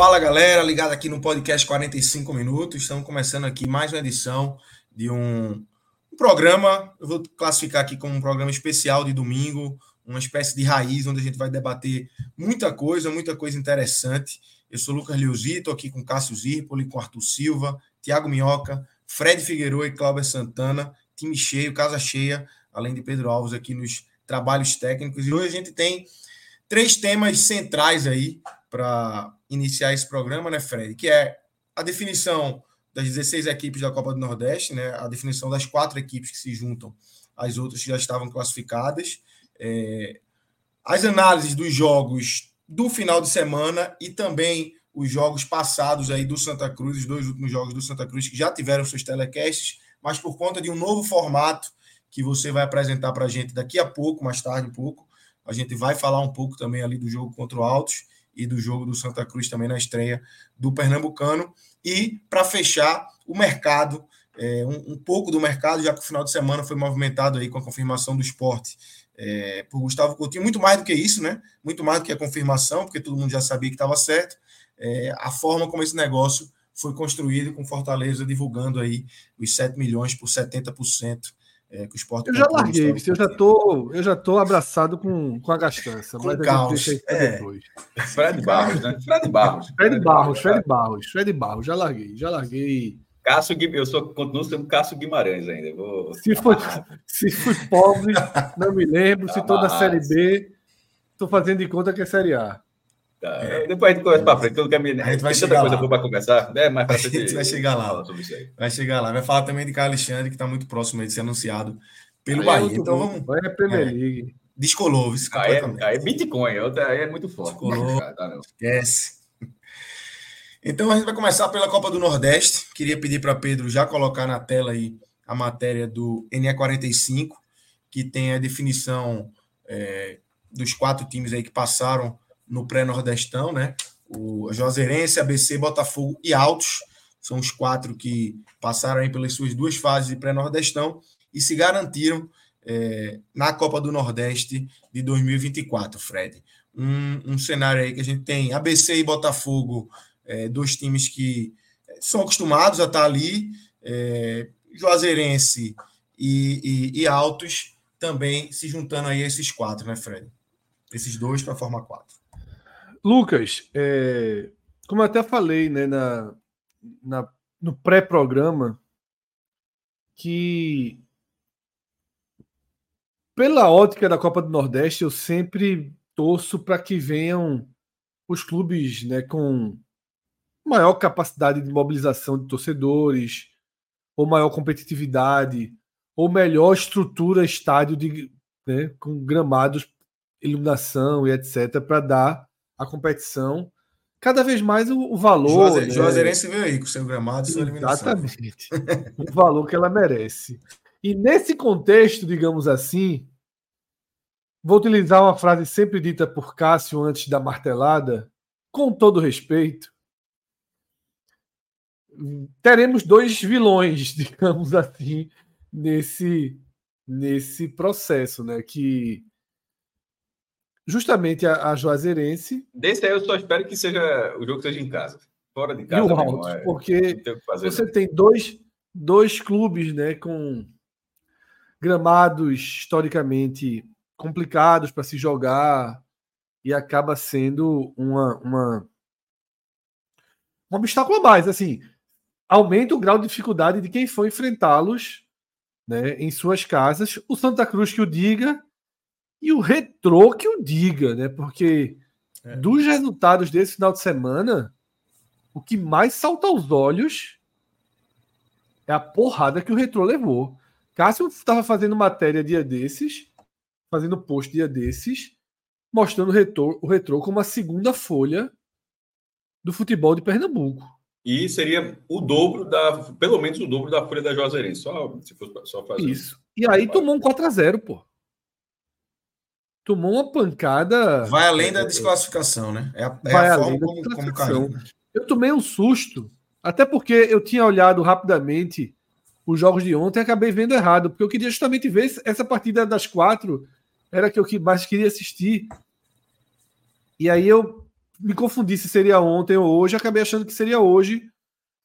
Fala galera, ligado aqui no podcast 45 minutos. Estamos começando aqui mais uma edição de um, um, programa. Eu vou classificar aqui como um programa especial de domingo, uma espécie de raiz, onde a gente vai debater muita coisa, muita coisa interessante. Eu sou Lucas Liuzzi, estou aqui com Cássio Zirpoli, com Arthur Silva, Tiago Minhoca, Fred Figueiredo e Cláudio Santana. Time cheio, casa cheia, além de Pedro Alves aqui nos trabalhos técnicos. E hoje a gente tem três temas centrais aí para iniciar esse programa, né, Fred? Que é a definição das 16 equipes da Copa do Nordeste, né? A definição das quatro equipes que se juntam às outras que já estavam classificadas. É, as análises dos jogos do final de semana e também os jogos passados aí do Santa Cruz, os dois últimos jogos do Santa Cruz que já tiveram seus telecasts, mas por conta de um novo formato que você vai apresentar para a gente daqui a pouco, mais tarde um pouco, a gente vai falar um pouco também ali do jogo contra o Altos e do jogo do Santa Cruz também na estreia do Pernambucano. E para fechar o mercado, é, um, um, pouco do mercado, já que o final de semana foi movimentado aí com a confirmação do esporte é, por Gustavo Coutinho, muito mais do que isso, né? Muito mais do que a confirmação, porque todo mundo já sabia que estava certo. É, a forma como esse negócio foi construído com Fortaleza divulgando aí os 7 milhões por 70% é, que o esporte eu já larguei, eu já tô, eu já tô abraçado com, com a gastança. Com mas caos. É. Depois. Fred Barros, né? Fred Barros. Fred Barros, Fred Barros, Fred Barros, já larguei, já larguei. Cássio eu sou, continuo sendo Cássio Guimarães ainda. Vou... Se, for, se fui pobre, não me lembro. se estou na Série B, estou fazendo de conta que é Série A. Tá. É. Depois a gente conversa para frente, quero me. A gente vai chegar coisa lá. para conversar. É, mas a gente vai chegar lá. Vai chegar lá. Vai falar também de Carlos Alexandre, que está muito próximo de ser anunciado pelo aí é Bahia. É então vamos. Vai a Premier é. League. Descolou, isso aí, é, aí é Bitcoin, outra aí é muito forte. Descolou. Tá, Esquece. Então a gente vai começar pela Copa do Nordeste. Queria pedir para Pedro já colocar na tela aí a matéria do NE45, que tem a definição é, dos quatro times aí que passaram no pré-nordestão, né? O Juazeirense, ABC, Botafogo e Altos são os quatro que passaram aí pelas suas duas fases de pré-nordestão e se garantiram é, na Copa do Nordeste de 2024, Fred. Um, um, cenário aí que a gente tem ABC e Botafogo, é, dois times que são acostumados a estar ali, é, Juazeirense e, e, e Altos também se juntando aí a esses quatro, né, Fred? Esses dois para formar quatro. Lucas, é, como eu até falei né, na, na no pré-programa, que pela ótica da Copa do Nordeste, eu sempre torço para que venham os clubes né, com maior capacidade de mobilização de torcedores, ou maior competitividade, ou melhor estrutura, estádio de, né, com gramados, iluminação e etc., para dar a competição, cada vez mais o, o valor. Juaze, né? Juazeirense veio aí com seu gramado e sua eliminação. Exatamente. o valor que ela merece. E nesse contexto, digamos assim, vou utilizar uma frase sempre dita por Cássio antes da martelada, com todo respeito. Teremos dois vilões, digamos assim, nesse nesse processo, né? Que justamente a, a Juazeirense. Desse aí eu só espero que seja o jogo seja em casa. Fora de casa. E o é, porque fazer, você tem dois, dois clubes né, com gramados historicamente complicados para se jogar e acaba sendo uma, uma um obstáculo a mais. Assim, aumenta o grau de dificuldade de quem for enfrentá-los né, em suas casas. O Santa Cruz que o diga e o Retrô que o diga, né? Porque é. dos resultados desse final de semana, o que mais salta aos olhos é a porrada que o Retrô levou. Cássio estava fazendo matéria dia desses, fazendo post dia desses, mostrando o Retrô, o Retrô como a segunda folha do futebol de Pernambuco. E seria o dobro da, pelo menos o dobro da folha da Juazeirense, só se fosse só fazer. Isso. E aí tomou um 4 a 0, pô. Tomou uma pancada. Vai além da desclassificação, né? É a, é a forma como, como caiu. Né? Eu tomei um susto, até porque eu tinha olhado rapidamente os jogos de ontem e acabei vendo errado, porque eu queria justamente ver essa partida das quatro, era que eu mais queria assistir. E aí eu me confundi se seria ontem ou hoje, acabei achando que seria hoje.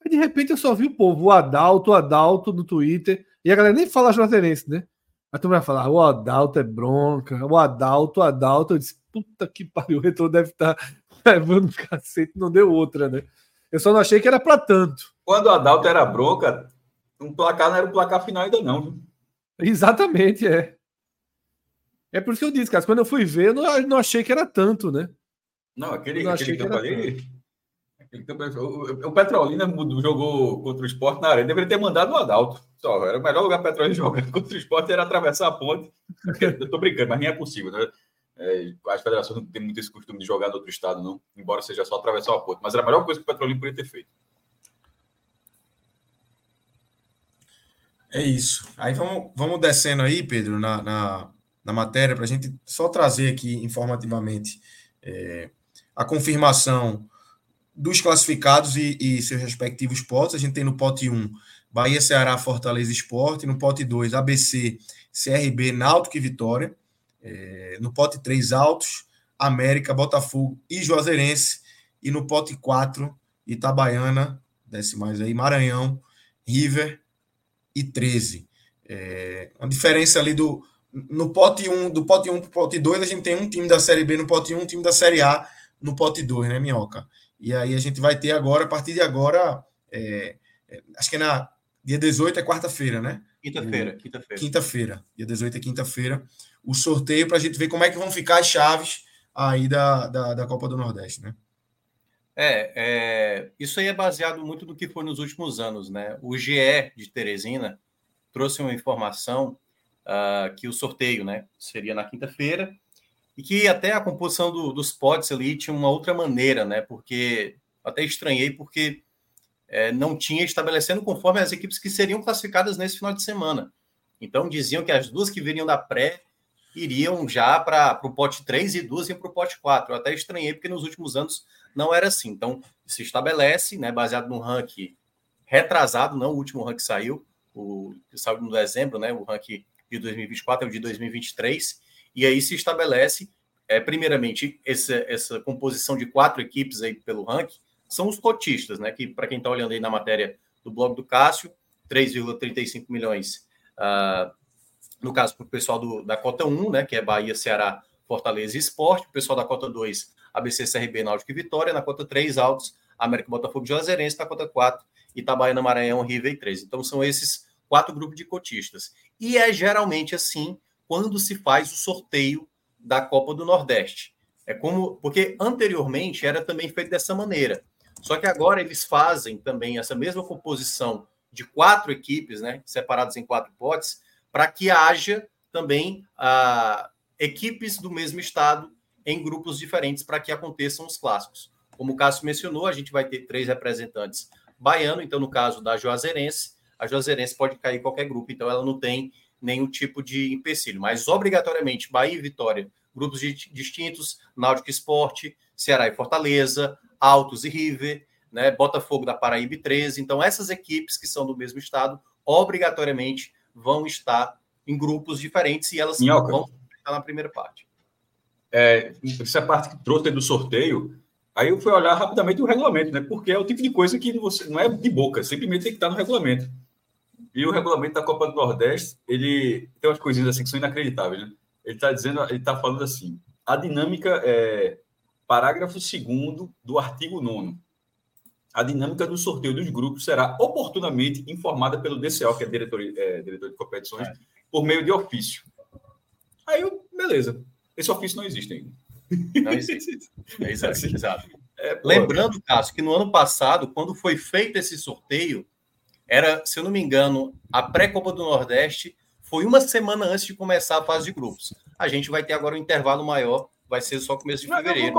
Aí de repente eu só vi o povo, o Adalto, o Adalto no Twitter, e a galera nem fala Juazeirense, né? A turma vai falar, o Adalto é bronca, o Adalto, o Adalto. Eu disse, puta que pariu, o retorno deve estar tá levando um cacete, não deu outra, né? Eu só não achei que era para tanto. Quando o Adalto era bronca, um placar não era o placar final ainda não. Viu? Exatamente, é. É por isso que eu disse, cara, quando eu fui ver, eu não, não achei que era tanto, né? Não, aquele, aquele campo ali. Aquele campo, o, o Petrolina jogou contra o esporte na arena, deveria ter mandado o Adalto. Só, era o melhor lugar para Petrolina jogar contra o esporte era atravessar a ponte. Eu tô brincando, mas nem é possível, né? É, as federações não têm muito esse costume de jogar no outro estado, não, embora seja só atravessar a ponte. Mas era a melhor coisa que o Petrolina poderia ter feito. É isso. Aí vamos, vamos descendo aí, Pedro, na, na, na matéria, para a gente só trazer aqui informativamente é, a confirmação dos classificados e, e, seus respectivos potes. A gente tem no pote 1 Bahia, Ceará, Fortaleza Esporte. No pote 2, ABC, CRB, Náutico e Vitória. É, no pote 3, Altos, América, Botafogo e Juazeirense. E no pote 4, Itabaiana, desce mais aí, Maranhão, River e 13. É, a diferença ali do. No pote 1, do pote 1 para o pote 2, a gente tem um time da Série B no pote 1, um time da Série A no pote 2, né, Minhoca? E aí a gente vai ter agora, a partir de agora, é, é, acho que é na dia 18 é quarta-feira, né? Quinta-feira, quinta-feira. Quinta-feira, dia 18 é quinta-feira, o sorteio para a gente ver como é que vão ficar as chaves aí da, da, da Copa do Nordeste, né? É, é, isso aí é baseado muito no que foi nos últimos anos, né? O GE de Teresina trouxe uma informação uh, que o sorteio, né, seria na quinta-feira e que até a composição do, dos pods ali tinha uma outra maneira, né? Porque até estranhei porque é, não tinha estabelecendo conforme as equipes que seriam classificadas nesse final de semana. Então diziam que as duas que viriam da pré iriam já para o pote 3 e duas iam para o pote 4. Eu até estranhei porque nos últimos anos não era assim. Então, se estabelece, né, baseado no ranking retrasado, não o último ranking saiu, o que saiu no dezembro, né, o ranking de 2024 é o de 2023, e aí se estabelece, é, primeiramente, essa, essa composição de quatro equipes aí pelo ranking, são os cotistas, né, que para quem está olhando aí na matéria do blog do Cássio, 3,35 milhões, uh, no caso para o pessoal do, da cota 1, né, que é Bahia, Ceará, Fortaleza e Esporte, o pessoal da cota 2, ABC, CRB, Náutico e Vitória. Na cota 3, Altos, América, Botafogo e Juazeirense. Na cota 4, Itabaiana, Maranhão, River e 3. Então, são esses quatro grupos de cotistas. E é geralmente assim quando se faz o sorteio da Copa do Nordeste. É como porque anteriormente era também feito dessa maneira. Só que agora eles fazem também essa mesma composição de quatro equipes, né, separadas em quatro potes, para que haja também ah, equipes do mesmo estado em grupos diferentes para que aconteçam os clássicos. Como o Cássio mencionou, a gente vai ter três representantes baiano, então no caso da Juazeirense, a Juazeirense pode cair em qualquer grupo, então ela não tem nenhum tipo de empecilho, mas obrigatoriamente Bahia e Vitória, grupos distintos, Náutico Esporte, Ceará e Fortaleza, Altos e River, né, Botafogo da Paraíba e 13. Então essas equipes que são do mesmo estado, obrigatoriamente vão estar em grupos diferentes e elas Minhoca. vão estar na primeira parte é, essa parte que trouxe do sorteio, aí eu fui olhar rapidamente o regulamento, né? Porque é o tipo de coisa que você não é de boca, simplesmente tem que estar no regulamento. E o regulamento da Copa do Nordeste, ele tem umas coisinhas assim que são inacreditáveis, né? Ele está dizendo, ele está falando assim: a dinâmica é parágrafo 2 do artigo 9. a dinâmica do sorteio dos grupos será oportunamente informada pelo DCO, que é diretor, é, diretor de competições, é. por meio de ofício. Aí, beleza. Esse ofício não existe ainda. Não existe. É exato. exato. É, Lembrando, Cássio, que no ano passado, quando foi feito esse sorteio, era, se eu não me engano, a pré-Copa do Nordeste foi uma semana antes de começar a fase de grupos. A gente vai ter agora um intervalo maior, vai ser só começo de fevereiro.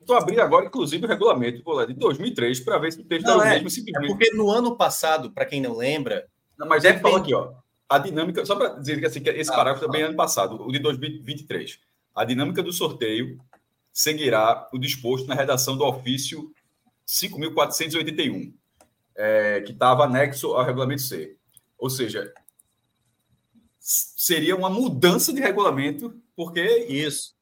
Estou né? abrindo agora, inclusive, o regulamento pô, de 2003 para ver se o texto não, é, mesmo. É porque no ano passado, para quem não lembra. Não, mas ele falou aqui, ó. A dinâmica, só para dizer que, assim, que esse ah, parágrafo também é ano passado, o de 2023. A dinâmica do sorteio seguirá o disposto na redação do ofício 5.481, é, que estava anexo ao regulamento C. Ou seja, seria uma mudança de regulamento, porque. Isso.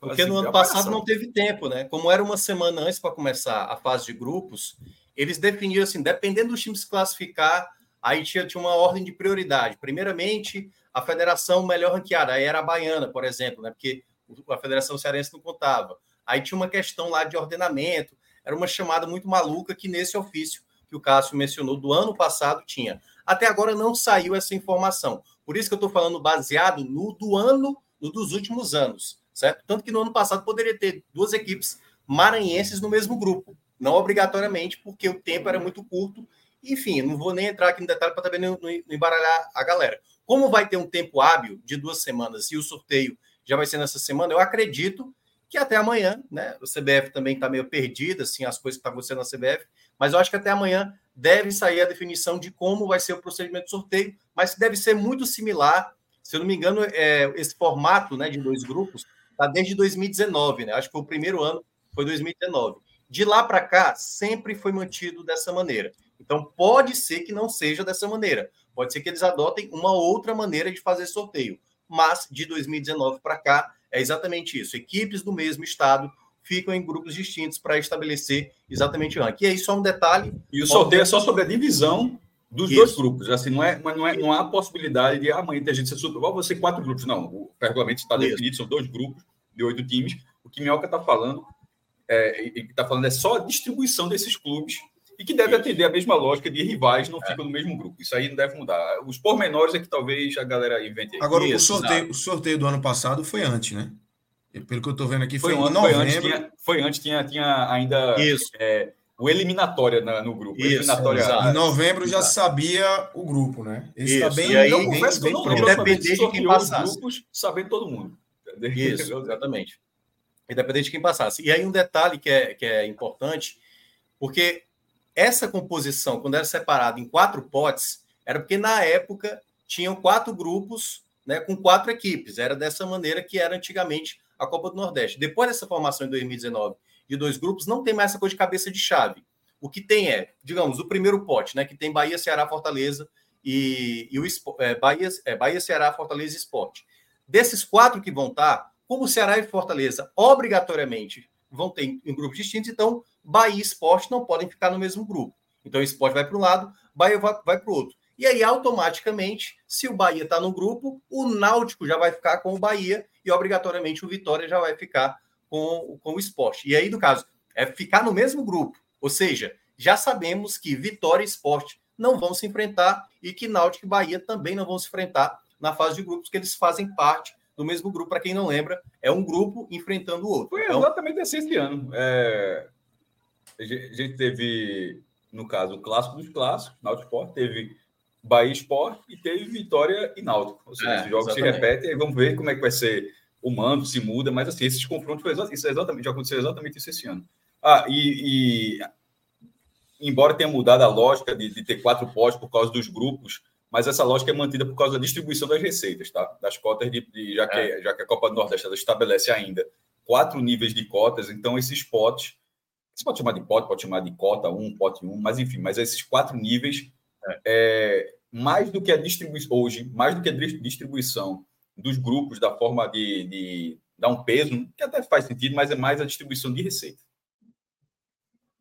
Porque assim, no ano passado não teve tempo, né? Como era uma semana antes para começar a fase de grupos, eles definiram assim, dependendo dos times se classificar, aí tinha, tinha uma ordem de prioridade. Primeiramente, a federação melhor ranqueada, aí era a baiana, por exemplo, né? Porque a Federação Cearense não contava. Aí tinha uma questão lá de ordenamento, era uma chamada muito maluca que nesse ofício que o Cássio mencionou do ano passado tinha. Até agora não saiu essa informação. Por isso que eu estou falando baseado no do ano, no dos últimos anos, certo? Tanto que no ano passado poderia ter duas equipes maranhenses no mesmo grupo, não obrigatoriamente, porque o tempo era muito curto. Enfim, não vou nem entrar aqui no detalhe para também não, embaralhar a galera. Como vai ter um tempo hábil de duas semanas e o sorteio já vai ser nessa semana, eu acredito que até amanhã, né? O CBF também está meio perdido, assim, as coisas que estão tá acontecendo na CBF, mas eu acho que até amanhã deve sair a definição de como vai ser o procedimento de sorteio, mas deve ser muito similar. Se eu não me engano, é, esse formato né, de dois grupos está desde 2019, né? Acho que foi o primeiro ano, foi 2019. De lá para cá, sempre foi mantido dessa maneira. Então, pode ser que não seja dessa maneira. Pode ser que eles adotem uma outra maneira de fazer sorteio. Mas de 2019 para cá, é exatamente isso. Equipes do mesmo estado ficam em grupos distintos para estabelecer exatamente o ranking. E aí, só um detalhe. E o sorteio é só sobre a divisão dos Isso. dois grupos. Assim, não, é, não, é, não há possibilidade de amanhã ter gente ser super. Você quatro grupos. Não, o regulamento está definido, são dois grupos de oito times. O que Minhoca está falando é, está falando é só a distribuição desses clubes e que deve atender a mesma lógica de rivais não é. ficam no mesmo grupo. Isso aí não deve mudar. Os pormenores é que talvez a galera invente. Agora, o sorteio, o sorteio do ano passado foi antes, né? Pelo que eu estou vendo aqui, foi, foi em novembro. Foi antes, tinha, foi antes, tinha, tinha ainda Isso. É, o eliminatória na, no grupo. Isso, eliminatória, em novembro já sabia o grupo, né? Esse está bem, e aí, eu confesso que eu não lembro de quem passasse. grupos, sabendo todo mundo. Isso, exatamente. Independente de quem passasse. E aí um detalhe que é, que é importante, porque essa composição, quando era separada em quatro potes, era porque na época tinham quatro grupos né, com quatro equipes. Era dessa maneira que era antigamente a Copa do Nordeste. Depois dessa formação em 2019 de dois grupos, não tem mais essa coisa de cabeça de chave. O que tem é, digamos, o primeiro pote, né, que tem Bahia, Ceará, Fortaleza e, e o é, Bahia, é, Bahia, Ceará, Fortaleza e Esporte. Desses quatro que vão estar, como Ceará e Fortaleza obrigatoriamente vão ter em grupos distintos, então Bahia e Esporte não podem ficar no mesmo grupo. Então o Esporte vai para um lado, Bahia vai, vai para o outro. E aí, automaticamente, se o Bahia está no grupo, o Náutico já vai ficar com o Bahia e, obrigatoriamente, o Vitória já vai ficar com, com o esporte. E aí, no caso, é ficar no mesmo grupo. Ou seja, já sabemos que Vitória e Esporte não vão se enfrentar e que Náutico e Bahia também não vão se enfrentar na fase de grupos, que eles fazem parte do mesmo grupo. Para quem não lembra, é um grupo enfrentando o outro. Foi então, exatamente assim esse ano. É... A gente teve, no caso, o clássico dos clássicos, Náutico Esporte, teve Bahia Esporte e teve Vitória e Náutico. Ou seja, é, esses jogos exatamente. se repetem e vamos ver como é que vai ser o mando, se muda, mas assim, esses confrontos foi exatamente, isso é exatamente, já aconteceu exatamente isso esse ano. Ah, e, e embora tenha mudado a lógica de, de ter quatro postos por causa dos grupos, mas essa lógica é mantida por causa da distribuição das receitas, tá? Das cotas de, de já, que, é. já que a Copa do Nordeste estabelece ainda quatro níveis de cotas, então esses potes, você pode chamar de pote, pode chamar de cota 1, um, pote 1, um, mas enfim, mas esses quatro níveis é, mais do que a distribuição, hoje, mais do que a distribuição dos grupos da forma de, de dar um peso, que até faz sentido, mas é mais a distribuição de receita.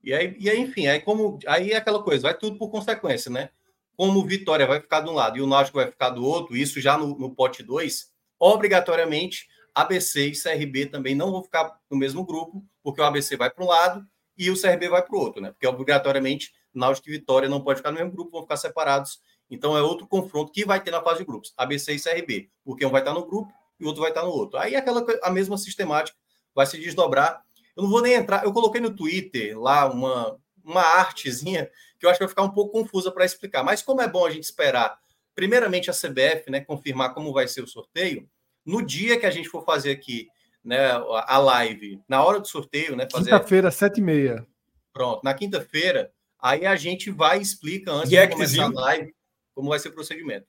E aí, e aí, enfim, aí como aí é aquela coisa, vai tudo por consequência, né? Como Vitória vai ficar de um lado e o Náutico vai ficar do outro, isso já no, no pote 2, obrigatoriamente ABC e CRB também não vão ficar no mesmo grupo, porque o ABC vai para um lado e o CRB vai para o outro, né? Porque obrigatoriamente Náutico e Vitória não pode ficar no mesmo grupo, vão ficar separados. Então é outro confronto que vai ter na fase de grupos, ABC e CRB, porque um vai estar no grupo e o outro vai estar no outro. Aí aquela a mesma sistemática vai se desdobrar. Eu não vou nem entrar, eu coloquei no Twitter lá uma uma artezinha que eu acho que vai ficar um pouco confusa para explicar. Mas como é bom a gente esperar, primeiramente a CBF, né, confirmar como vai ser o sorteio, no dia que a gente for fazer aqui né, a live, na hora do sorteio, né? Fazer... Quinta-feira, sete e meia. Pronto, na quinta-feira, aí a gente vai e explica antes de começar a live como vai ser o procedimento.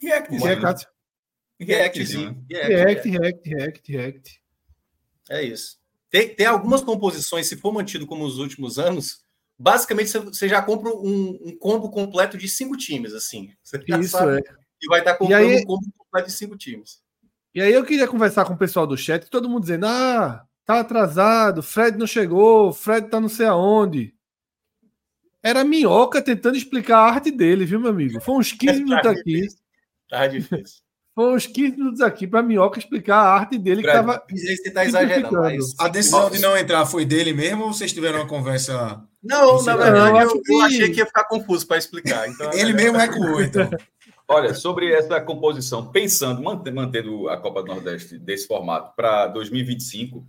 React, React. Reactzinho. React, React, React, React. É isso. Tem, tem algumas composições, se for mantido como nos últimos anos, basicamente você já compra um, um combo completo de cinco times, assim. Você já Isso sabe é. E vai estar comprando aí, um combo completo de cinco times. E aí eu queria conversar com o pessoal do chat, todo mundo dizendo: ah, tá atrasado, Fred não chegou, Fred tá não sei aonde. Era Minhoca tentando explicar a arte dele, viu, meu amigo? Foi uns 15 tá minutos aqui. Tá difícil. Foi uns 15 minutos aqui para Minhoca explicar a arte dele que estava. Você está exagerando. Mas... A decisão de não entrar foi dele mesmo ou vocês tiveram uma conversa? Não, na verdade, eu, eu, eu, achei que ia ficar confuso para explicar. Então, Ele é mesmo recuou, então. Olha, sobre essa composição, pensando, mantendo a Copa do Nordeste desse formato para 2025,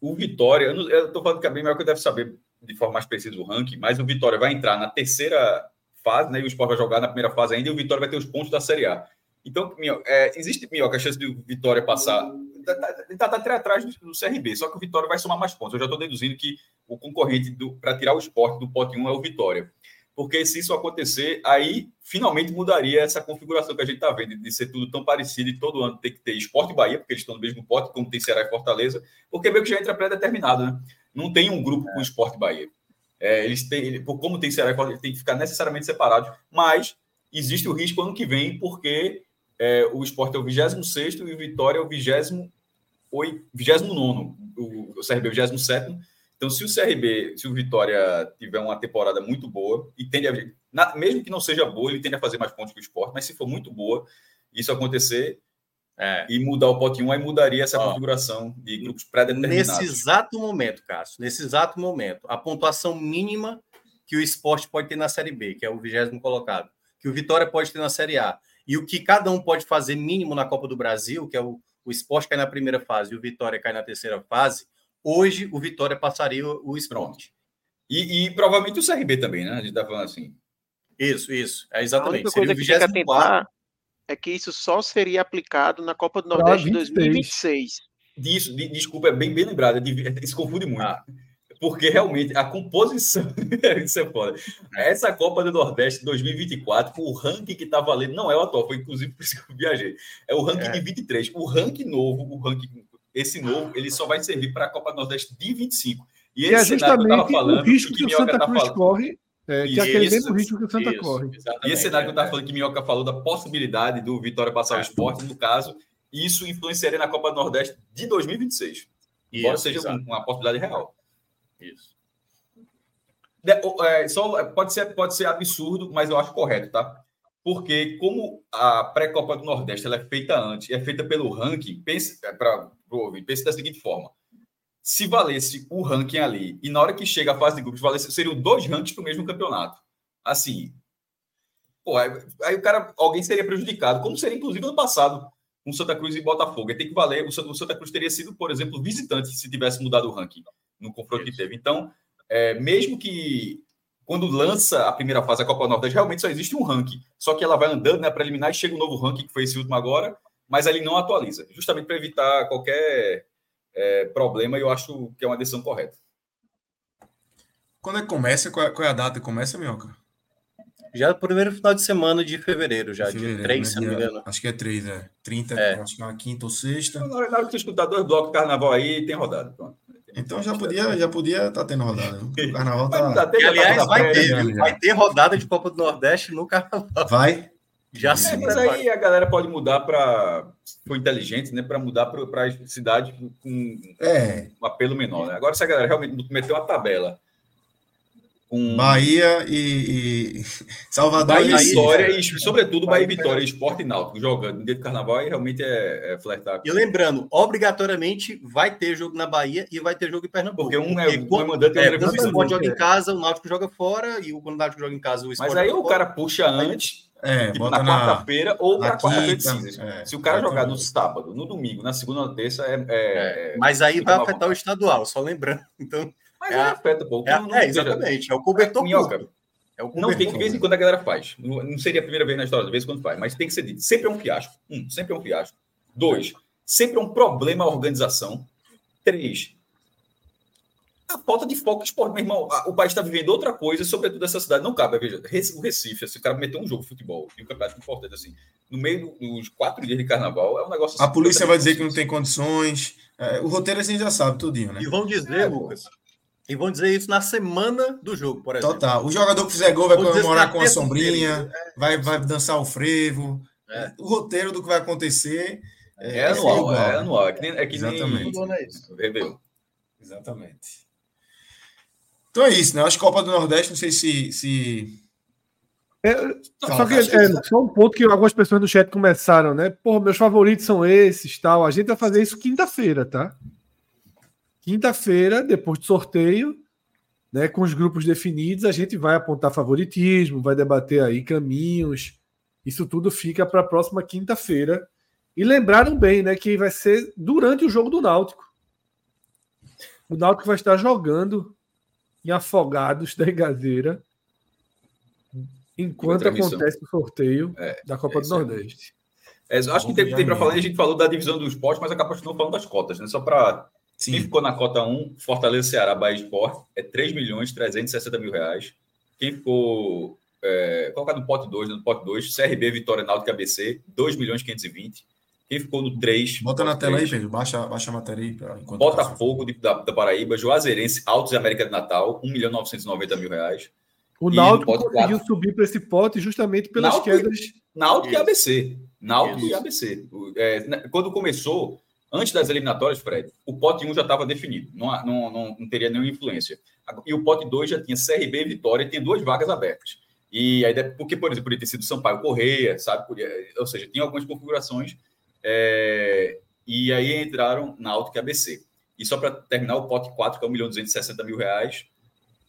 o Vitória, eu estou falando que a bem melhor que deve saber de forma mais precisa o ranking, mas o Vitória vai entrar na terceira fase, né? E o Sport vai jogar na primeira fase ainda, e o Vitória vai ter os pontos da Série A. Então, é, existe, a chance de Vitória passar. Está tá, tá, tá, tá atrás do, CRB, só que o Vitória vai somar mais pontos. Eu já estou deduzindo que o concorrente para tirar o esporte do pote 1 é o Vitória. Porque se isso acontecer, aí finalmente mudaria essa configuração que a gente está vendo, de ser tudo tão parecido e todo ano ter que ter esporte e Bahia, porque eles estão no mesmo pote, como tem Ceará e Fortaleza, porque meio que já entra pré-determinado, né? Não tem um grupo com esporte e Bahia. É, eles têm, como tem Ceará e Fortaleza, tem que ficar necessariamente separados, mas existe o risco ano que vem, porque é, o esporte é o 26 e o Vitória é o 29, o, o CRB é o 27. Então, se o CRB, se o Vitória tiver uma temporada muito boa, e tende a, na, mesmo que não seja boa, ele tende a fazer mais pontos que o esporte, mas se for muito boa, isso acontecer é. e mudar o pote 1, aí mudaria essa Ó, configuração de grupos pré-determinados. Nesse exato momento, Cássio, nesse exato momento, a pontuação mínima que o esporte pode ter na Série B, que é o vigésimo colocado, que o Vitória pode ter na Série A, e o que cada um pode fazer mínimo na Copa do Brasil, que é o, o esporte cai na primeira fase e o Vitória cai na terceira fase, hoje o Vitória passaria o esporte. E, e, provavelmente o CRB também, né? A gente tá falando assim. Isso, isso. É exatamente. A única coisa que tem que atentar é que isso só seria aplicado na Copa do Nordeste de 2026. Disso, de, desculpa, é bem, bem lembrado. É se confunde muito. Ah porque realmente a composição. isso é foda. Essa Copa do Nordeste 2024, o ranking que tá valendo, não é o atual, foi inclusive por isso que eu viajei. É o ranking é. de 23. O ranking novo, o ranking, esse novo, ele só vai servir para a Copa do Nordeste de 25. E, e esse é cenário que eu tava falando, o risco que, que o Santa tá Cruz falando, corre. É, que é aquele mesmo risco que o Santa isso, corre. E esse cenário que eu estava falando que Minhoca falou da possibilidade do Vitória passar o é. esporte, no caso, isso influenciaria na Copa do Nordeste de 2026. Embora isso, seja exato. uma possibilidade real. Isso. É, só, pode, ser, pode ser absurdo, mas eu acho correto, tá? Porque como a pré-copa do Nordeste ela é feita antes, é feita pelo ranking, pense, é, para pense da seguinte forma. Se valesse o ranking ali, e na hora que chega a fase de grupos, valesse, seriam dois rankings para o mesmo campeonato. Assim, pô, aí, aí, o cara, alguém seria prejudicado, como seria inclusive no passado, com Santa Cruz e Botafogo. Tem que valer, o Santa Cruz teria sido, por exemplo, visitante se tivesse mudado o ranking no confronto Isso. que teve. Então, é, mesmo que quando lança a primeira fase da Copa Nordeste, realmente só existe um ranking. Só que ela vai andando na né, preliminar e chega um novo ranking, que foi esse último agora, mas ele não atualiza, justamente para evitar qualquer é, problema, e eu acho que é uma decisão correta. Quando é que começa? Qual é, qual é a data que começa, Minhoca? Já no primeiro final de semana de fevereiro, já, fevereiro, dia 3, né? se não me engano. Acho que é 3, é. 30, é. acho que é uma quinta ou sexta. Na hora que escutar dois blocos de carnaval aí, tem rodada. Pronto. Então já podia já podia estar tá tendo rodada. O carnaval tá. E, aliás, vai ter, vai ter rodada de Copa do Nordeste no carnaval. Vai. Já se é, mas aí a galera pode mudar para for inteligente, né? Para mudar para cidade com é. um apelo menor. Né? Agora, se a galera realmente meter uma tabela com Bahia e, e... Salvador Bahia e Vitória, e, sobretudo Bahia, Bahia Vitória, Esporte e Náutico, jogando no dia do carnaval e realmente é, é flertar. E lembrando, obrigatoriamente vai ter jogo na Bahia e vai ter jogo em Pernambuco. Porque um é, o mandante é, quando o Esporte joga em casa, o Náutico joga fora, e o quando o Náutico joga em casa, o Esporte Mas aí o cara puxa antes, é, tipo, na, na quarta-feira ou para quarta-feira É, Se o cara jogar no sábado, no domingo, na segunda ou terça, é, é, é Mas aí vai afetar o estadual, só lembrando. Então, mas é, afeta um pouco. É, não, é exatamente. É o cobertor minhoca. É o não tem que, de vez em quando a galera faz. Não, não seria a primeira vez na história, de vez em quando faz, mas tem que ser dito. Sempre é um fiasco. Um, sempre é um fiasco. Dois, sempre é um problema a organização. Três, a falta de foco de esporte. Meu irmão, o país está vivendo outra coisa, sobretudo essa cidade. Não cabe, veja, o Recife, se o cara meter um jogo de futebol e um campeonato importante assim, no meio dos quatro dias de carnaval, é um negócio assim, A polícia vai dizer que não tem condições. É, o roteiro a gente já sabe, tudinho, né? E vão dizer, é, Lucas, e vão dizer isso na semana do jogo, por exemplo. Total. O jogador que fizer gol vai comemorar com a sombrinha, é. vai, vai dançar o frevo. É. O roteiro do que vai acontecer. É, é anual, é, anual. É que nem, é que Exatamente. Nem... Exatamente. Então é isso, né? As Copas do Nordeste, não sei se. se... É, só que, é, só um ponto que algumas pessoas no chat começaram, né? Pô, meus favoritos são esses tal. A gente vai fazer isso quinta-feira, tá? Quinta-feira, depois do sorteio, né, com os grupos definidos, a gente vai apontar favoritismo, vai debater aí caminhos. Isso tudo fica para a próxima quinta-feira. E lembraram bem, né, que vai ser durante o jogo do Náutico. O Náutico vai estar jogando em Afogados da Engazeira enquanto acontece o sorteio é, da Copa é do Nordeste. É, acho que tem, tem para falar, a gente falou da divisão do esporte, mas acabou não falando das cotas, né? Só para. Quem ficou na cota 1, Fortaleza, Ceará, Bahia Esporte, é 3 milhões 360 mil reais. Quem ficou é, colocado no pote 2, no pote 2, CRB, Vitória, Náutico ABC, 2 milhões 520. Quem ficou no 3... Bota na tela 3, aí, Pedro. Baixa, baixa a matéria aí. Pra, Botafogo de, da, da Paraíba, Juazeirense, Altos e América de Natal, 1 milhão 990 mil reais. O Náutico conseguiu 4, subir para esse pote justamente pelas Náutico, quedas... Náutico e ABC. Náutico Isso. e ABC. É, quando começou Antes das eliminatórias, Fred, o pote 1 já estava definido, não, não, não, não, teria nenhuma influência. E o pote 2 já tinha CRB e Vitória e tem duas vagas abertas. E aí, porque, por exemplo, poderia ter sido Sampaio Correia, sabe? Ou seja, tinha algumas configurações. É, e aí entraram Náutico e ABC. E só para terminar, o pote 4, que é 1 milhão 260 mil reais,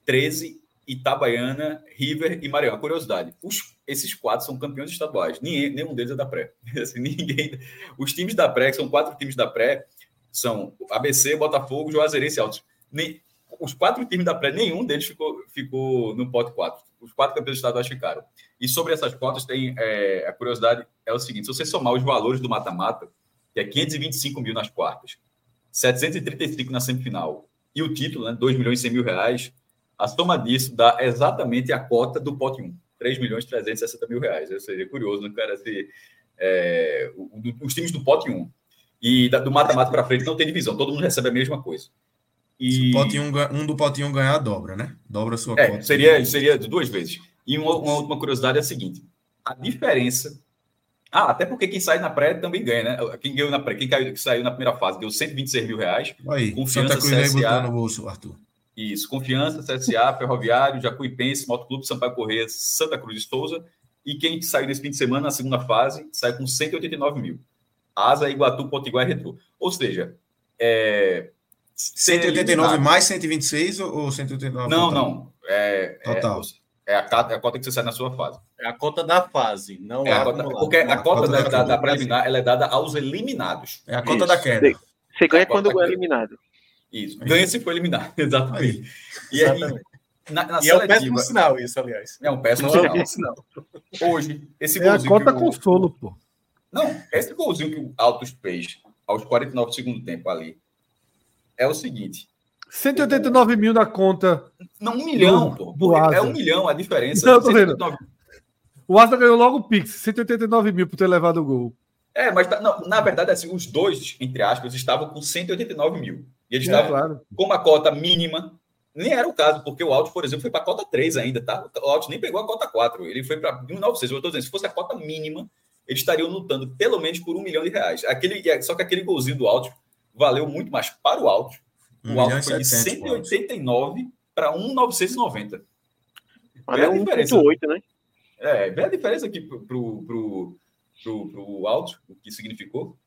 13 Itabaiana, River e Maranhão. Curiosidade: os, esses quatro são campeões estaduais. Ninguém, nenhum deles é da pré. Assim, ninguém, os times da pré, que são quatro times da pré, são ABC, Botafogo, Juazeirense e Altos. Nem, os quatro times da pré, nenhum deles ficou, ficou no pote 4. Os quatro campeões estaduais ficaram. E sobre essas cotas, tem é, a curiosidade é o seguinte: se você somar os valores do mata-mata, que é 525 mil nas quartas, 735 na semifinal, e o título, né, 2 milhões e 100 mil reais, a soma disso dá exatamente a cota do pote 1, 3 milhões e 360 mil reais. Eu seria curioso, né, cara, se é, os times do pote 1 e do mata-mata para frente não tem divisão, todo mundo recebe a mesma coisa. E... Se o pote 1, um do pote 1 ganhar, dobra, né? Dobra a sua é, cota. Seria, seria duas vezes. E uma, uma última curiosidade é a seguinte: a diferença. Ah, até porque quem sai na pré também ganha, né? Quem ganhou na pré, quem caiu, que saiu na primeira fase deu 126 mil reais. Aí, confiança Santa Cruz CSA, no bolso, Arthur. Isso, Confiança, CSA, Ferroviário, Jacuipense, Motoclube, Sampaio Correia, Santa Cruz de Souza. E quem saiu nesse fim de semana, na segunda fase, sai com 189 mil. Asa, Iguatu, Potiguar e Retro. Ou seja, é... 189 mais 126 ou 189? Não, total? não. É, é total. É, é, a, é a cota que você sai na sua fase. É a cota da fase, não é a cota, Porque a, a cota, cota da, da, da preliminar ela é dada aos eliminados. É a cota Isso. da queda. Você ganha é quando é eliminado. Isso. Ganha se for eliminado, exatamente. E, aí, na, na e seletiva, é um péssimo sinal isso, aliás. É um péssimo sinal. É sinal. Hoje, esse é a cota o... consolo, pô. Não, esse golzinho que o Altos fez aos 49 do segundo tempo ali é o seguinte. 189 o... mil na conta. Não, um milhão, do, pô. É um milhão a diferença. Não, tô vendo. O Asa ganhou logo o Pix, 189 mil por ter levado o gol. É, mas não, na verdade, assim, os dois, entre aspas, estavam com 189 mil. E eles é, estavam claro. com uma cota mínima. Nem era o caso, porque o Alto, por exemplo, foi para a cota 3 ainda, tá? O Alto nem pegou a cota 4. Ele foi para 1,900. Eu estou dizendo, se fosse a cota mínima, eles estariam lutando pelo menos por um milhão de reais. Aquele, só que aquele golzinho do Alto valeu muito mais para o Alto. O Alto foi de 189 para 1,990. Valeu 1,8, né? É, vê a diferença aqui pro, pro, pro, pro, pro alto, o que significou.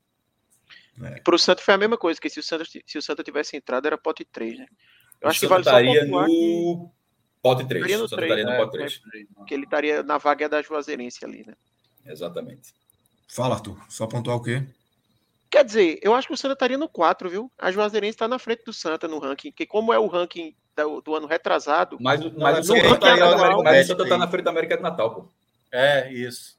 É. Para o Santos foi a mesma coisa, que se o Santos, se o Santos tivesse entrado, era pote 3, né? Eu o acho que vale estaria no que... pote 3. Estaria no, 3, estaria no é, pote 3. Porque ele estaria na vaga da Juazeirense ali, né? Exatamente. Fala, Arthur. Só pontuar o quê? Quer dizer, eu acho que o Santa estaria no 4, viu? A Juazeirense está na frente do Santa no ranking, que como é o ranking do, do ano retrasado... Mas, mas o Santa está tá na frente da América do Natal, pô. É, isso.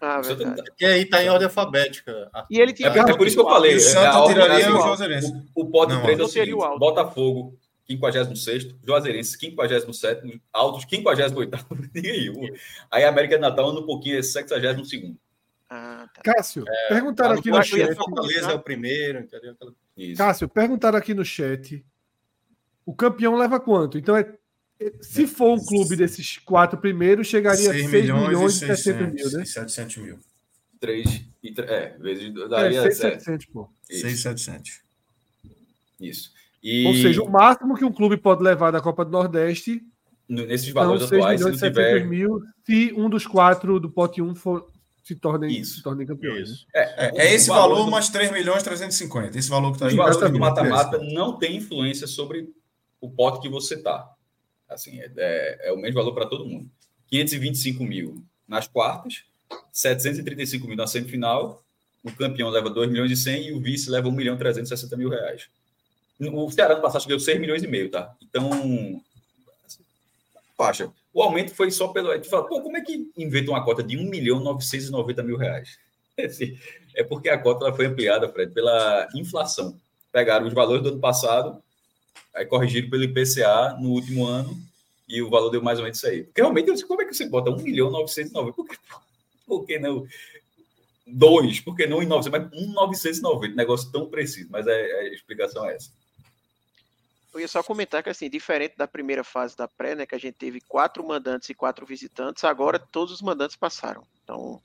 Ah, verdade. Porque aí tá em ordem alfabética. E ele tinha. É, é por isso que eu falei. O Santa é, tiraria o Juazeirense. O, o pote 3 é o seguinte: o Botafogo, 56, Juazeirense, 57, Altos, 58. aí, aí a América de Natal anda um pouquinho, é 62. Ah, tá. Cássio, é, perguntaram aqui no chat. Fortaleza é o primeiro, entendeu? Isso. Cássio, perguntaram aqui no chat. O campeão leva quanto? Então é se for um clube desses quatro primeiros, chegaria a 6 milhões, milhões e 60 mil, né? 700 mil. 3 e é, vezes daria é, 6,700, pô. 6,700. Isso. E... Ou seja, o máximo que um clube pode levar da Copa do Nordeste nesses valores atuais, milhões, se não tiver... mil, se um dos quatro do pote 1 for, se tornem, se tornem campeões. Né? É, é, é, esse valor, valor do... mais 3 milhões 350. Esse valor que está aí. O valor do mata-mata não tem influência sobre o pote que você está. Assim, é, é, é o mesmo valor para todo mundo. 525 mil nas quartas, 735 mil na semifinal, o campeão leva 2 milhões e 100 e o vice leva 1 milhão e 360 mil reais. O Ceará no passado ganhou 6 milhões e meio, tá? Então, faixa. O aumento foi só pelo. Tu fala, pô, como é que inventa uma cota de 1 milhão e 990 mil reais? É porque a cota ela foi ampliada, Fred, pela inflação. Pegaram os valores do ano passado aí corrigido pelo IPCA no último ano, e o valor deu mais ou menos isso aí. Porque realmente, eu sei como é que você bota 1 milhão 990? Por que, por que não? Dois, por que não em 900? Mas 1,990, negócio tão preciso, mas é, é, a explicação é essa. Eu ia só comentar que, assim, diferente da primeira fase da pré, né, que a gente teve quatro mandantes e quatro visitantes, agora todos os mandantes passaram. Então,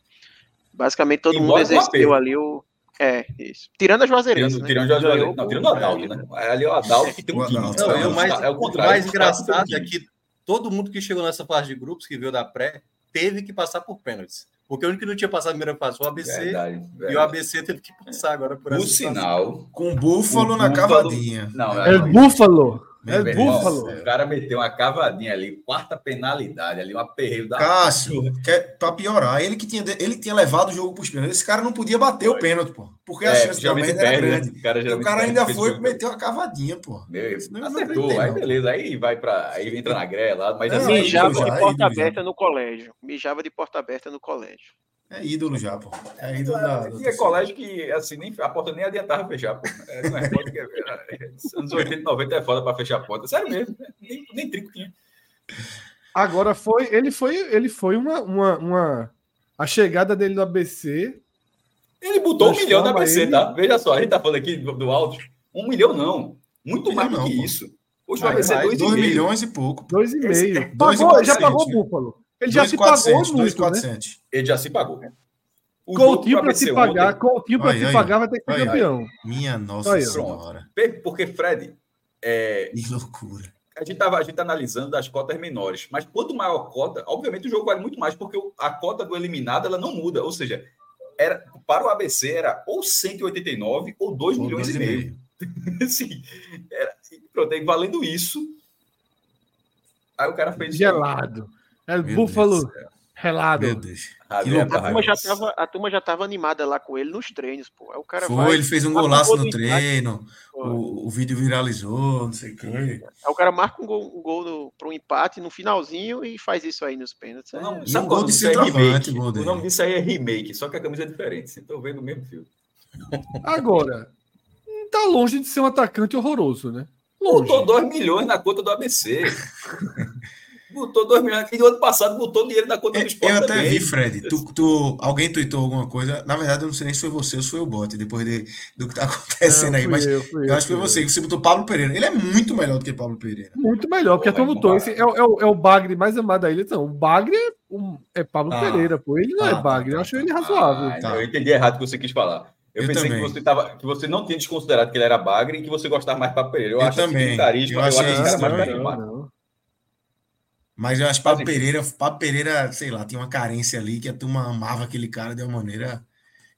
basicamente todo Embora mundo exerceu ali o, é, isso. Tirando a Juazeirense. Tirando, né? tirando, Juazeirense. Não, tirando o Adalto, né? Ali é o Adalto que tem um time. Não, é, o mais, é o contrário. O mais engraçado é que todo mundo que chegou nessa fase de grupos, que veio da pré, teve que passar por pênaltis. Porque o único que não tinha passado a primeira fase foi o ABC. Verdade, verdade. E o ABC teve que passar agora por essa. O sinal. Com o Búfalo na cavadinha. Não, é, o Búfalo. É Búfalo. O cara meteu uma cavadinha ali, quarta penalidade ali, um aperreio da. Cássio, quer, pra piorar, ele que tinha, ele tinha levado o jogo pros pênaltis. Esse cara não podia bater foi. o pênalti, pô. Porque é, a chance merda era grande. Né? O cara, o cara ainda foi e meteu uma cavadinha, pô. Meu, acertou, aí beleza. Aí vai pra. Aí entra na grela, mas é, assim. Mijava de porta aberta no colégio. Mijava de porta aberta no colégio. É ídolo já, pô. É ídolo da. E é colégio que, assim, nem, a porta nem adiantava fechar, pô. É, não é, que, é, anos 80, 90 é foda pra fechar a porta. Sério mesmo. Nem, nem trinco tinha. Agora foi. Ele foi, ele foi uma, uma, uma. A chegada dele no ABC. Ele botou um milhão no ABC, ele... tá? Veja só, a gente tá falando aqui do, do alto. Um milhão não. Muito um mais do que pô. isso. Hoje o ABC é dois, dois milhões e pouco. Dois e meio. Pagou, já pagou o Búfalo. Ele já se pagou muito, né? Ele já se pagou. O Coutinho para se pagar, ontem... Coutinho para se pagar vai ter que ser campeão. Minha nossa senhora. Porque Fred, é... que loucura. A gente estava a gente tá analisando das cotas menores, mas quanto maior a cota, obviamente o jogo vale muito mais porque a cota do eliminado ela não muda, ou seja, era para o ABC era ou 189 ou 2 ou milhões e meio. Sim, era, pronto, aí valendo isso, aí o cara fez gelado. É Búfalo relado. Meu Deus. A turma, já tava, a turma já tava animada lá com ele nos treinos, pô. Aí o cara Foi, vai, ele fez um golaço no treino, o, o, vídeo viralizou, não sei o quê. Aí o cara marca um gol, um gol para um empate no finalzinho e faz isso aí nos pênaltis. É... Não, sabe um gol de centroavante. É o nome disso aí é remake, só que a camisa é diferente. Vocês estão vendo o mesmo filme. Agora, tá longe de ser um atacante horroroso, né? Longe. Botou 2 milhões na conta do ABC. botou 2 milhões. E no ano passado botou dinheiro na conta do esporte. Eu até também. vi, Fred. Tu, tu, alguém tweetou alguma coisa. Na verdade, eu não sei nem se foi você ou se foi o Bot, depois de, do que tá acontecendo não, aí. Mas eu, eu, eu acho que foi você. Você botou Pablo Pereira. Ele é muito melhor do que Pablo Pereira. Muito melhor, porque tu botou. Esse é, é, é, o Bagre mais amado da ilha. Não, o Bagre é, um, é Pablo ah, Pereira, pô. Ele não é Bagre. eu acho ele razoável. Ah, tá. Eu entendi errado o que você quis falar. Eu, eu pensei que você, tava, que você não tinha desconsiderado que ele era bagre e que você gostava mais de Pablo Pereira. Eu, eu acho também. que eu, eu acho esse cara mais carismático. Mas eu acho que Pablo Pereira, Pablo Pereira, sei lá, tinha uma carência ali que a turma amava aquele cara de uma maneira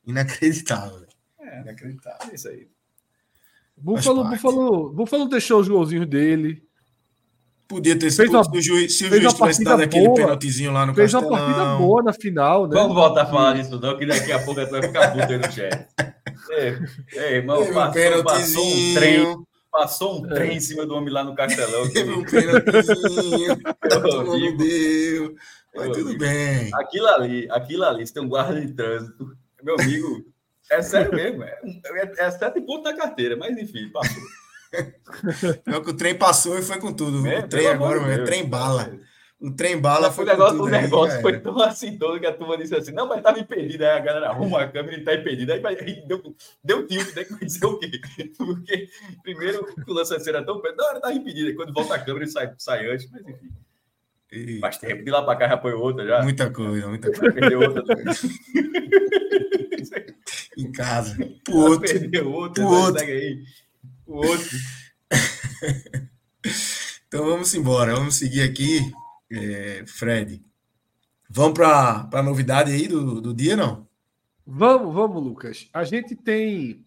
inacreditável. É, inacreditável isso aí. Búfalo, Búfalo, Búfalo deixou os golzinhos dele. Podia ter sido. Se o juiz, se o juiz tivesse dado aquele pênaltizinho lá no Fez Castelão. uma partida boa na final, né? Vamos voltar a falar disso, não, que daqui a pouco vai ficar puto aí no chat. Ei, ei, irmão, passou, passou um trem. Passou um é. trem em cima do homem lá no Castelão. Teve um pênaltizinho. não deu. Mas tudo bem. Aquilo ali, aquilo ali, se tem um guarda de trânsito, meu amigo, é sério mesmo. É, é, é sete pontos na carteira, mas enfim, passou. É que o trem passou e foi com tudo. É, o trem agora, é trem bala. O trem bala foi. O negócio, o negócio aí, foi tão assim todo que a turma disse assim: não, mas estava impedido. Aí a galera arruma a câmera e está impedido. Aí, aí deu, deu tilt, né? Que dizer o quê? Porque primeiro o lance era tão perto, não, estava impedido. Aí quando volta a câmera ele sai, sai antes, mas enfim. E... Faz tempo de lá para cá já foi outra já. Muita coisa, muita coisa. Perdeu outra em casa. Pro outro. Perdeu outra, pro outro. Segue aí o outro. então vamos embora, vamos seguir aqui, é, Fred. Vamos para a novidade aí do, do dia, não? Vamos, vamos, Lucas. A gente tem.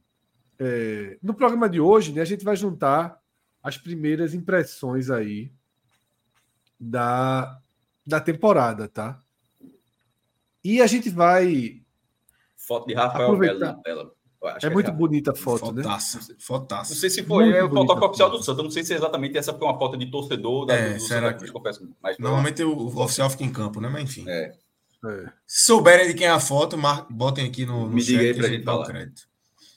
É, no programa de hoje, né, a gente vai juntar as primeiras impressões aí da, da temporada, tá? E a gente vai. Foto de Rafael Melo na tela é, é muito bonita a foto, fotaça, né? Fotaça. Não sei se foi é o fotógrafo oficial do Santos. Não sei se exatamente essa foi uma foto de torcedor da, é, do será que... confesso. Mas Normalmente o, o oficial fica em campo, né? Mas enfim. É. É. Se souberem de quem é a foto, mar... botem aqui no, no Me diga aí pra gente falar. Crédito.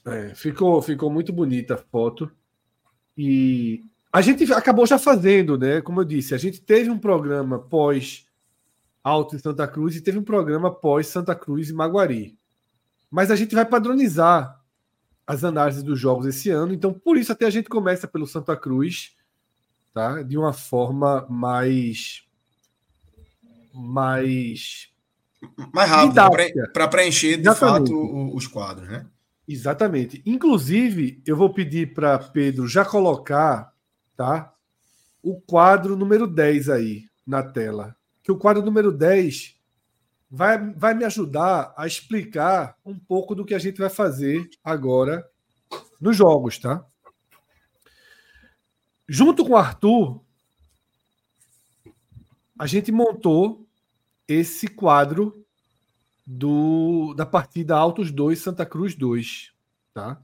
É, ficou, ficou muito bonita a foto. E a gente acabou já fazendo, né? Como eu disse, a gente teve um programa pós Alto em Santa Cruz e teve um programa pós Santa Cruz e Maguari. Mas a gente vai padronizar as análises dos jogos esse ano, então por isso até a gente começa pelo Santa Cruz, tá? De uma forma mais mais mais rápido para preencher de Exatamente. fato os quadros, né? Exatamente. Inclusive, eu vou pedir para Pedro já colocar, tá? O quadro número 10 aí na tela. Que o quadro número 10 vai, vai me ajudar a explicar um pouco do que a gente vai fazer agora nos jogos, tá? Junto com o Arthur, a gente montou esse quadro do da partida Altos 2 Santa Cruz 2, tá?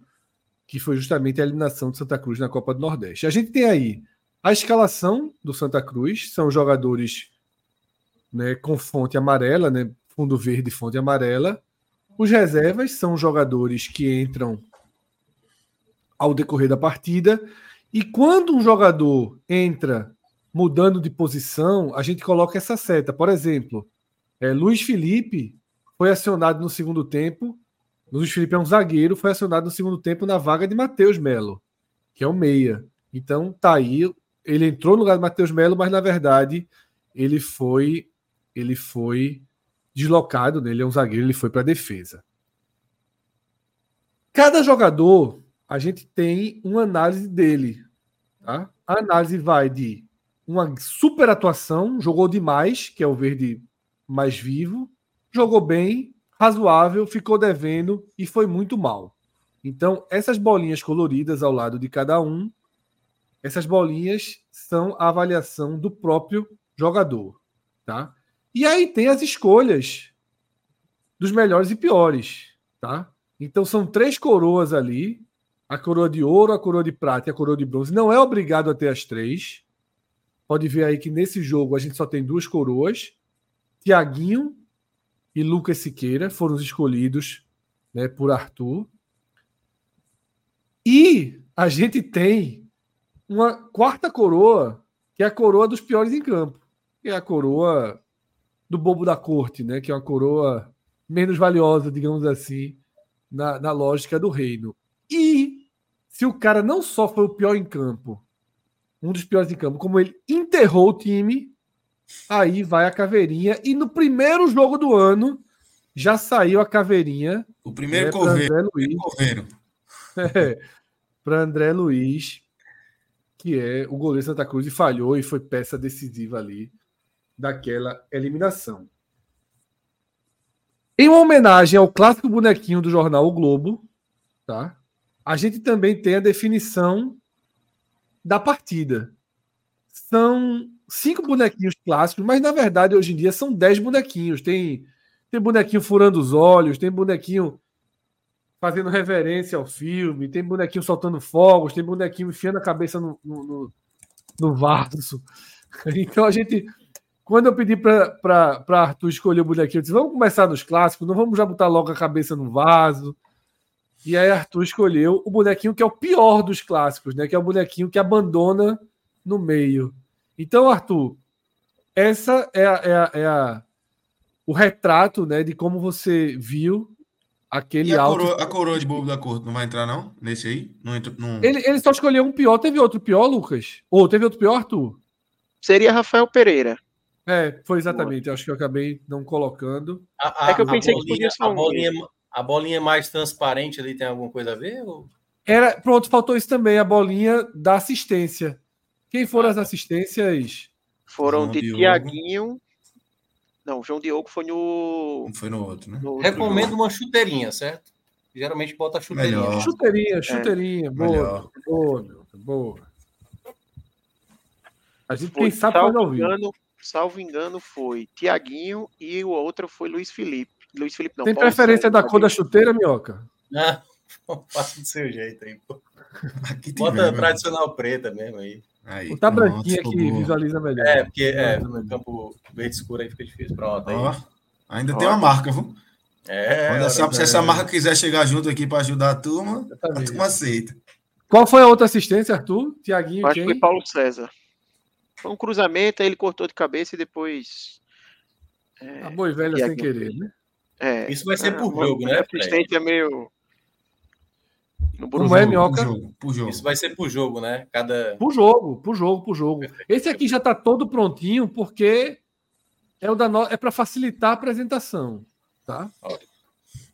Que foi justamente a eliminação de Santa Cruz na Copa do Nordeste. A gente tem aí a escalação do Santa Cruz, são jogadores né, com fonte amarela, né, fundo verde e fonte amarela. Os reservas são jogadores que entram ao decorrer da partida. E quando um jogador entra mudando de posição, a gente coloca essa seta. Por exemplo, é, Luiz Felipe foi acionado no segundo tempo. Luiz Felipe é um zagueiro, foi acionado no segundo tempo na vaga de Matheus Melo, que é o meia. Então tá aí, ele entrou no lugar de Matheus Melo, mas na verdade ele foi ele foi deslocado, né? ele é um zagueiro, ele foi para a defesa. Cada jogador, a gente tem uma análise dele. Tá? A análise vai de uma super atuação, jogou demais, que é o verde mais vivo, jogou bem, razoável, ficou devendo e foi muito mal. Então, essas bolinhas coloridas ao lado de cada um, essas bolinhas são a avaliação do próprio jogador, tá? E aí tem as escolhas dos melhores e piores, tá? Então são três coroas ali, a coroa de ouro, a coroa de prata e a coroa de bronze. Não é obrigado a ter as três. Pode ver aí que nesse jogo a gente só tem duas coroas. Tiaguinho e Lucas Siqueira foram os escolhidos né, por Arthur. E a gente tem uma quarta coroa, que é a coroa dos piores em campo. Que é a coroa do bobo da corte, né? Que é uma coroa menos valiosa, digamos assim, na, na lógica do reino. E se o cara não só foi o pior em campo, um dos piores em campo, como ele enterrou o time, aí vai a caveirinha. E no primeiro jogo do ano já saiu a caveirinha. O primeiro né. André Luiz, é, para André Luiz, que é o goleiro Santa Cruz, e falhou e foi peça decisiva ali daquela eliminação. Em uma homenagem ao clássico bonequinho do jornal O Globo, tá? A gente também tem a definição da partida. São cinco bonequinhos clássicos, mas na verdade hoje em dia são dez bonequinhos. Tem, tem bonequinho furando os olhos, tem bonequinho fazendo reverência ao filme, tem bonequinho soltando fogos, tem bonequinho enfiando a cabeça no, no, no, no vaso. Então a gente, quando eu pedi para Arthur escolher o bonequinho, eu disse: vamos começar nos clássicos, não vamos já botar logo a cabeça no vaso. E aí Arthur escolheu o bonequinho que é o pior dos clássicos, né? Que é o bonequinho que abandona no meio. Então, Arthur, essa é, a, é, a, é a, o retrato né, de como você viu aquele e a, alto... coroa, a coroa de bobo da corte não vai entrar, não? Nesse aí? Não entra, não... Ele, ele só escolheu um pior. Teve outro pior, Lucas? Ou teve outro pior, Arthur? Seria Rafael Pereira. É, foi exatamente. Acho que eu acabei não colocando. A, a, é que eu pensei bolinha, que podia ser um a bolinha, a bolinha mais transparente ali tem alguma coisa a ver? Ou... Era, pronto, faltou isso também, a bolinha da assistência. Quem foram as assistências? Foram João de Diogo. Tiaguinho. Não, João Diogo foi no. Não foi no outro, né? No outro Recomendo jogo. uma chuteirinha, certo? Geralmente bota chuteirinha. Melhor. Chuteirinha, é. chuteirinha. É. Boa, boa, boa. A gente foi, sabe salvo engano, salvo engano, foi Tiaguinho e o outro foi Luiz Felipe. Luiz Felipe não. Tem Paulo preferência da cor da chuteira, Minhoca? Ah, faça do seu jeito aí, pô. Aqui Bota tradicional preta mesmo aí. Aí, Botar branquinha que visualiza melhor. É, porque é, no campo verde escuro aí fica difícil. Pronto. Aí. Ó, ainda tem uma marca, viu? É. Quando essa, se essa marca quiser chegar junto aqui para ajudar a turma, a turma aceita. Qual foi a outra assistência, Arthur? Tiaguinho, Acho quem? que foi Paulo César. Foi um cruzamento, aí ele cortou de cabeça e depois. É, a boi velha sem querer, né? É, Isso vai ser por jogo, né? O assistente é meio. No Como é, Minhoca? Jogo, por jogo. Isso vai ser por jogo, né? Cada... Por jogo, por jogo, por jogo. Esse aqui já está todo prontinho, porque é, o da no... é para facilitar a apresentação. Tá?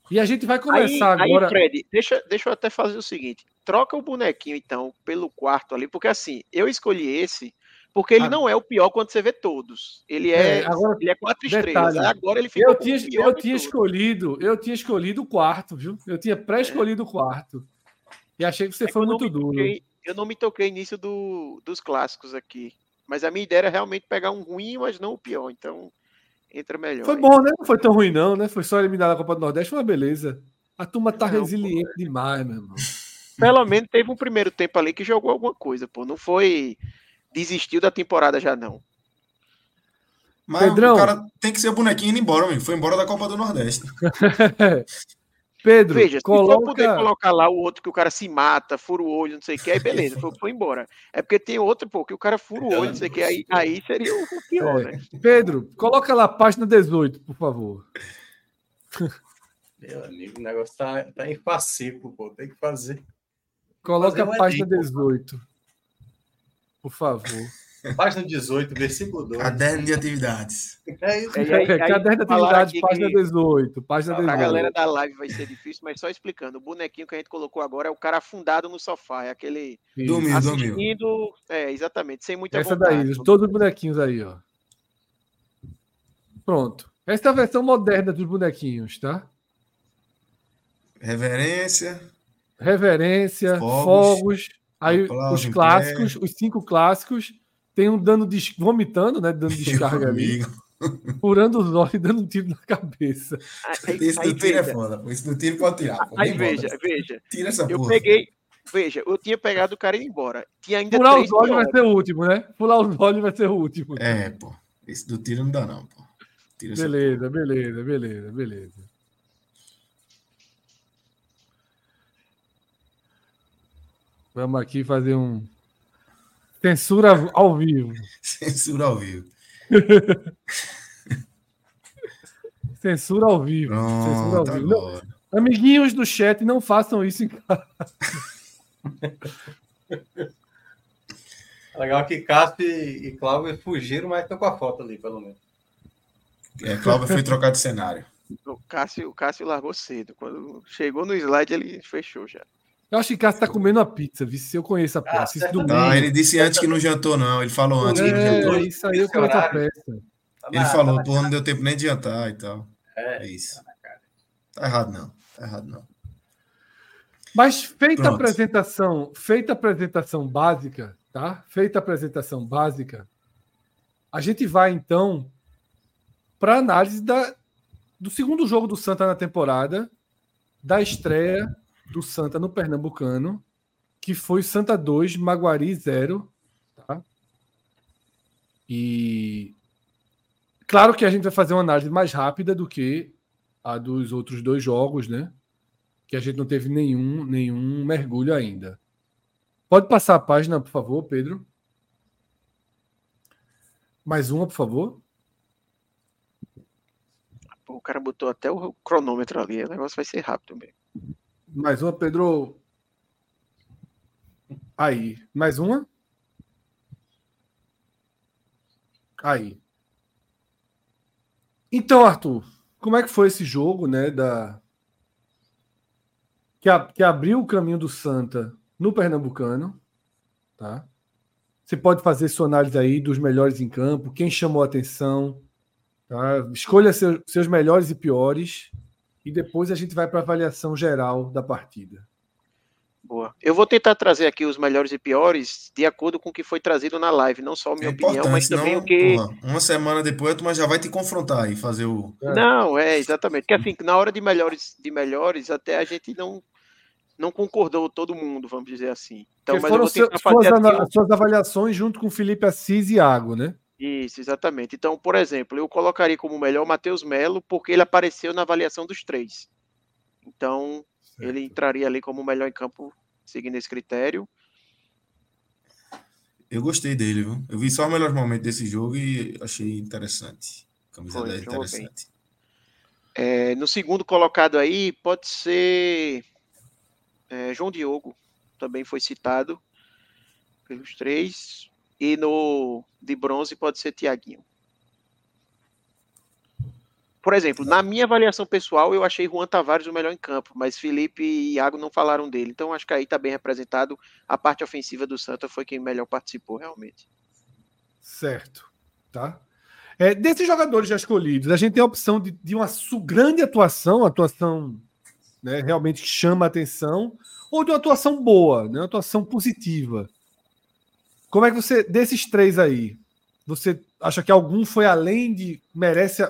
E a gente vai começar aí, agora. Aí, Fred, deixa, deixa eu até fazer o seguinte: troca o bonequinho, então, pelo quarto ali, porque assim, eu escolhi esse porque ele ah. não é o pior quando você vê todos. Ele é, é agora, ele é quatro detalhe, estrelas. Agora ele ficou eu tinha, eu tinha escolhido, eu tinha escolhido o quarto, viu? Eu tinha pré-escolhido o quarto. E achei que você é foi muito duro. Toquei, eu não me toquei nisso do, dos clássicos aqui. Mas a minha ideia era realmente pegar um ruim, mas não o pior. Então, entra melhor. Foi aí. bom, né? Não foi tão ruim, não, né? Foi só eliminar a Copa do Nordeste, foi uma beleza. A turma tá não, resiliente pô. demais, meu irmão. Pelo menos teve um primeiro tempo ali que jogou alguma coisa, pô. Não foi desistiu da temporada já não. Mas Pedrão, o cara tem que ser bonequinho indo embora, meu. Foi embora da Copa do Nordeste. Pedro, Veja, coloca... se for poder colocar lá o outro que o cara se mata, fura o olho, não sei o que, aí beleza, foi, foi, embora. É porque tem outro, pô, que o cara fura o olho, não sei o que, aí, aí seria o pior, né? Pedro, coloca lá a página 18, por favor. Meu amigo, o negócio tá, tá em fascículo, pô, tem que fazer. Coloca fazer a página 18. Por favor. Página 18, versículo 2. Caderno de atividades. É isso. É, aí, Caderno de atividades, página 18. Página 18. A galera da live vai ser difícil, mas só explicando. O bonequinho que a gente colocou agora é o cara afundado no sofá. É aquele. Dormindo, assistindo. É, exatamente. Sem muita Essa vontade. daí, todos os bonequinhos aí, ó. Pronto. Essa é a versão moderna dos bonequinhos, tá? Reverência. Reverência, fogos. fogos Aí os clássicos, os cinco clássicos, tem um dando de, vomitando, né? Dando descarga ali. Furando os olhos e dando um tiro na cabeça. Aí, Esse aí, do tiro é veja, é foda. Esse do tiro pode tirar. Aí veja, veja. Tira essa eu porra. peguei. Veja, eu tinha pegado o cara e ir embora. Tinha ainda Furar os olhos vai ser o último, né? Furar os olhos vai ser o último. É, pô. Esse do tiro não dá, não, pô. Tira beleza, beleza, beleza, beleza. Vamos aqui fazer um. Censura ao vivo. Censura ao vivo. Censura ao vivo. Pronto, Censura ao vivo. Não, amiguinhos do chat, não façam isso em casa. É legal que Cássio e Cláudio fugiram, mas estão com a foto ali, pelo menos. É, Cláudio foi trocar de cenário. O Cássio, o Cássio largou cedo. Quando chegou no slide, ele fechou já. Eu acho que Cássio tá comendo a pizza, viu? Se eu conheço a ah, peça. Ah, isso ele disse antes que não jantou, não. Ele falou antes é, que não jantou. Isso aí eu conheço a peça. Tá Ele falou, tá porra, não deu tempo nem de jantar e tal. É, é isso. Tá, tá, errado, não. Tá errado, não. Mas feita Pronto. a apresentação, feita a apresentação básica, tá? Feita a apresentação básica, a gente vai então para análise da, do segundo jogo do Santa na temporada, da estreia do Santa no Pernambucano, que foi Santa 2, Maguari 0. Tá? E claro que a gente vai fazer uma análise mais rápida do que a dos outros dois jogos, né? Que a gente não teve nenhum, nenhum mergulho ainda. Pode passar a página, por favor, Pedro? Mais uma, por favor. o cara botou até o cronômetro ali, o negócio vai ser rápido mesmo. Mais uma, Pedro. Aí. Mais uma? Aí. Então, Arthur, como é que foi esse jogo, né? Da... Que, a... que abriu o caminho do Santa no Pernambucano, tá? Você pode fazer sua análise aí dos melhores em campo, quem chamou a atenção, tá? Escolha seu, seus melhores e piores e depois a gente vai para a avaliação geral da partida. Boa. Eu vou tentar trazer aqui os melhores e piores de acordo com o que foi trazido na live, não só a minha é opinião, mas também o que. Porra, uma semana depois a turma já vai te confrontar e fazer o. É. Não, é, exatamente. Porque assim, na hora de melhores, de melhores, até a gente não, não concordou todo mundo, vamos dizer assim. Então, mas foram eu vou suas, as suas avaliações junto com Felipe Assis e Iago, né? Isso, exatamente. Então, por exemplo, eu colocaria como melhor o Matheus Melo, porque ele apareceu na avaliação dos três. Então, certo. ele entraria ali como melhor em campo, seguindo esse critério. Eu gostei dele, viu? Eu vi só os melhores momentos desse jogo e achei interessante. Camisa Foi, 10 interessante. É, no segundo colocado aí, pode ser é, João Diogo, também foi citado pelos três. E no de bronze pode ser Tiaguinho. Por exemplo, na minha avaliação pessoal, eu achei Juan Tavares o melhor em campo, mas Felipe e Iago não falaram dele. Então acho que aí está bem representado. A parte ofensiva do Santa foi quem melhor participou, realmente. Certo. Tá? É, desses jogadores já escolhidos, a gente tem a opção de, de uma grande atuação, atuação né, realmente que chama a atenção, ou de uma atuação boa, né, uma atuação positiva. Como é que você, desses três aí, você acha que algum foi além de. merece a,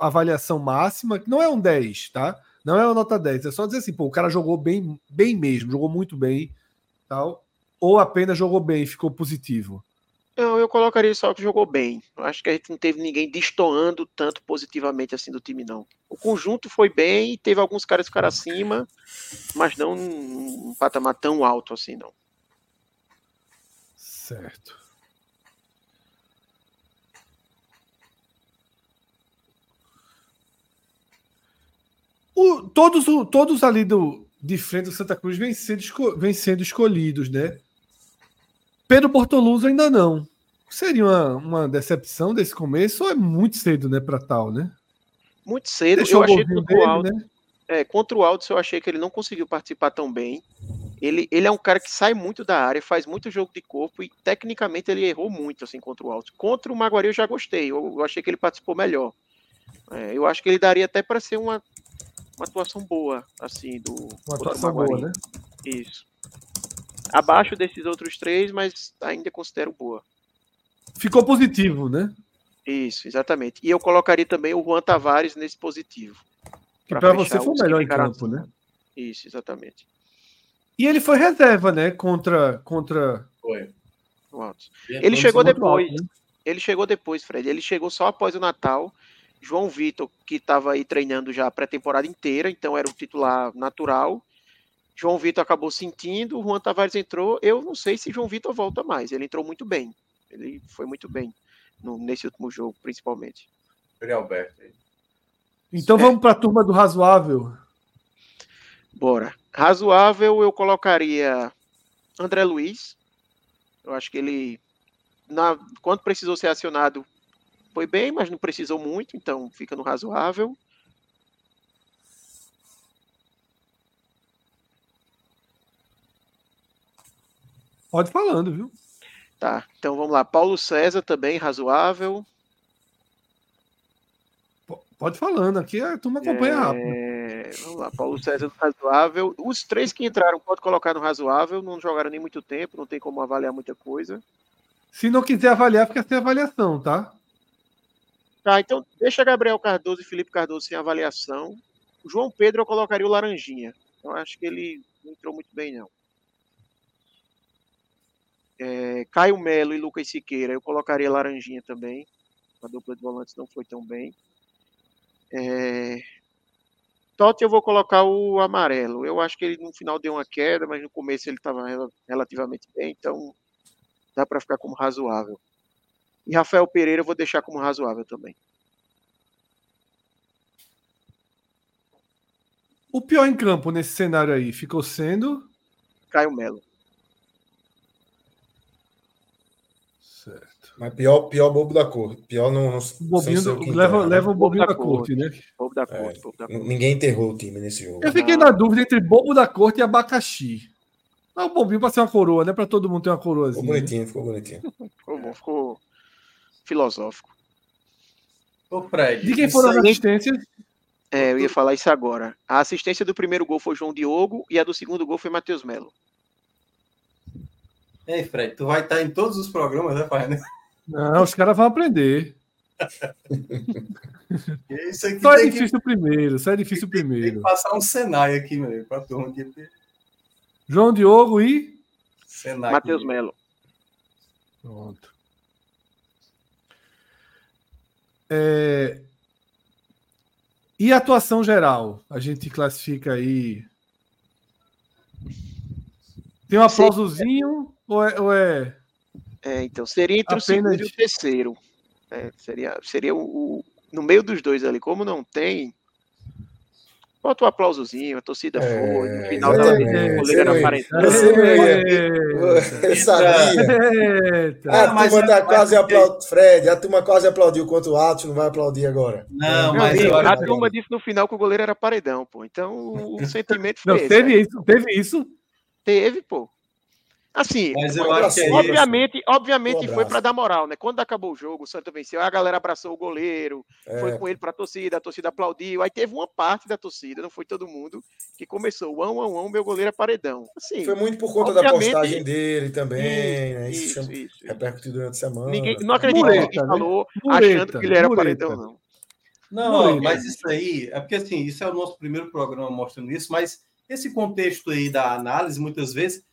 a, avaliação máxima? Não é um 10, tá? Não é uma nota 10. É só dizer assim, pô, o cara jogou bem, bem mesmo, jogou muito bem, tal. Ou apenas jogou bem ficou positivo? Não, eu colocaria só que jogou bem. Eu acho que a gente não teve ninguém destoando tanto positivamente assim do time, não. O conjunto foi bem, teve alguns caras que ficaram acima, mas não um patamar tão alto assim, não. Certo. O, todos, todos ali do, de frente do Santa Cruz vêm sendo, vêm sendo escolhidos, né? Pedro Bortoluso ainda não. Seria uma, uma decepção desse começo ou é muito cedo, né, para tal, né? Muito cedo. Deixou eu achei contra o Aldo, né? é, contra o Aldo, eu achei que ele não conseguiu participar tão bem. Ele, ele é um cara que sai muito da área, faz muito jogo de corpo e tecnicamente ele errou muito assim contra o Alto. Contra o Maguari eu já gostei, eu, eu achei que ele participou melhor. É, eu acho que ele daria até para ser uma, uma atuação boa, assim, do. Uma atuação boa, né? Isso. Abaixo desses outros três, mas ainda considero boa. Ficou positivo, né? Isso, exatamente. E eu colocaria também o Juan Tavares nesse positivo. Que para você foi o melhor em campo, né? Isso, exatamente. E ele foi reserva, né? Contra. contra... Foi. Ele chegou depois. Alto, né? Ele chegou depois, Fred. Ele chegou só após o Natal. João Vitor, que estava aí treinando já a pré-temporada inteira, então era o titular natural. João Vitor acabou sentindo, o Juan Tavares entrou. Eu não sei se João Vitor volta mais. Ele entrou muito bem. Ele foi muito bem no, nesse último jogo, principalmente. Alberto. Então é. vamos para a turma do razoável. Bora. Razoável, eu colocaria André Luiz. Eu acho que ele, na, quando precisou ser acionado, foi bem, mas não precisou muito, então fica no razoável. Pode falando, viu? Tá, então vamos lá. Paulo César também, razoável. Pode falando, aqui a turma acompanha é... rápido. Vamos lá, Paulo César no razoável. Os três que entraram, pode colocar no razoável, não jogaram nem muito tempo, não tem como avaliar muita coisa. Se não quiser avaliar, fica sem avaliação, tá? Tá, então deixa Gabriel Cardoso e Felipe Cardoso sem avaliação. O João Pedro eu colocaria o Laranjinha. Eu acho que ele não entrou muito bem, não. É, Caio Melo e Lucas Siqueira, eu colocaria Laranjinha também. A dupla de volantes não foi tão bem. É... Totti eu vou colocar o amarelo. Eu acho que ele no final deu uma queda, mas no começo ele estava relativamente bem, então dá para ficar como razoável. E Rafael Pereira eu vou deixar como razoável também. O pior em campo nesse cenário aí ficou sendo Caio Melo. Certo. Mas pior, pior bobo da corte. Pior não. não bobinho do, leva, né? leva o bobinho da, da corte, né? Bobo da corte, é, bobo da corte. Ninguém enterrou o time nesse jogo. Eu fiquei na dúvida entre bobo da corte e abacaxi. Mas o bobinho para ser uma coroa, né? Para todo mundo ter uma coroazinha. Ficou bonitinho, né? ficou bonitinho. ficou bom, ficou filosófico. Ô, Fred. De quem foram as assistências? É, eu ia falar isso agora. A assistência do primeiro gol foi João Diogo e a do segundo gol foi Matheus Melo. Ei, Fred, tu vai estar em todos os programas, né, pai? Não, os caras vão aprender. Isso só é difícil o que... primeiro, só é difícil o primeiro. Tem que passar um Senai aqui, meu, pra turma aqui. João Diogo e Senai. Matheus Melo. Pronto. É... E a atuação geral? A gente classifica aí. Tem um aplausozinho ou é, ou é... É, então, seria entre Apenas... o segundo e o terceiro. É, seria seria o, o, no meio dos dois ali. Como não tem, bota um aplausozinho, a torcida é, foi, no final é, da é, goleiro aparentando. Eu sabia. a ah, turma tá quase aplaudindo. Fred, a turma quase aplaudiu quanto o Atos não vai aplaudir agora. Não, mas a turma disse no final que o goleiro era paredão, pô. Então o sentimento foi. Não, esse, teve né? isso, teve isso. Teve, pô. Assim, Mas eu acho que é obviamente, isso. obviamente foi para dar moral, né? Quando acabou o jogo, o Santa venceu, a galera abraçou o goleiro, é. foi com ele para a torcida, a torcida aplaudiu. Aí teve uma parte da torcida, não foi todo mundo, que começou, ão, ão, ão, meu goleiro é paredão. Assim, foi muito por conta da postagem dele também, isso, né? Isso, isso, isso repercutiu durante a semana. Ninguém, não acredito que alguém falou achando que ele era paredão, não. Não, mas isso aí, é porque assim, isso é o nosso primeiro programa mostrando isso, mas esse contexto aí da análise, muitas vezes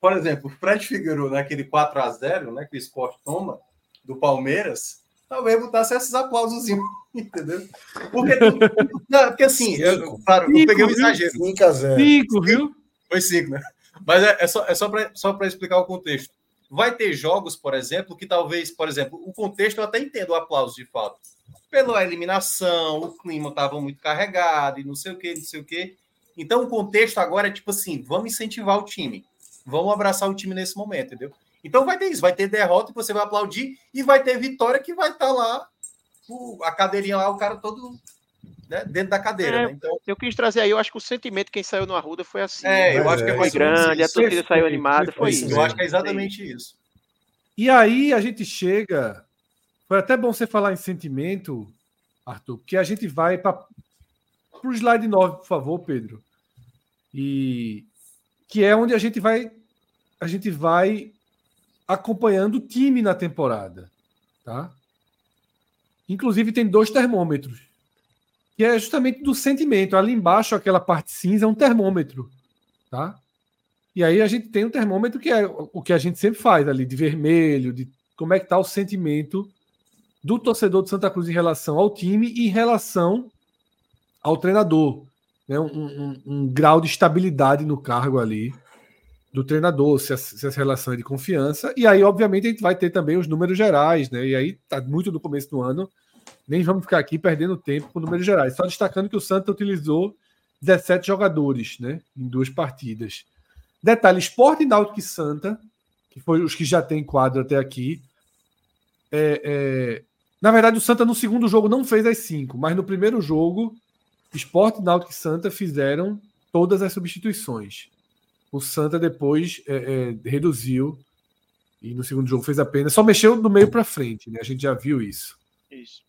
por exemplo, o Fred Figueiredo naquele 4 a 0 né, que o Sport toma do Palmeiras, talvez botasse esses aplausos, entendeu? Porque, não, porque assim, eu, claro, cinco, eu peguei um exagero. 5 a 0. 5, viu? Foi 5, né? Mas é, é só, é só para só explicar o contexto. Vai ter jogos, por exemplo, que talvez, por exemplo, o contexto eu até entendo o aplauso de fato. Pela eliminação, o clima estava muito carregado e não sei o que, não sei o que. Então o contexto agora é tipo assim: vamos incentivar o time vamos abraçar o time nesse momento, entendeu? Então vai ter isso, vai ter derrota que você vai aplaudir e vai ter vitória que vai estar tá lá, o, a cadeirinha lá, o cara todo né, dentro da cadeira. É, né? então, eu quis trazer aí, eu acho que o sentimento quem saiu no Arruda foi assim. É, eu acho que é foi grande, a torcida saiu animada, foi isso. Eu acho que é exatamente isso. E aí a gente chega. Foi até bom você falar em sentimento, Arthur, porque a gente vai para o slide 9, por favor, Pedro. E que é onde a gente vai a gente vai acompanhando o time na temporada, tá? Inclusive tem dois termômetros, que é justamente do sentimento. Ali embaixo, aquela parte cinza é um termômetro, tá? E aí a gente tem um termômetro que é o que a gente sempre faz ali, de vermelho, de como é que está o sentimento do torcedor de Santa Cruz em relação ao time e em relação ao treinador. Né? Um, um, um grau de estabilidade no cargo ali do treinador, se, essa relação é de confiança. E aí, obviamente, a gente vai ter também os números gerais, né? E aí tá muito no começo do ano. Nem vamos ficar aqui perdendo tempo com números gerais. Só destacando que o Santa utilizou 17 jogadores, né? Em duas partidas. Detalhe: Esporte Náutico e Santa, que foi os que já tem quadro até aqui. É, é... Na verdade, o Santa no segundo jogo não fez as cinco, mas no primeiro jogo, Esporte, Náutico e Santa fizeram todas as substituições. O Santa depois é, é, reduziu e no segundo jogo fez apenas. Só mexeu do meio para frente, né? A gente já viu isso. Isso.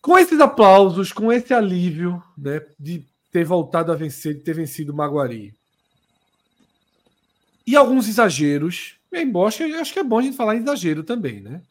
Com esses aplausos, com esse alívio né, de ter voltado a vencer, de ter vencido o Maguari, e alguns exageros, embora acho que é bom a gente falar em exagero também, né?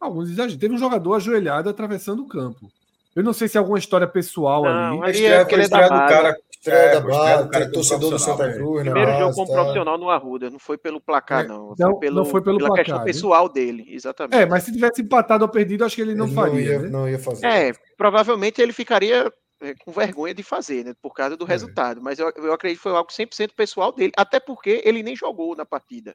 Alguns exageros. Teve um jogador ajoelhado atravessando o campo. Eu não sei se é alguma história pessoal não, ali. Ali é aquele é da cara Estreia da base, torcedor do Santa Cruz, né? Primeiro jogo como tá. profissional no Arruda, não foi pelo placar, é, não. Foi não, pelo, não foi pelo pela placar, questão pessoal dele, exatamente. É, mas se tivesse empatado ou perdido, acho que ele não ele faria. Não ia, né? não ia fazer. É, provavelmente ele ficaria é, com vergonha de fazer, né? Por causa do é. resultado. Mas eu, eu acredito que foi algo 100% pessoal dele, até porque ele nem jogou na partida.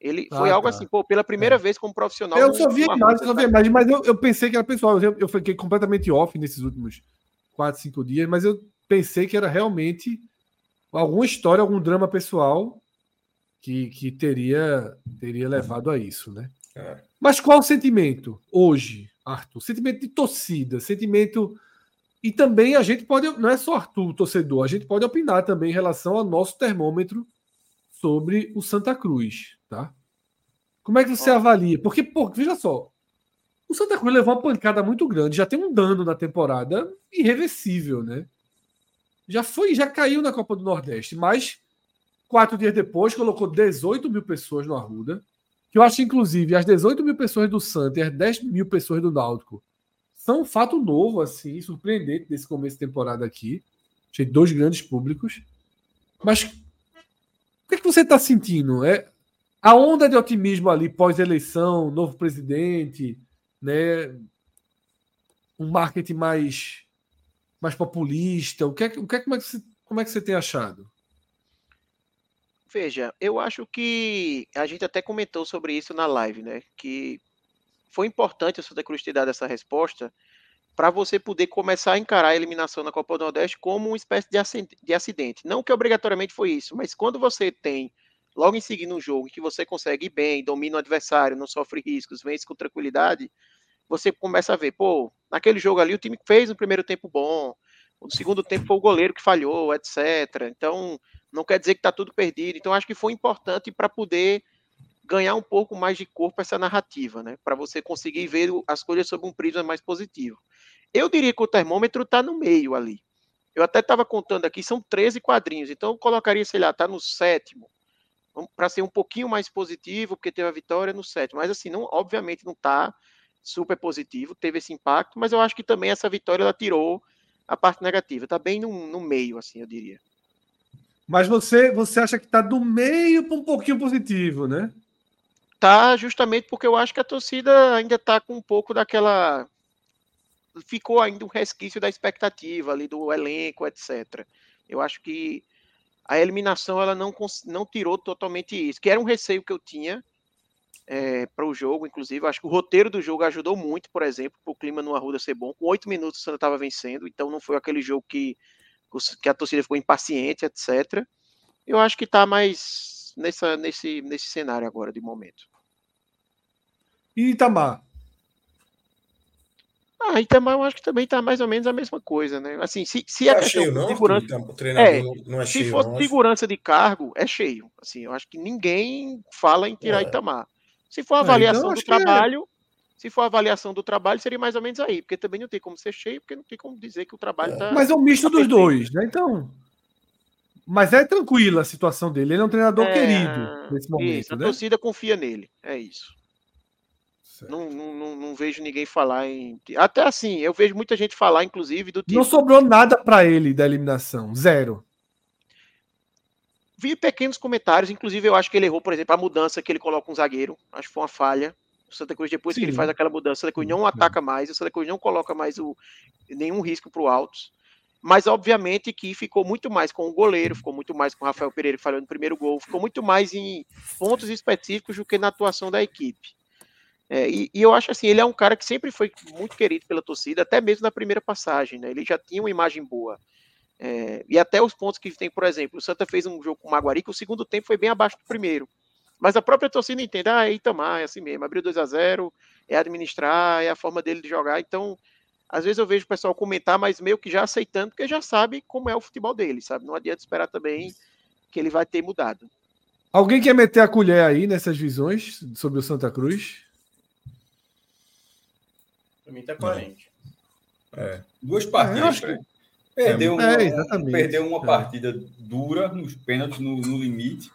Ele ah, foi algo tá. assim, pô, pela primeira é. vez como profissional. Eu só vi a imagem, só vi a imagem, mas eu, eu pensei que era pessoal. Eu, eu fiquei completamente off nesses últimos 4, 5 dias, mas eu pensei que era realmente alguma história, algum drama pessoal que, que teria, teria levado a isso, né? É. Mas qual o sentimento hoje, Arthur? Sentimento de torcida, sentimento. E também a gente pode, não é só Arthur, torcedor, a gente pode opinar também em relação ao nosso termômetro sobre o Santa Cruz, tá? Como é que você avalia? Porque, pô, veja só, o Santa Cruz levou uma pancada muito grande, já tem um dano na temporada irreversível, né? Já foi, já caiu na Copa do Nordeste, mas quatro dias depois colocou 18 mil pessoas no Arruda, que eu acho, inclusive, as 18 mil pessoas do Santa e as 10 mil pessoas do Náutico são um fato novo, assim, surpreendente desse começo de temporada aqui. Achei dois grandes públicos. Mas o que, é que você está sentindo? É a onda de otimismo ali pós-eleição, novo presidente, né? Um marketing mais mais populista? O que é, o que é, como, é que você, como é que você tem achado? Veja, eu acho que a gente até comentou sobre isso na live, né? Que foi importante o Santa Cruz ter dado essa resposta para você poder começar a encarar a eliminação na Copa do Nordeste como uma espécie de acidente. Não que obrigatoriamente foi isso, mas quando você tem logo em seguida um jogo em que você consegue ir bem, domina o adversário, não sofre riscos, vence com tranquilidade, você começa a ver, pô, naquele jogo ali o time fez um primeiro tempo bom, o segundo tempo foi o goleiro que falhou, etc. Então, não quer dizer que está tudo perdido. Então, acho que foi importante para poder ganhar um pouco mais de corpo essa narrativa, né? Para você conseguir ver as coisas sob um prisma mais positivo. Eu diria que o termômetro está no meio ali. Eu até estava contando aqui, são 13 quadrinhos, então eu colocaria, sei lá, está no sétimo, para ser um pouquinho mais positivo, porque teve a vitória no sétimo. Mas assim, não, obviamente não está super positivo, teve esse impacto, mas eu acho que também essa vitória ela tirou a parte negativa, tá bem no, no meio, assim, eu diria. Mas você, você acha que tá do meio para um pouquinho positivo, né? Tá, justamente porque eu acho que a torcida ainda tá com um pouco daquela. Ficou ainda um resquício da expectativa ali do elenco, etc. Eu acho que a eliminação ela não, não tirou totalmente isso, que era um receio que eu tinha, é, para o jogo, inclusive. Acho que o roteiro do jogo ajudou muito, por exemplo, para o clima no Arruda ser bom. Com oito minutos o Santa estava vencendo, então não foi aquele jogo que, que a torcida ficou impaciente, etc. Eu acho que está mais nessa, nesse, nesse cenário agora, de momento. E Itamar? Ah, Itamar eu acho que também está mais ou menos a mesma coisa, né? Assim, se, se a tá cheio, não? segurança, é, não é se cheio, for não, segurança de cargo, é cheio. Assim, eu acho que ninguém fala em tirar é. Itamar. Se for é, avaliação então, do trabalho, é... se for avaliação do trabalho, seria mais ou menos aí, porque também não tem como ser cheio, porque não tem como dizer que o trabalho está. É. Mas é um misto tá dos dois, né? Então. Mas é tranquila a situação dele. Ele é um treinador é... querido nesse momento. Isso, a né? torcida confia nele. É isso. Não, não, não, não, vejo ninguém falar em. Até assim, eu vejo muita gente falar, inclusive, do tipo. Não sobrou nada para ele da eliminação. Zero vi pequenos comentários, inclusive eu acho que ele errou, por exemplo, a mudança que ele coloca um zagueiro, acho que foi uma falha. O Santa Cruz, depois Sim. que ele faz aquela mudança, o Santa Cruz não ataca mais, o Santa Cruz não coloca mais o, nenhum risco para o Altos. Mas, obviamente, que ficou muito mais com o goleiro, ficou muito mais com o Rafael Pereira, que falhou no primeiro gol, ficou muito mais em pontos específicos do que na atuação da equipe. É, e, e, eu acho assim, ele é um cara que sempre foi muito querido pela torcida, até mesmo na primeira passagem, né? Ele já tinha uma imagem boa. É, e até os pontos que tem, por exemplo, o Santa fez um jogo com o Maguari que o segundo tempo foi bem abaixo do primeiro. Mas a própria torcida entende, ah, é Itamar, é assim mesmo, abriu 2 a 0 é administrar, é a forma dele de jogar. Então, às vezes eu vejo o pessoal comentar, mas meio que já aceitando, porque já sabe como é o futebol dele, sabe? Não adianta esperar também que ele vai ter mudado. Alguém quer meter a colher aí nessas visões sobre o Santa Cruz? Para mim tá coerente. É. Duas partidas, é, Perdeu, é, uma, perdeu uma partida dura nos pênaltis, no, no, limite.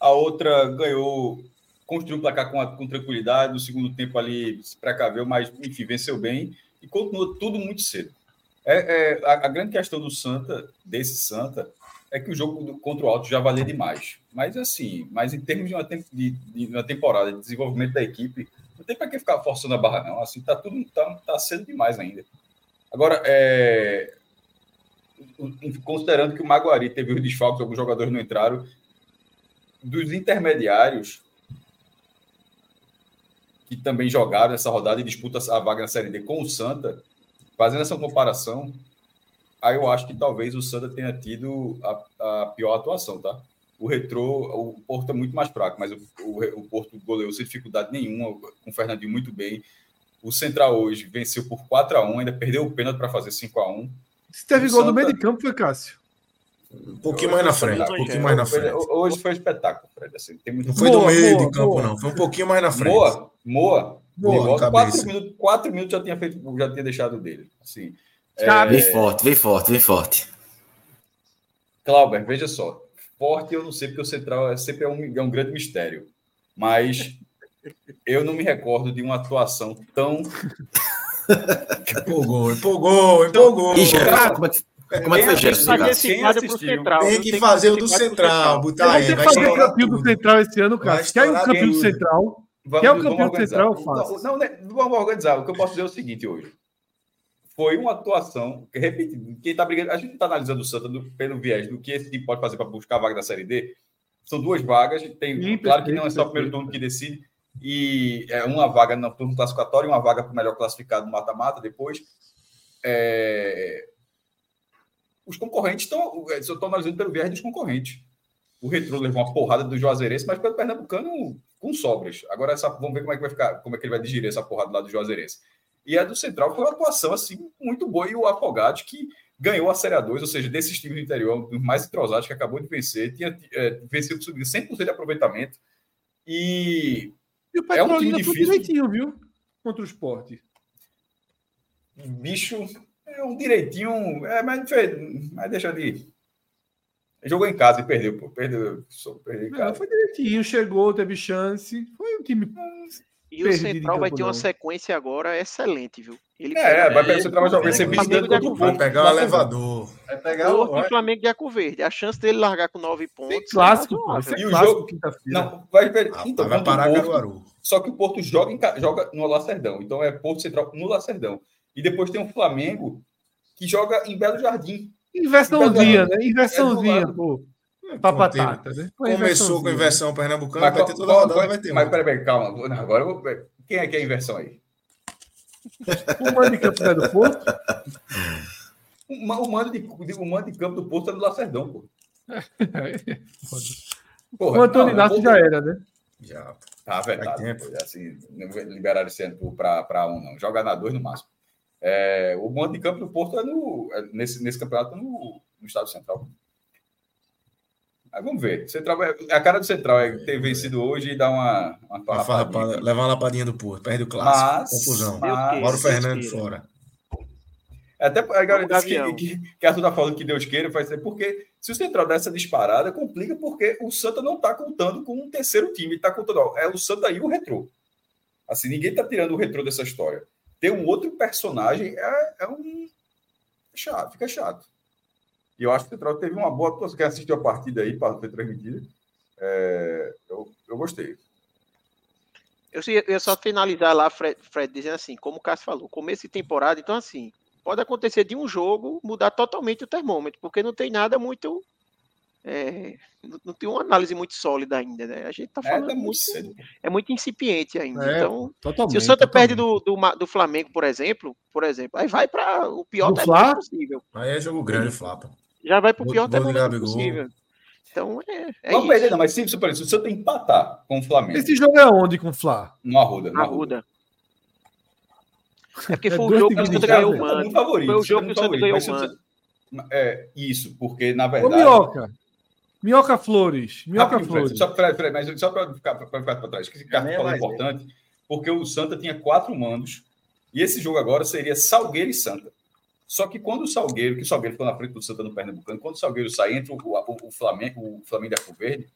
A outra ganhou, construiu o placar com, com tranquilidade. No segundo tempo ali se precaveu, mas enfim, venceu bem e continuou tudo muito cedo. É, é a, a, grande questão do Santa, desse Santa, é que o jogo contra o Alto já valia demais. Mas assim, mas em termos de uma, de, de uma temporada de desenvolvimento da equipe, não tem para que ficar forçando a barra, não. Assim, tá tudo tá, tá cedo demais ainda. Agora, é, considerando que o Maguari teve os desfalques, alguns jogadores não entraram, dos intermediários que também jogaram essa rodada e disputam a vaga na Série D com o Santa, fazendo essa comparação, aí eu acho que talvez o Santa tenha tido a, a pior atuação, tá? O Retrô, o Porto é muito mais fraco, mas o, o, o Porto goleou sem dificuldade nenhuma, com o Fernandinho muito bem. O Central hoje venceu por 4 a 1 ainda perdeu o pênalti para fazer 5 a 1 Se teve o gol Santa... no meio de campo, foi Cássio. Um pouquinho mais na frente. Um pouquinho mais na frente. Hoje foi um espetáculo, Fred. Assim, tem muito... Não foi do meio boa, de campo, boa. não. Foi um pouquinho mais na frente. Moa, Moa. Moa quatro, minutos, quatro minutos já tinha feito, já tinha deixado dele. Assim, é... Vem forte, vem forte, vem forte. Clauber, veja só. Forte eu não sei, porque o Central é, sempre é um, é um grande mistério. Mas eu não me recordo de uma atuação tão. Empolgou, empolgou, empolgou. E já, como é que, como é que foi Gerson? Tem que fazer o do Central, botar aí. Vai fazer o campeão do Central esse ano, cara. Quer o campeão do Central? Quer o campeão do Central? Não, não, né, vamos organizar. O que eu posso dizer é o seguinte hoje. Foi uma atuação, repetindo, quem está brigando, a gente está analisando o Santa do, pelo viés do que esse time pode fazer para buscar a vaga da Série D. São duas vagas, tem, Sim, claro que não é só o primeiro turno que decide, e é uma vaga no turno classificatório e uma vaga para o melhor classificado no mata-mata depois. É... Os concorrentes estão. Eu estou analisando pelo viés dos concorrentes. O Retro levou uma porrada do Juazeirense, mas pelo Pernambucano com sobras. Agora essa, vamos ver como é que vai ficar, como é que ele vai digerir essa porrada lá do Juazeirense. E a do Central foi uma atuação assim muito boa e o Afogados que ganhou a Série A2, ou seja, desses times do interior, um mais entrosados que acabou de vencer, tinha é, vencido 100% de aproveitamento. E e o Petrolina é um time difícil. direitinho, viu? Contra o esporte. Bicho, é um direitinho. É, mas, mas deixa de. Jogou em casa e perdeu, pô. Perdeu. perdeu em casa. Não, foi direitinho, chegou, teve chance. Foi um time. E o Central vai ter uma sequência agora excelente, viu? Ele é, vai pegar o Central vai ser Vai pegar o elevador. Vai pegar o Flamengo de Arco Verde. A chance dele largar com nove pontos. clássico, pô. É e o jogo quinta-feira. Não, vai, vai, então, vai parar Porto, Caruaru. Só que o Porto joga, em, joga no Lacerdão. Então é Porto Central no Lacerdão. E depois tem o Flamengo que joga em Belo Jardim. Inversãozinha, né? Inversãozinha, é pô. Pra batata, né? Começou com inversão pernambucana, vai ter toda a rodada, vai ter. Mas peraí, calma. Agora eu vou. Quem é que é a inversão aí? O mando de campo é do Porto? O mando de, o mando de campo do Porto é do Lacerdão, pô. Porra, o Antônio Inácio já era, né? Já. Tá vetado. Assim, não liberaram esse ano para um, não. Joga na dois no máximo. É, o mando de campo do Porto é, no, é nesse, nesse campeonato no, no Estado Central. Mas vamos ver. Central, é, a cara do Central é ter vencido hoje e dar uma, uma, uma farrapada, levar uma lapadinha do Porto, perde o clássico. Mas, Confusão. Mas, Mauro Fernando fora. Até agora que, que, que Arthur tá falando que Deus queira, vai ser porque se o Central der essa disparada, complica porque o Santa não está contando com um terceiro time, está contando, ó, é o Santa e o Retrô. Assim, ninguém está tirando o Retrô dessa história. Ter um outro personagem é, é um chato, fica chato. E eu acho que o Central teve uma boa atuação. Quem assistiu a partida aí, para ser transmitida, é, eu, eu gostei. Eu ia só finalizar lá, Fred, Fred, dizendo assim, como o Cássio falou, começo de temporada, então assim, pode acontecer de um jogo mudar totalmente o termômetro, porque não tem nada muito. É, não, tem uma análise muito sólida ainda, né? A gente tá é, falando é, muito, é muito incipiente ainda. É, então, se o Santa totalmente. perde do, do, do, Flamengo, por exemplo, por exemplo, aí vai para o pior termômetro possível. Aí é jogo grande, Flapa. Já vai para o pior termômetro possível. Então, é. é Vamos perder, não, mas sim, se o Santa empatar com o Flamengo. Esse jogo é onde com o Flá? No Arruda. No Arruda. É porque foi o jogo que o Santa ganhou o mano. Foi o jogo que o Santa ganhou o mano. É, isso, porque na verdade. Ô, Minhoca. Minhoca Flores. Minhoca Flores. Só, para ficar para trás, que esse cartão é importante, porque o Santa tinha quatro mandos, e esse jogo agora seria Salgueiro e Santa. Só que quando o Salgueiro, que o Salgueiro ficou na frente do Santa no Pernambucano, quando o Salgueiro sai entre o, o, o Flamengo, o Flamengo de Arco Verde,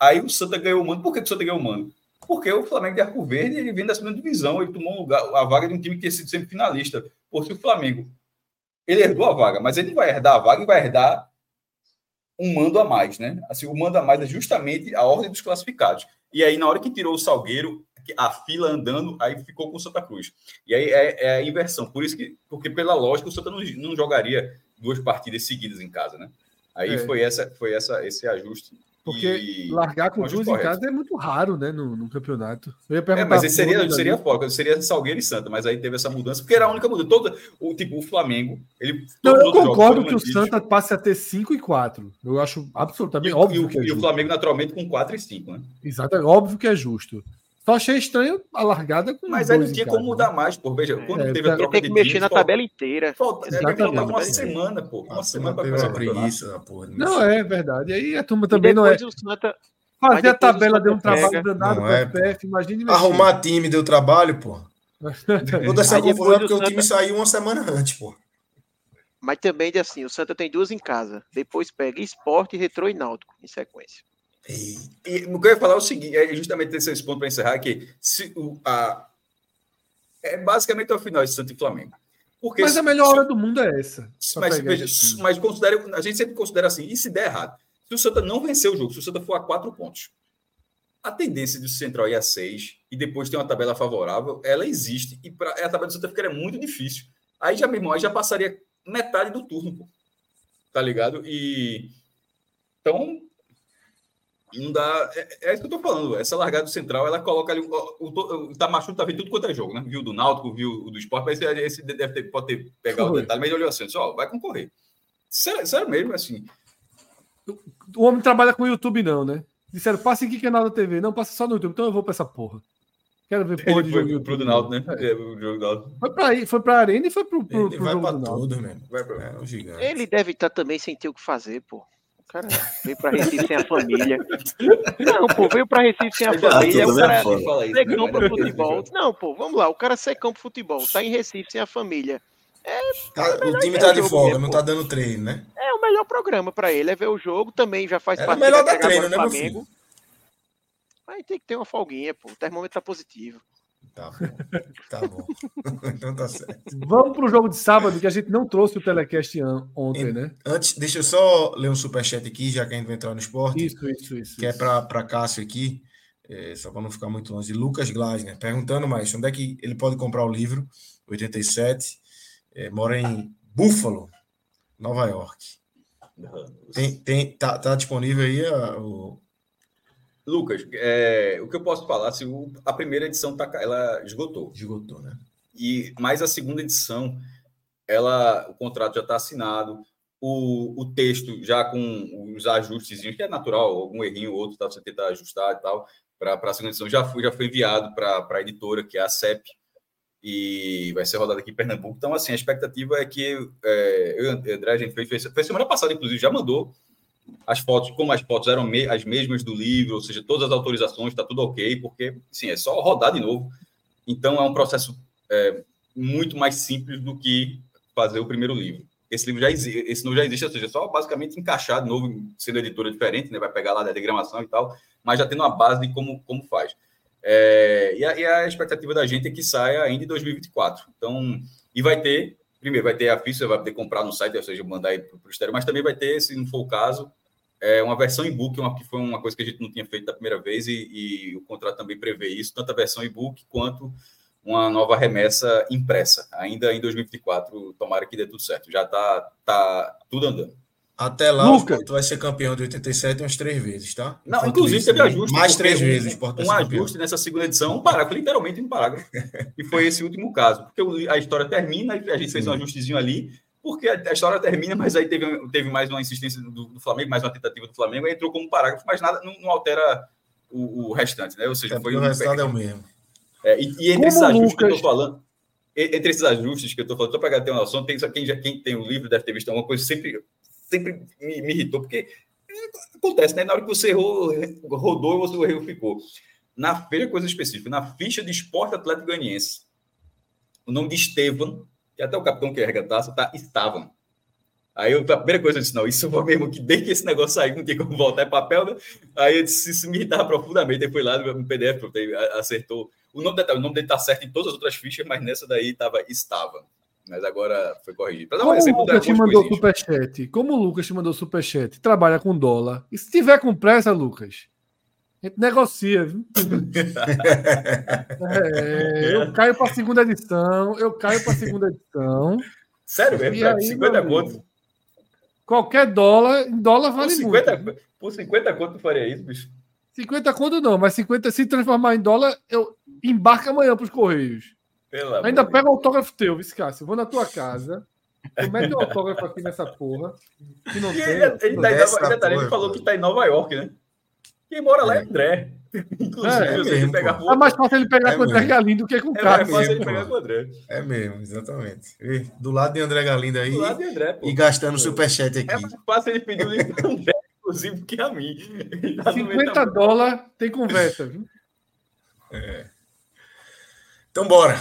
aí o Santa ganhou o mano. Por que o Santa ganhou o mano? Porque o Flamengo de Arco Verde ele vem da segunda divisão, ele tomou um lugar, a vaga de um time que tinha sido sempre finalista. Por se o Flamengo ele herdou a vaga, mas ele vai herdar a vaga e vai herdar um mando a mais, né? Assim, o mando a mais é justamente a ordem dos classificados. E aí, na hora que tirou o Salgueiro, a fila andando, aí ficou com o Santa Cruz. E aí é, é, a inversão. Por isso que, porque pela lógica, o Santa não, não jogaria duas partidas seguidas em casa, né? Aí é. foi essa, foi essa, esse ajuste porque e... largar com duas em casa é muito raro, né, no, no campeonato. É, mas seria, seria foco, seria Salgueiro e Santa, mas aí teve essa mudança, porque era a única mudança. Todo, o, tipo, o Flamengo, ele. Não, eu concordo que o Santa passe a ter 5 e 4. Eu acho absolutamente e, óbvio. E, que é e o Flamengo, naturalmente, com 4 e 5, né? Exato, óbvio que é justo. Só achei estranho a largada com Mas aí não tinha como mudar né? mais, pô. Veja, é, quando é, teve a troca tem que mexer na tabela inteira. Falta, é, faltava uma semana, pô. Uma semana para fazer preguiça, porra. Não, é verdade. Aí a turma também não é. Santa... Fazer a tabela deu um trabalho danado para é, PF, imagine Arrumar time deu trabalho, pô. Toda essa confusão porque o time saiu uma semana antes, pô. Mas também, assim, o Santa tem duas em casa. Depois pega esporte, retrô e náutico em sequência. E, e o que eu ia falar é o seguinte, é justamente esse ponto para encerrar, que se, o, a, é basicamente o final de Santos e Flamengo. Porque mas se, a melhor hora do mundo é essa. Mas, veja, mas considera, a gente sempre considera assim, e se der errado? Se o Santa não vencer o jogo, se o Santa for a quatro pontos, a tendência do Central ir a seis e depois ter uma tabela favorável, ela existe. E pra, a tabela do Santa ficaria muito difícil. Aí já, meu irmão, aí já passaria metade do turno, pô. Tá ligado? E. Então, não dá. É, é, isso que eu tô falando. Essa largada do central, ela coloca ali. O, o, o Tamachu tá vendo tudo quanto é jogo, né? Viu do Náutico, viu o do esporte, mas esse, esse deve ter, pode ter pegado o detalhe, mas ele olhou assim, ó, vai concorrer. Sério, sério mesmo, assim. O homem trabalha com o YouTube, não, né? Disseram, passa em que canal da TV? Não, passa só no YouTube. Então eu vou pra essa porra. Quero ver porra ele de jogo pro do Náutico, né? É. O jogo do Foi pra, foi pra Arena e foi pro, pro, ele pro vai jogo pra do tudo, mesmo. Vai pra... É, ele deve estar tá também sem ter o que fazer, pô cara veio para Recife sem a família. Não, pô, veio para Recife sem a família. O cara secão para futebol. Não, pô, vamos lá. O cara secão para futebol, tá em Recife sem a família. É, tá, o time tá de folga, não tá dando treino, né? É o melhor programa para ele, é ver o jogo, também já faz é parte. É o melhor da treino, né, Flamengo. Aí tem que ter uma folguinha, pô. O termômetro tá positivo. Tá bom. Tá bom. então tá certo. Vamos para o jogo de sábado, que a gente não trouxe o telecast ontem, né? Antes, deixa eu só ler um superchat aqui, já que a gente vai entrar no esporte. Isso, isso, isso. Que é isso. é para Cássio aqui, é, só para não ficar muito longe. Lucas Glasner, perguntando mais, onde é que ele pode comprar o livro? 87, é, mora em Buffalo, Nova York. Tem, tem, tá, tá disponível aí a, o, Lucas, é, o que eu posso falar, se assim, a primeira edição tá, ela esgotou. Esgotou, né? E mais a segunda edição, ela, o contrato já está assinado, o, o texto já com os ajustes, que é natural, algum errinho ou outro, tá, você tentar ajustar e tal, para a segunda edição, já foi, já foi enviado para a editora, que é a CEP, e vai ser rodado aqui em Pernambuco. Então, assim, a expectativa é que é, eu e André, a gente fez, fez, fez semana passada, inclusive, já mandou as fotos, como as fotos eram me, as mesmas do livro, ou seja, todas as autorizações, está tudo ok, porque, sim, é só rodar de novo. Então, é um processo é, muito mais simples do que fazer o primeiro livro. Esse livro já existe, esse não já existe, ou seja, é só basicamente encaixar de novo, sendo editora diferente, né, vai pegar lá da diagramação e tal, mas já tendo uma base de como, como faz. É, e, a, e, a, expectativa da gente é que saia ainda em 2024. Então, e vai ter, primeiro, vai ter a ficha, vai poder comprar no site, ou seja, mandar para o exterior, mas também vai ter, se não for o caso, é uma versão e-book, uma, que foi uma coisa que a gente não tinha feito da primeira vez, e, e o contrato também prevê isso, tanto a versão e-book quanto uma nova remessa impressa, ainda em 2024. Tomara que dê tudo certo. Já está tá tudo andando. Até lá, Luca. o vai ser campeão de 87 umas três vezes, tá? Não, inclusive isso, teve ajuste. Mais três um, vezes. Um, um ajuste nessa segunda edição, um parágrafo, literalmente um parágrafo. e foi esse último caso. Porque a história termina, a gente fez um ajustezinho ali, porque a, história termina, mas aí teve, teve mais uma insistência do, do, Flamengo, mais uma tentativa do Flamengo, aí entrou como parágrafo, mas nada não, não altera o, o, restante, né? Ou seja, é, foi o restante é o mesmo. É, e, e, entre como esses ajustes Lucas... que eu estou falando, entre esses ajustes que eu estou falando, só para ter uma noção, tem, quem, já, quem tem o livro deve ter visto alguma coisa, sempre, sempre me, me irritou, porque acontece, né? Na hora que você errou, rodou, você o erro ficou. Na feira, coisa específica, na ficha de esporte atlético ganiense, o nome de Estevam que até o capitão que erga a taça tá, estavam. Aí eu, a primeira coisa eu disse, não, isso foi mesmo que desde que esse negócio saiu, não tem como voltar, é papel, né? Aí eu disse, isso me irritava profundamente, aí foi lá no PDF, acertou. O nome, dele, o nome dele tá certo em todas as outras fichas, mas nessa daí tava, estava. Mas agora foi corrigido. Dar um Como o Lucas te mandou superchat? Como o Lucas te mandou superchat? Trabalha com dólar. E se tiver com pressa, Lucas, a gente negocia, viu? é, eu caio para a segunda edição, eu caio para a segunda edição. Sério mesmo? Aí, 50 conto? Qualquer dólar, em dólar vale por 50, muito. Por 50 conto faria isso, bicho? 50 conto não, mas 50 se transformar em dólar, eu embarco amanhã para os Correios. Pela Ainda pega o autógrafo teu, Viscácio. Vou na tua casa. Tu mete o autógrafo aqui nessa porra. Que não e tem. Ele, ele, tá Nova, tá, ele falou que tá em Nova York, né? Quem mora lá é, é André. Inclusive, é, é mesmo, pegar é mais fácil ele pegar é com o André Galindo do que com o cara. É mais fácil ele pegar com o André. É mesmo, exatamente. Do lado de André Galindo aí. Do lado de André, pô. E gastando o superchat aqui. É mais fácil ele pedir o link do André, inclusive, que a mim. 50 tá dólares tem conversa, viu? É. Então, bora.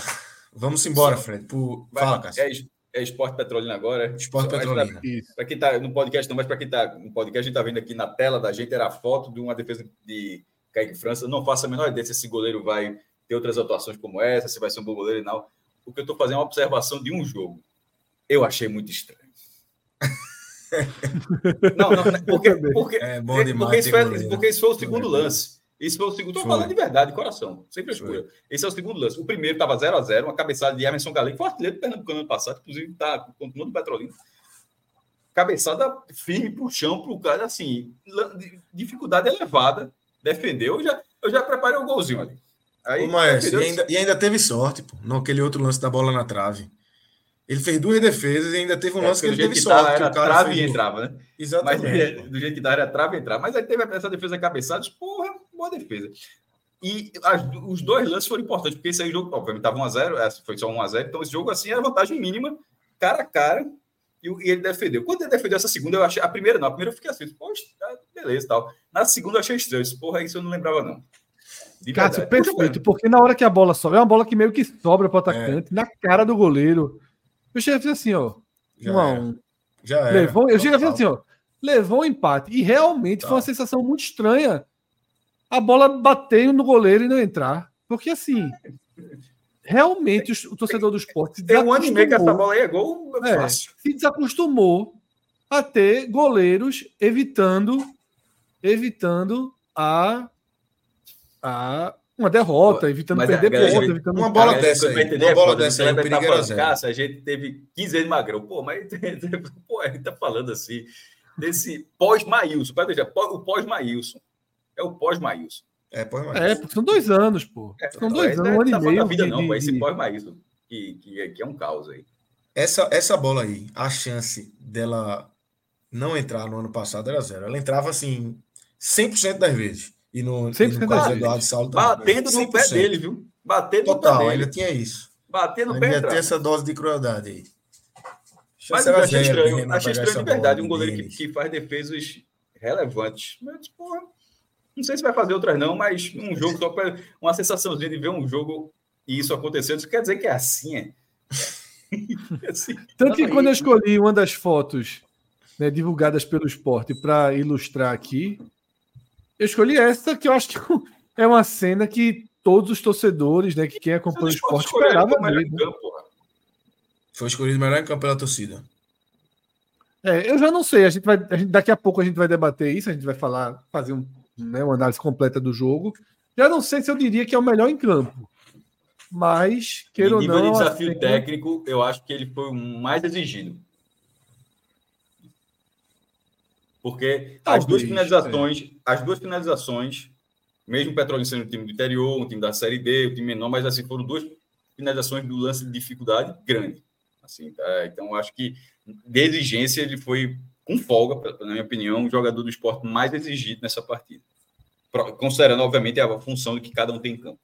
Vamos embora, Fred. Por... Fala, Cássio. É é Esporte Petrolina agora. Esporte Petrolina. Para quem está no podcast, não, mas para quem está no podcast, a gente está vendo aqui na tela da gente era a foto de uma defesa de Kaique França. Não faço a menor ideia se esse goleiro vai ter outras atuações como essa, se vai ser um bom goleiro e não. O que eu estou fazendo é uma observação de um jogo. Eu achei muito estranho. não, não, porque, porque, é bom demais porque, isso foi, porque isso foi o segundo lance. Isso foi o segundo. Estou falando de verdade, coração. Sempre escura. Esse é o segundo lance. O primeiro estava 0 a 0 uma cabeçada de Emerson Galego, foi artilheiro do Pernambucano ano passado, inclusive está continuando no Petrolina. Cabeçada firme para o chão, para o cara, assim, dificuldade elevada. Defendeu, eu já, eu já preparei o um golzinho ali. Aí, Ô, Maestro, e, ainda, e ainda teve sorte, pô, naquele outro lance da bola na trave. Ele fez duas defesas e ainda teve um é, lance que ele teve que sorte. Era trave e entrava, né? Exatamente. Mas, do jeito que dá, era trave e entrava. Mas aí teve essa defesa cabeçada, porra, boa defesa. E as, os dois lances foram importantes, porque esse aí jogo, obviamente, estava 1x0, foi só 1x0, então esse jogo assim era vantagem mínima, cara a cara, e, e, ele defendeu. Quando ele defendeu essa segunda, eu achei. A primeira não, a primeira eu fiquei assim, poxa, tá, beleza tal. Na segunda eu achei estranho, isso, porra, isso eu não lembrava, não. Cássio, perfeito, porque na hora que a bola sobe, é uma bola que meio que sobra para o atacante, é. na cara do goleiro. Eu cheguei a assim, ó. Já um a um. Já era. Levou, eu cheguei a assim, ó. Levou um empate. E realmente tá. foi uma sensação muito estranha a bola bater no goleiro e não entrar. Porque assim, realmente o, torcedor do esporte. Tem um ano e meio que essa bola aí é gol é, fácil. Se desacostumou a ter goleiros evitando evitando a, a uma derrota, evitando Mas perder pontos, evitando uma bola dessa aí, entender, uma bola dessa aí, o perigo era zero. a gente teve 15 anos de magrão. Pô, mas pô, a gente tá falando assim desse pós-Maílson, o pós-Maílson. É o pós-Maílson. É, pós-Maílson. É, são dois anos, pô. É, são dois anos, um ano tá e meio. Vida, de, não, de... esse pós-Maílson, que, que, que é um caos aí. Essa, essa bola aí, a chance dela não entrar no ano passado era zero. Ela entrava assim 100% das vezes. E no, 100% e no caso do Eduardo Saulo Batendo no pé dele, viu? Batendo Total, no pé dele. ainda tinha isso. Batendo no pé Ainda tem essa dose de crueldade aí. Mas eu achei estranho, achei estranho de verdade um goleiro que, que, faz defesas relevantes. Mas, porra, não sei se vai fazer outras não, mas um jogo só para uma sensaçãozinha de ver um jogo e isso acontecendo, isso quer dizer que é assim, é. assim, Tanto que quando eu escolhi uma das fotos né, divulgadas pelo esporte para ilustrar aqui, eu escolhi essa que eu acho que é uma cena que todos os torcedores, né, que quem acompanha o esporte esperava ver. Né? Foi escolhido melhor em campo pela torcida. É, eu já não sei. A gente vai, a gente, daqui a pouco a gente vai debater isso. A gente vai falar, fazer um né, uma análise completa do jogo. Já não sei se eu diria que é o melhor em campo. Mas, queira ou não. nível de desafio assim, técnico, eu acho que ele foi o mais exigido. Porque Talvez, as duas finalizações, é. as duas finalizações, mesmo o Petróleo sendo um time do interior, um time da Série B, um time menor, mas assim foram duas finalizações do lance de dificuldade grande. Assim, tá? Então, acho que de exigência ele foi com folga, na minha opinião, o jogador do esporte mais exigido nessa partida. Considerando, obviamente, a função que cada um tem em campo.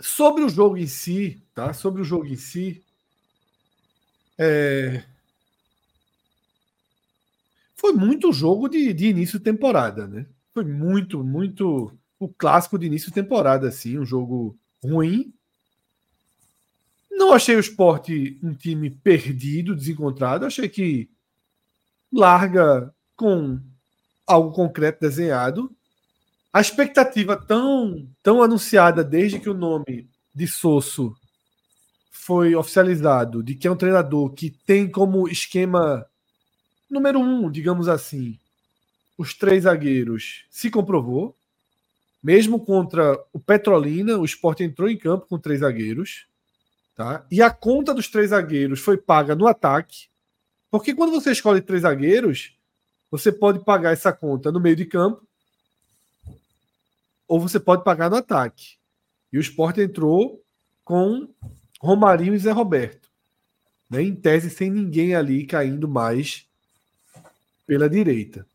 Sobre o jogo em si, tá? Sobre o jogo em si, é... foi muito jogo de, de início de temporada, né? Foi muito, muito o clássico de início de temporada, assim, um jogo ruim. Não achei o esporte um time perdido, desencontrado. Achei que larga com algo concreto desenhado. A expectativa tão, tão anunciada desde que o nome de Sosso foi oficializado, de que é um treinador que tem como esquema número um, digamos assim, os três zagueiros, se comprovou. Mesmo contra o Petrolina, o Sport entrou em campo com três zagueiros. Tá? E a conta dos três zagueiros foi paga no ataque. Porque quando você escolhe três zagueiros, você pode pagar essa conta no meio de campo ou você pode pagar no ataque. E o Sport entrou com Romarinho e Zé Roberto. Né? Em tese, sem ninguém ali caindo mais pela direita.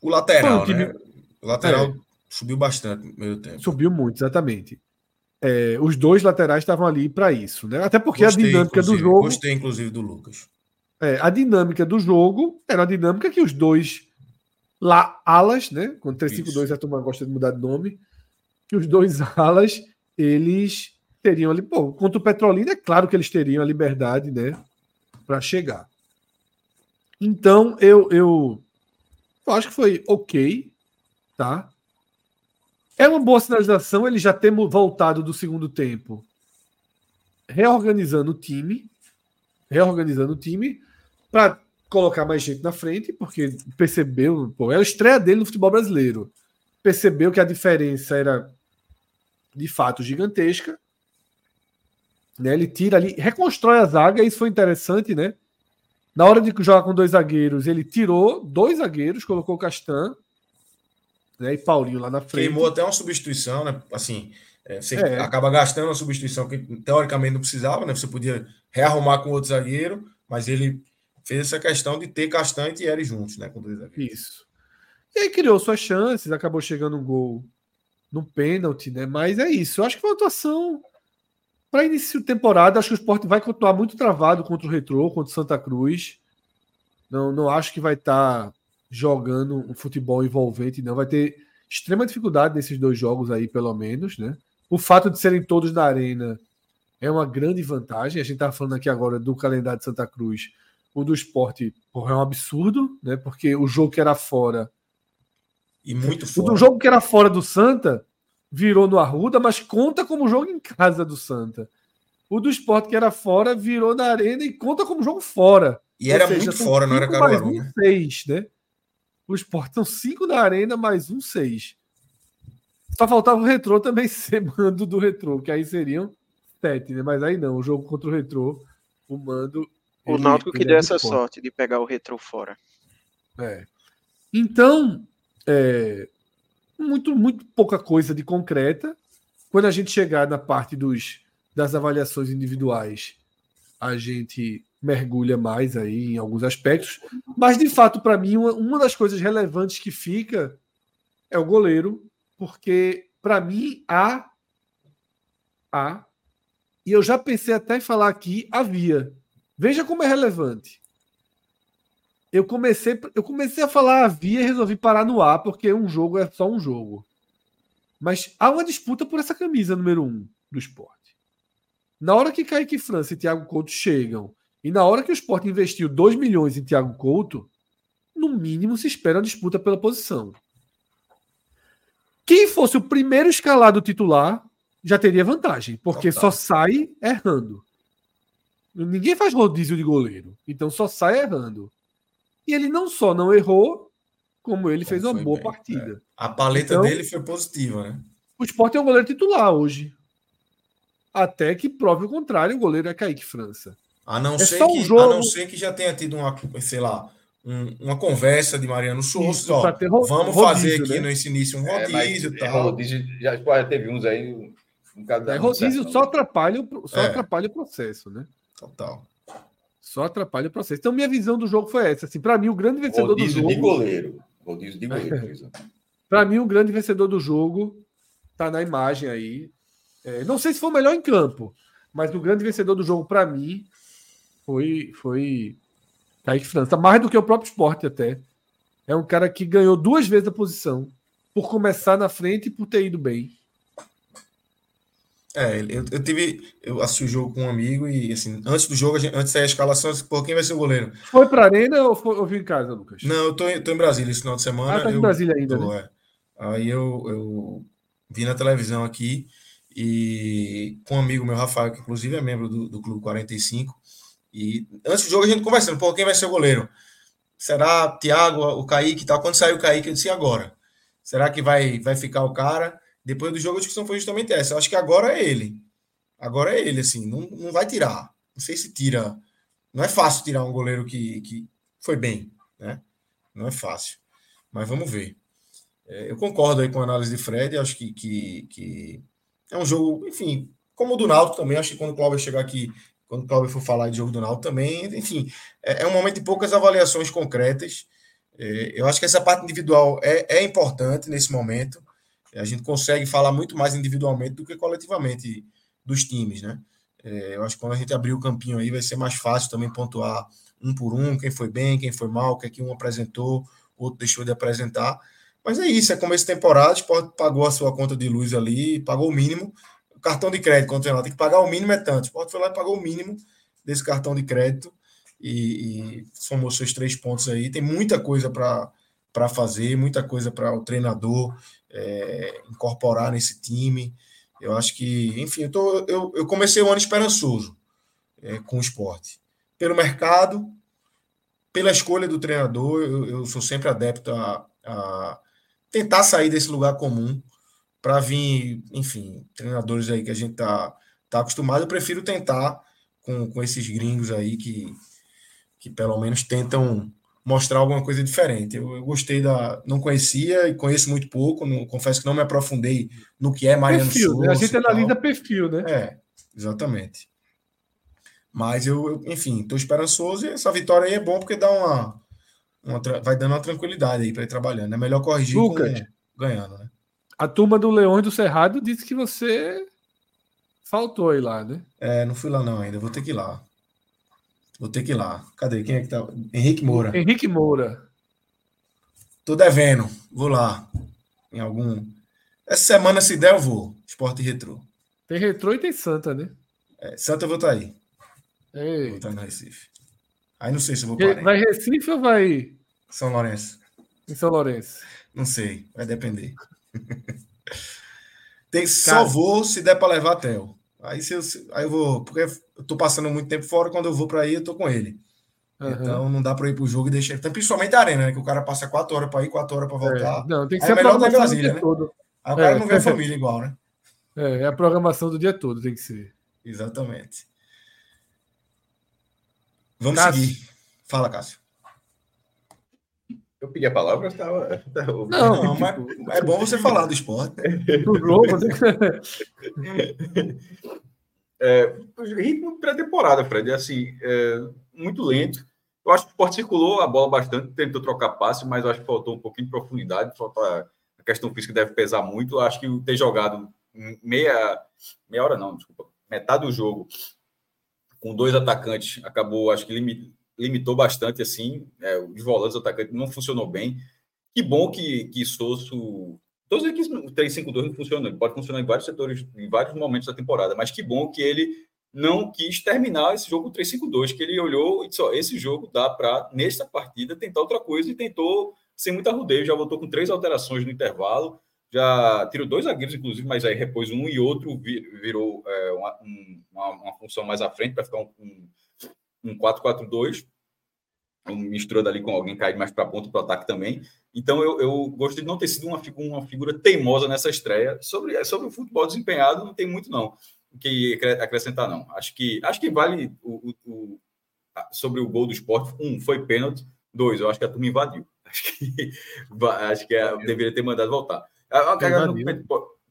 O lateral, time... né? O lateral é. subiu bastante no meio tempo. Subiu muito, exatamente. É, os dois laterais estavam ali para isso, né? Até porque gostei, a dinâmica do jogo. Gostei, inclusive, do Lucas. É, a dinâmica do jogo era a dinâmica que os dois lá alas, né? Quando 352 a turma gosta de mudar de nome, que os dois alas eles teriam ali, pô, contra o Petrolina é claro que eles teriam a liberdade, né, para chegar. Então eu, eu eu acho que foi ok, tá? É uma boa sinalização ele já ter voltado do segundo tempo, reorganizando o time, reorganizando o time para colocar mais gente na frente, porque percebeu, pô, é a estreia dele no futebol brasileiro. Percebeu que a diferença era de fato gigantesca. Né? Ele tira ali, reconstrói a zaga, isso foi interessante, né? Na hora de jogar com dois zagueiros, ele tirou dois zagueiros, colocou Castan né, e Paulinho lá na frente. Queimou até uma substituição, né? Assim, é, você é. acaba gastando uma substituição que teoricamente não precisava, né? Você podia rearrumar com outro zagueiro, mas ele fez essa questão de ter Castan e Thierry juntos, né? Com dois zagueiros. Isso. E aí criou suas chances, acabou chegando um gol no pênalti, né? Mas é isso. Eu acho que foi uma atuação para início de temporada, acho que o esporte vai continuar muito travado contra o Retrô, contra o Santa Cruz. Não, não acho que vai estar tá jogando um futebol envolvente, não. Vai ter extrema dificuldade nesses dois jogos aí, pelo menos, né? O fato de serem todos na arena é uma grande vantagem. A gente está falando aqui agora do calendário de Santa Cruz. O do esporte porra, é um absurdo, né? Porque o jogo que era fora. E muito fora. O jogo que era fora do Santa virou no Arruda, mas conta como jogo em casa do Santa. O do esporte que era fora virou na arena e conta como jogo fora. E Ou era seja, muito fora, não era Caruaru. Mais um né? seis, né? O esporte são cinco na arena, mais um seis. Só faltava o retrô também ser mando do retrô, que aí seriam sete, né? Mas aí não, o jogo contra o retrô, o mando. O ele, Náutico que deu é essa forte. sorte de pegar o retrô fora. É. Então, é, muito, muito pouca coisa de concreta. Quando a gente chegar na parte dos, das avaliações individuais, a gente mergulha mais aí em alguns aspectos. Mas, de fato, para mim, uma, uma das coisas relevantes que fica é o goleiro, porque, para mim, há. Há. E eu já pensei até em falar aqui, havia. Veja como é relevante eu comecei, eu comecei a falar havia e resolvi parar no A, porque um jogo é só um jogo. Mas há uma disputa por essa camisa número um do esporte. Na hora que Kaique França e Thiago Couto chegam, e na hora que o esporte investiu 2 milhões em Thiago Couto, no mínimo se espera uma disputa pela posição. Quem fosse o primeiro escalado titular já teria vantagem, porque só sai errando. Ninguém faz rodízio de goleiro, então só sai errando. E ele não só não errou, como ele fez uma boa bem, partida. É. A paleta então, dele foi positiva, né? O Sport é um goleiro titular hoje. Até que prove o contrário, o goleiro é Kaique França. A não, é ser, que, jogo... a não ser que já tenha tido uma, sei lá, um, uma conversa de Mariano Souza, vamos rodízio, fazer aqui né? nesse início um é, rodízio e é, tal. Rodízio, já, já teve uns aí, um é, rodízio só atrapalha, só é. atrapalha o processo, né? Total. Só atrapalha o processo. Então, minha visão do jogo foi essa. Assim, para mim, o grande vencedor Rodízio do jogo. De goleiro. Rodízio de goleiro. para mim, o grande vencedor do jogo tá na imagem aí. É, não sei se foi o melhor em campo, mas o grande vencedor do jogo, para mim, foi, foi Kaique França. Mais do que o próprio esporte, até. É um cara que ganhou duas vezes a posição. Por começar na frente e por ter ido bem. É, eu, eu tive. Eu assisti o jogo com um amigo e, assim, antes do jogo, gente, antes da escalação, eu disse, pô, quem vai ser o goleiro? Foi pra Arena ou, foi, ou viu em casa, Lucas? Não, eu tô, tô em Brasília esse final de semana. Ah, tá eu, em Brasília ainda. Tô, né? é. Aí eu, eu vi na televisão aqui e com um amigo meu, Rafael, que inclusive é membro do, do Clube 45. E antes do jogo a gente conversando, pô, quem vai ser o goleiro? Será Thiago, o Kaique e tal? Quando saiu o Kaique, eu disse, agora? Será que vai, vai ficar o cara? Depois do jogo, a discussão foi justamente essa. Eu acho que agora é ele. Agora é ele, assim, não, não vai tirar. Não sei se tira. Não é fácil tirar um goleiro que, que foi bem, né? Não é fácil. Mas vamos ver. É, eu concordo aí com a análise de Fred. Acho que, que, que é um jogo, enfim, como o do Náutico também. Acho que quando o Cláudio chegar aqui, quando o Cláudio for falar de jogo do Náutico também, enfim, é, é um momento de poucas avaliações concretas. É, eu acho que essa parte individual é, é importante nesse momento. A gente consegue falar muito mais individualmente do que coletivamente dos times, né? É, eu acho que quando a gente abrir o campinho aí vai ser mais fácil também pontuar um por um, quem foi bem, quem foi mal, o que é que um apresentou, outro deixou de apresentar. Mas é isso, é começo de temporada, o Sport pagou a sua conta de luz ali, pagou o mínimo. O cartão de crédito, quando tem lá, tem que pagar o mínimo, é tanto. O Sport foi lá e pagou o mínimo desse cartão de crédito e, e somou seus três pontos aí. Tem muita coisa para fazer, muita coisa para o treinador é, incorporar nesse time. Eu acho que, enfim, eu, tô, eu, eu comecei o ano esperançoso é, com o esporte. Pelo mercado, pela escolha do treinador, eu, eu sou sempre adepto a, a, tentar sair desse lugar comum para vir, enfim, treinadores aí que a gente tá, tá acostumado. Eu prefiro tentar com, com esses gringos aí que, que pelo menos tentam mostrar alguma coisa diferente. Eu, eu, gostei da. Não conhecia e conheço muito pouco, não, confesso que não me aprofundei no que é Mariano perfil, Souza. Né? A gente analisa perfil, né? É, exatamente. Mas eu, eu enfim, estou esperançoso e essa vitória aí é bom porque dá uma. uma vai dando uma tranquilidade aí para ir trabalhando. É melhor corrigir Lucas, com, ganhando, né? A turma do Leões do Cerrado disse que você faltou aí lá, né? É, não fui lá não ainda, vou ter que ir lá. Vou ter que ir lá. Cadê? Quem é que tá? Henrique Moura. Henrique Moura. Tô devendo. Vou lá. Em algum. Essa semana, se der, eu vou. Esporte Retrô. Tem Retrô e tem Santa, né? É, Santa eu vou estar tá aí. Vou estar tá no Recife. Aí não sei se eu vou parar. Vai Recife ou vai. São Lourenço. Em São Lourenço. Não sei. Vai depender. tem, só vou se der para levar até. Aí, se eu, aí eu vou, porque eu tô passando muito tempo fora, quando eu vou para aí, eu tô com ele. Uhum. Então não dá para ir pro jogo e deixar. Então, principalmente a arena, né? Que o cara passa quatro horas para ir, quatro horas para voltar. É, não, tem que aí ser é melhor ter Brasília, né? Todo. Aí o cara é, não vê a família igual, né? É, é a programação do dia todo, tem que ser. Exatamente. Vamos Cássio. seguir. Fala, Cássio. Eu pedi a palavra, estava. Não, não mas é bom você falar do esporte. Do jogo, né? é, ritmo pré-temporada, Fred, é assim, é, muito lento. Eu acho que o esporte circulou a bola bastante, tentou trocar passe, mas acho que faltou um pouquinho de profundidade, falta a questão física deve pesar muito. Eu acho que ter jogado meia, meia hora, não, desculpa, metade do jogo com dois atacantes acabou, acho que limitou bastante, assim, é, os volantes, o atacante não funcionou bem. Que bom que, que Sosso... Todos que o 3-5-2 não funciona, ele pode funcionar em vários setores, em vários momentos da temporada, mas que bom que ele não quis terminar esse jogo 3-5-2, que ele olhou e disse, ó, esse jogo dá para, nesta partida, tentar outra coisa e tentou sem muita rodeio, já voltou com três alterações no intervalo, já tirou dois zagueiros, inclusive, mas aí repôs um e outro virou é, uma, uma, uma, função mais à frente para ficar um, um, um 4-4-2 misturando ali com alguém cair mais para a ponta para o ataque também. Então eu, eu gostei de não ter sido uma, uma figura teimosa nessa estreia. Sobre, sobre o futebol desempenhado, não tem muito não o que acrescentar, não. Acho que, acho que vale o, o, o sobre o gol do esporte. Um, foi pênalti. Dois, eu acho que a turma invadiu. Acho que, acho que é, deveria ter mandado voltar. A, a,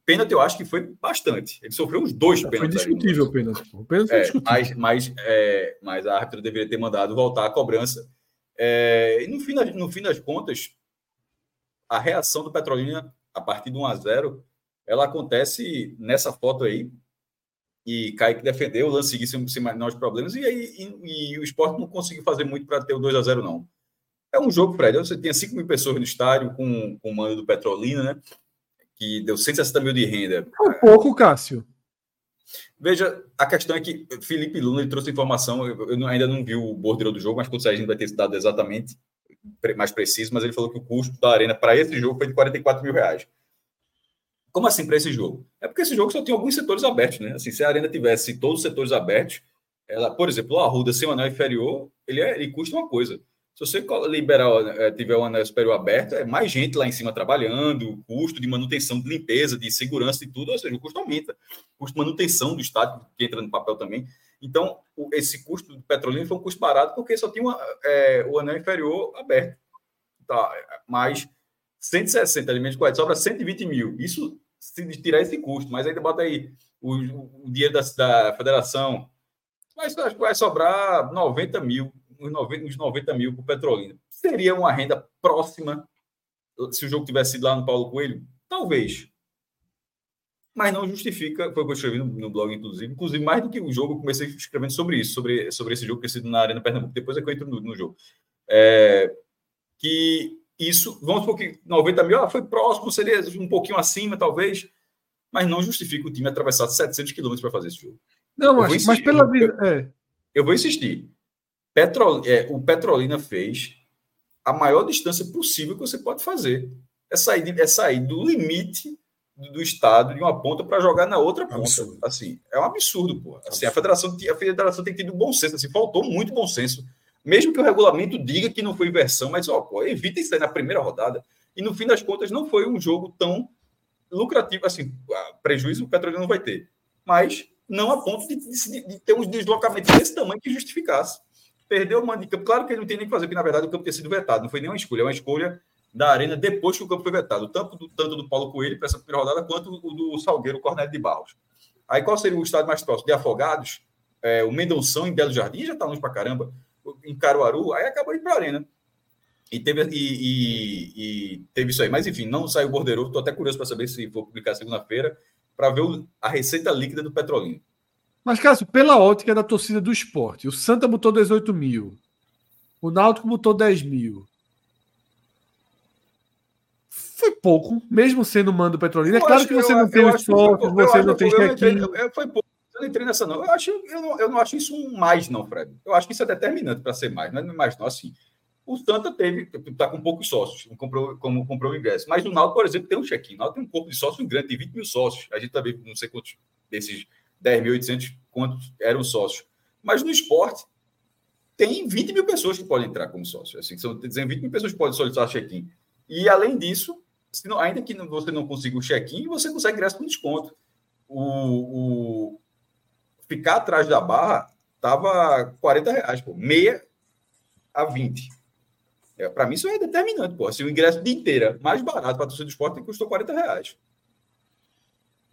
pênalti, eu acho que foi bastante. Ele sofreu uns dois pênaltis. Foi discutível o pênalti. O pênalti é, mas, mas, é, mas a árbitra deveria ter mandado voltar a cobrança. É, e no fim, das, no fim das contas, a reação do Petrolina, a partir de 1 a 0 ela acontece nessa foto aí. E Kaique defendeu, o lance seguir sem, sem mais problemas, e, aí, e, e, o esporte não conseguiu fazer muito para ter o 2 a 0 não. É um jogo, Fred. Você tinha 5 mil pessoas no estádio com, com o mando do Petrolina, né? Que deu 160 mil de renda. É um pouco, Cássio. Veja, a questão é que Felipe Luna ele trouxe informação, eu, eu ainda não vi o bordeiro do jogo, mas quando sair a gente vai ter esse dado exatamente mais preciso, mas ele falou que o custo da arena para esse jogo foi de 44 mil reais. Como assim para esse jogo? É porque esse jogo só tem alguns setores abertos, né? Assim, se a arena tivesse todos os setores abertos, ela, por exemplo, o Arruda sem o anel inferior, ele, é, ele custa uma coisa. Se você liberar, é, tiver o anel superior aberto, é mais gente lá em cima trabalhando, custo de manutenção, de limpeza, de segurança e tudo, ou seja, o custo aumenta. O custo de manutenção do estádio, que entra no papel também. Então, esse custo do petrolina foi um custo barato porque só tinha uma, é, o anel inferior aberto. Tá, mas 160 alimentos corretos, sobra 120 mil. Isso se tirar esse custo, mas aí bota aí o, o dinheiro da, da federação, mas acho que vai sobrar 90 mil, uns 90, uns 90 mil para o Petrolina. Seria uma renda próxima se o jogo tivesse sido lá no Paulo Coelho? Talvez. Mas não justifica, foi o que eu escrevi no, no, blog, inclusive. Inclusive, mais do que o jogo, eu comecei escrevendo sobre isso, sobre, sobre esse jogo ter sido na Arena Pernambuco. Depois é que eu entro no, no jogo. É, que isso, vamos supor que 90 mil ah, foi próximo, seria um pouquinho acima, talvez, mas não justifica o time atravessar 700 quilômetros para fazer esse jogo. Não, mas, mas pela vida. É. Eu vou insistir. É, o Petrolina fez a maior distância possível que você pode fazer. É sair, é sair do limite do, do estado de uma ponta para jogar na outra ponta. Absurdo. Assim, é um absurdo, pô. Assim, a federação, a federação tem tido bom senso. Assim, faltou muito bom senso mesmo que o regulamento diga que não foi inversão, mas ó, pô, evita isso aí na primeira rodada. E no fim das contas, não foi um jogo tão lucrativo. Assim, prejuízo o Petrolina não vai ter. Mas não a ponto de, de, de ter uns deslocamentos desse tamanho que justificasse. Perdeu o mando de campo. Claro que ele não tem nem que fazer, porque na verdade o campo tinha sido vetado. Não foi nenhuma escolha, é uma escolha da Arena depois que o campo foi vetado. Tanto do, tanto do Paulo Coelho para essa primeira rodada, quanto o do Salgueiro Cornélio de Barros. Aí qual seria o estado mais próximo? De Afogados? É, o Mendonção em Belo Jardim já está longe para caramba em Caruaru, aí acabou indo para a Arena. E teve, e, e, e, teve isso aí. Mas, enfim, não saiu o bordeiro. Estou até curioso para saber se for publicar segunda-feira, para ver o, a receita líquida do Petrolino. Mas, Cássio, pela ótica da torcida do esporte, o Santa botou 18 mil, o Náutico botou 10 mil. Foi pouco, mesmo sendo mando Petrolina. É claro que você eu, não tem os sócios, você não tem check-in. Foi pouco não entrei nessa, não. Eu, acho, eu, não, eu não acho isso um mais, não, Fred. Eu acho que isso é determinante para ser mais, não é mais, não. Assim, o Santa teve, está com poucos sócios, comprou, como comprou o ingresso. Mas o Náutico, por exemplo, tem um check-in. O Náutico tem um corpo de sócios grande, tem 20 mil sócios. A gente também, não sei quantos desses 10.800, quantos eram sócios. Mas no esporte, tem 20 mil pessoas que podem entrar como sócio. Assim, são dizendo 20 mil pessoas que podem solicitar check-in. E, além disso, não, ainda que você não consiga o check-in, você consegue ingresso com desconto. O, o, ficar atrás da barra tava 40 reais, pô. Meia a 20. É, para mim, isso é determinante, pô. Se o ingresso de inteira mais barato para torcida do esporte custou 40 reais.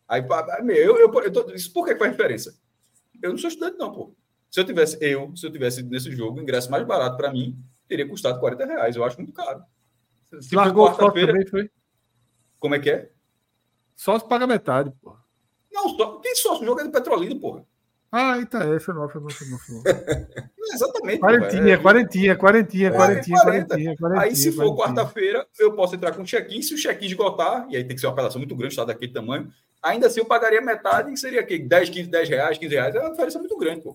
Aí, eu, eu, eu tô, isso por que faz diferença? Eu não sou estudante, não, pô. Se eu tivesse, eu, se eu tivesse nesse jogo, o ingresso mais barato para mim teria custado 40 reais. Eu acho muito caro. Se Largou só também, foi? Como é que é? Só se paga metade, pô. Não, só, quem sócio joga é do Petrolina, porra. Ah, então é, foi mal, foi mal, foi mal. Foi mal. Exatamente. Quarentinha, é, quarentinha, quarentinha, quarentinha, quarentinha, quarentinha. Aí, se for quarta-feira, eu posso entrar com check-in. Se o check-in esgotar, e aí tem que ser uma apelação muito grande, está daquele tamanho, ainda assim eu pagaria metade, que seria aqui, 10, 15, 10 reais, 15 reais. É uma diferença muito grande, pô.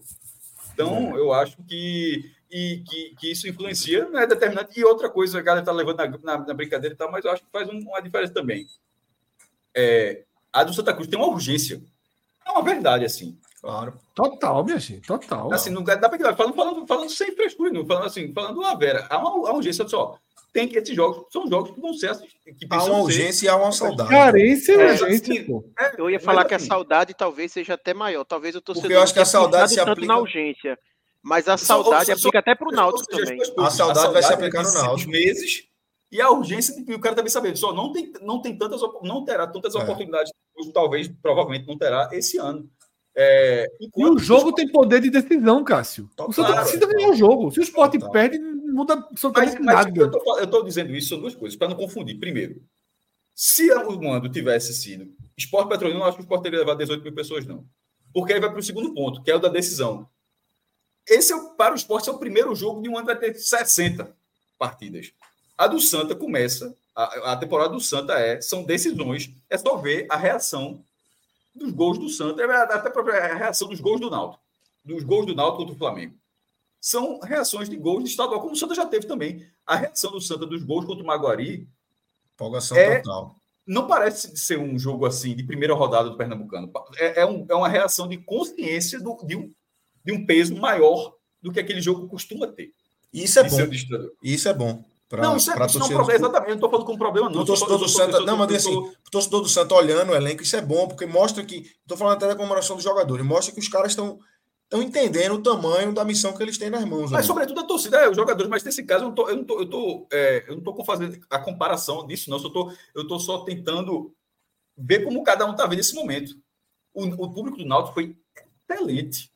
Então, é. eu acho que, e, que, que isso influencia, não é determinante. E outra coisa, a galera está levando na, na, na, brincadeira e tal, mas eu acho que faz um, uma diferença também. É, a do Santa Cruz tem uma urgência. É uma verdade, assim. Claro. Total, minha gente, total. Assim, não dá para falando, falando, falando sem frescura, não, falando assim, falando a Vera. Há uma, uma urgência só. Tem que esses jogos são jogos que vão ser que há uma urgência ser... e há uma saudade. Carência é, urgência, assim, pô. É, eu ia falar que assim, a saudade talvez seja até maior. Talvez o torcedor Porque eu acho que a saudade se aplica na urgência. Mas a saudade só, só, aplica até para o Náutico também. A saudade, a saudade vai se aplicar no Náutico. meses e a urgência de que o cara também saber, só não tem, não tem tantas, não terá tantas é. oportunidades, talvez, provavelmente não terá esse ano. É, e o jogo tem poder de decisão, Cássio. Total, o Santa precisa ganhar o jogo. Se o Sport total. perde, não muda absolutamente mas, nada. Mas eu estou dizendo isso, são duas coisas, para não confundir. Primeiro, se o mando tivesse sido Sport Petrolina, eu acho que o Sport teria levado 18 mil pessoas, não. Porque aí vai para o segundo ponto, que é o da decisão. Esse, é, para o esporte, é o primeiro jogo de um ano vai ter 60 partidas. A do Santa começa, a, a temporada do Santa é, são decisões, é só ver a reação dos gols do Santa, é até a própria reação dos gols do Náutico, dos gols do Náutico contra o Flamengo. São reações de gols de estadual, como o Santa já teve também. A reação do Santa dos gols contra o Maguari. Empolgação é, total. Não parece ser um jogo assim de primeira rodada do Pernambucano. É, é, um, é uma reação de consciência do, de, um, de um peso maior do que aquele jogo costuma ter. Isso é bom. Isso é bom. Pra, não, isso, é, isso não é um problema, exatamente. Não estou falando com um problema, não. O torcedor do Santa, não, mas assim, o torcedor do Santa olhando o elenco, isso é bom, porque mostra que. Estou falando até da comemoração dos jogadores, mostra que os caras estão estão entendendo o tamanho da missão que eles têm nas mãos. Mas, amigo. sobretudo, a torcida, é, os jogadores, mas nesse caso, eu não tô, eu não tô, eu tô, é, eu não tô fazendo a comparação disso, não. Eu tô, eu tô só tentando ver como cada um está vendo esse momento. O, o público do Náutico foi excelente.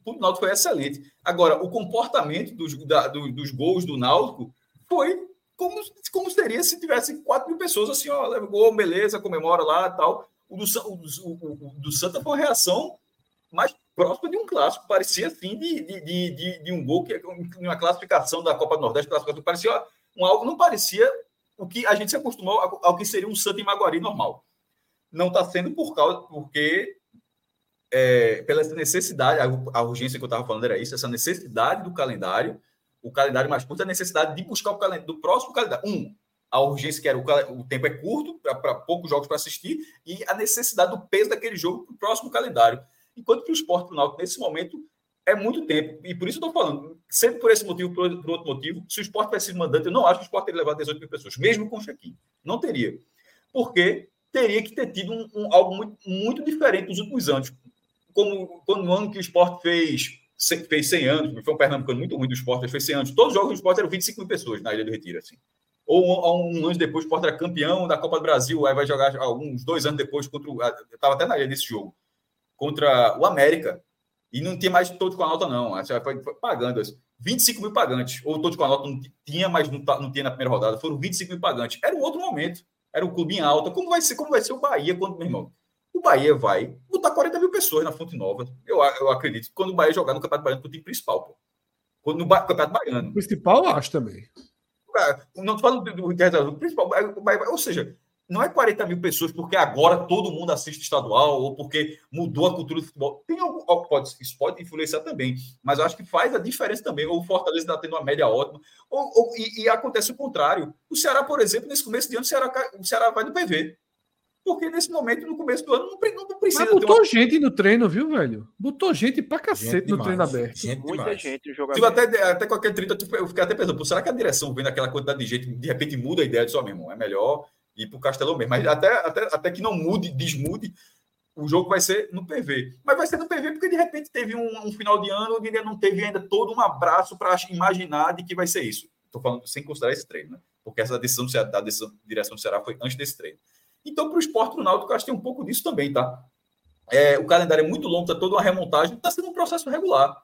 O público do Náutico foi excelente. Agora, o comportamento dos, da, do, dos gols do Náutico foi como, como seria se tivesse 4 mil pessoas assim, ó, leva gol, beleza, comemora lá tal. O do, o, o, do Santa foi uma reação mais próxima de um clássico, parecia assim de, de, de, de, um gol que uma classificação da Copa do Nordeste, parecia um algo, não parecia o que a gente se acostumou ao, que seria um Santa em Maguari normal. Não está sendo por causa, porque é, pela necessidade, a urgência que eu estava falando era isso, essa necessidade do calendário o calendário mais curto, a necessidade de buscar o calendário do próximo calendário. Um, a urgência que era o, o tempo é curto, para poucos jogos para assistir, e a necessidade do peso daquele jogo para o próximo calendário. Enquanto que o esporte do Náutico, nesse momento, é muito tempo. E por isso eu estou falando, sempre por esse motivo, por, outro motivo, se o esporte tivesse mandante, eu não acho que o esporte teria levado 18 mil pessoas, mesmo com o check-in. Não teria. Porque teria que ter tido um, um, algo muito, muito diferente nos últimos anos. Como quando no ano que o esporte fez fez 100 anos, foi um pernambucano muito ruim do esporte, fez 100 anos. Todos os jogos do esporte eram 25 mil pessoas na Ilha do Retiro, assim. Ou um, um ano depois, o esporte era campeão da Copa do Brasil, aí vai jogar alguns dois anos depois contra o. Eu estava até na ilha desse jogo, contra o América. E não tinha mais todos com a nota, não. Foi, foi pagando. 25 assim. mil pagantes. Ou todos com a nota não tinha, mas não, não tinha na primeira rodada. Foram 25 mil pagantes. Era um outro momento. Era o clube em alta. Como vai ser, como vai ser o Bahia quando, meu irmão? O Bahia vai botar 40 mil pessoas na Fonte Nova. Eu, eu acredito, quando o Bahia jogar no Campeonato Baiano, o time principal, pô. Quando no ba Campeonato Baiano. O principal, eu acho também. Não estou falando do, do, principal. Bahia, ou seja, não é 40 mil pessoas porque agora todo mundo assiste estadual ou porque mudou a cultura do futebol. Tem algo, pode, isso pode influenciar também, mas eu acho que faz a diferença também. Ou o Fortaleza está tendo uma média ótima, ou, ou e, e, acontece o contrário. O Ceará, por exemplo, nesse começo de ano, o Ceará, o Ceará vai no PV. Porque nesse momento, no começo do ano, não, não precisa. Mas botou uma... gente no treino, viu, velho? Botou gente pra cacete gente no demais. treino aberto. Gente Muita demais. gente jogando. Até, até com aquele 30, eu fiquei até pensando, será que a direção, vendo aquela quantidade de gente, de repente muda a ideia de só, meu irmão, é melhor ir pro Castelão mesmo. Mas até, até, até que não mude, desmude, o jogo vai ser no PV. Mas vai ser no PV porque de repente teve um, um final de ano onde ainda não teve ainda todo um abraço para imaginar de que vai ser isso. Estou falando sem considerar esse treino, né? Porque essa decisão da decisão, direção do Ceará foi antes desse treino. Então, para o esporte do Náutico, eu acho que tem um pouco disso também, tá? É, o calendário é muito longo, está toda uma remontagem, está sendo um processo regular.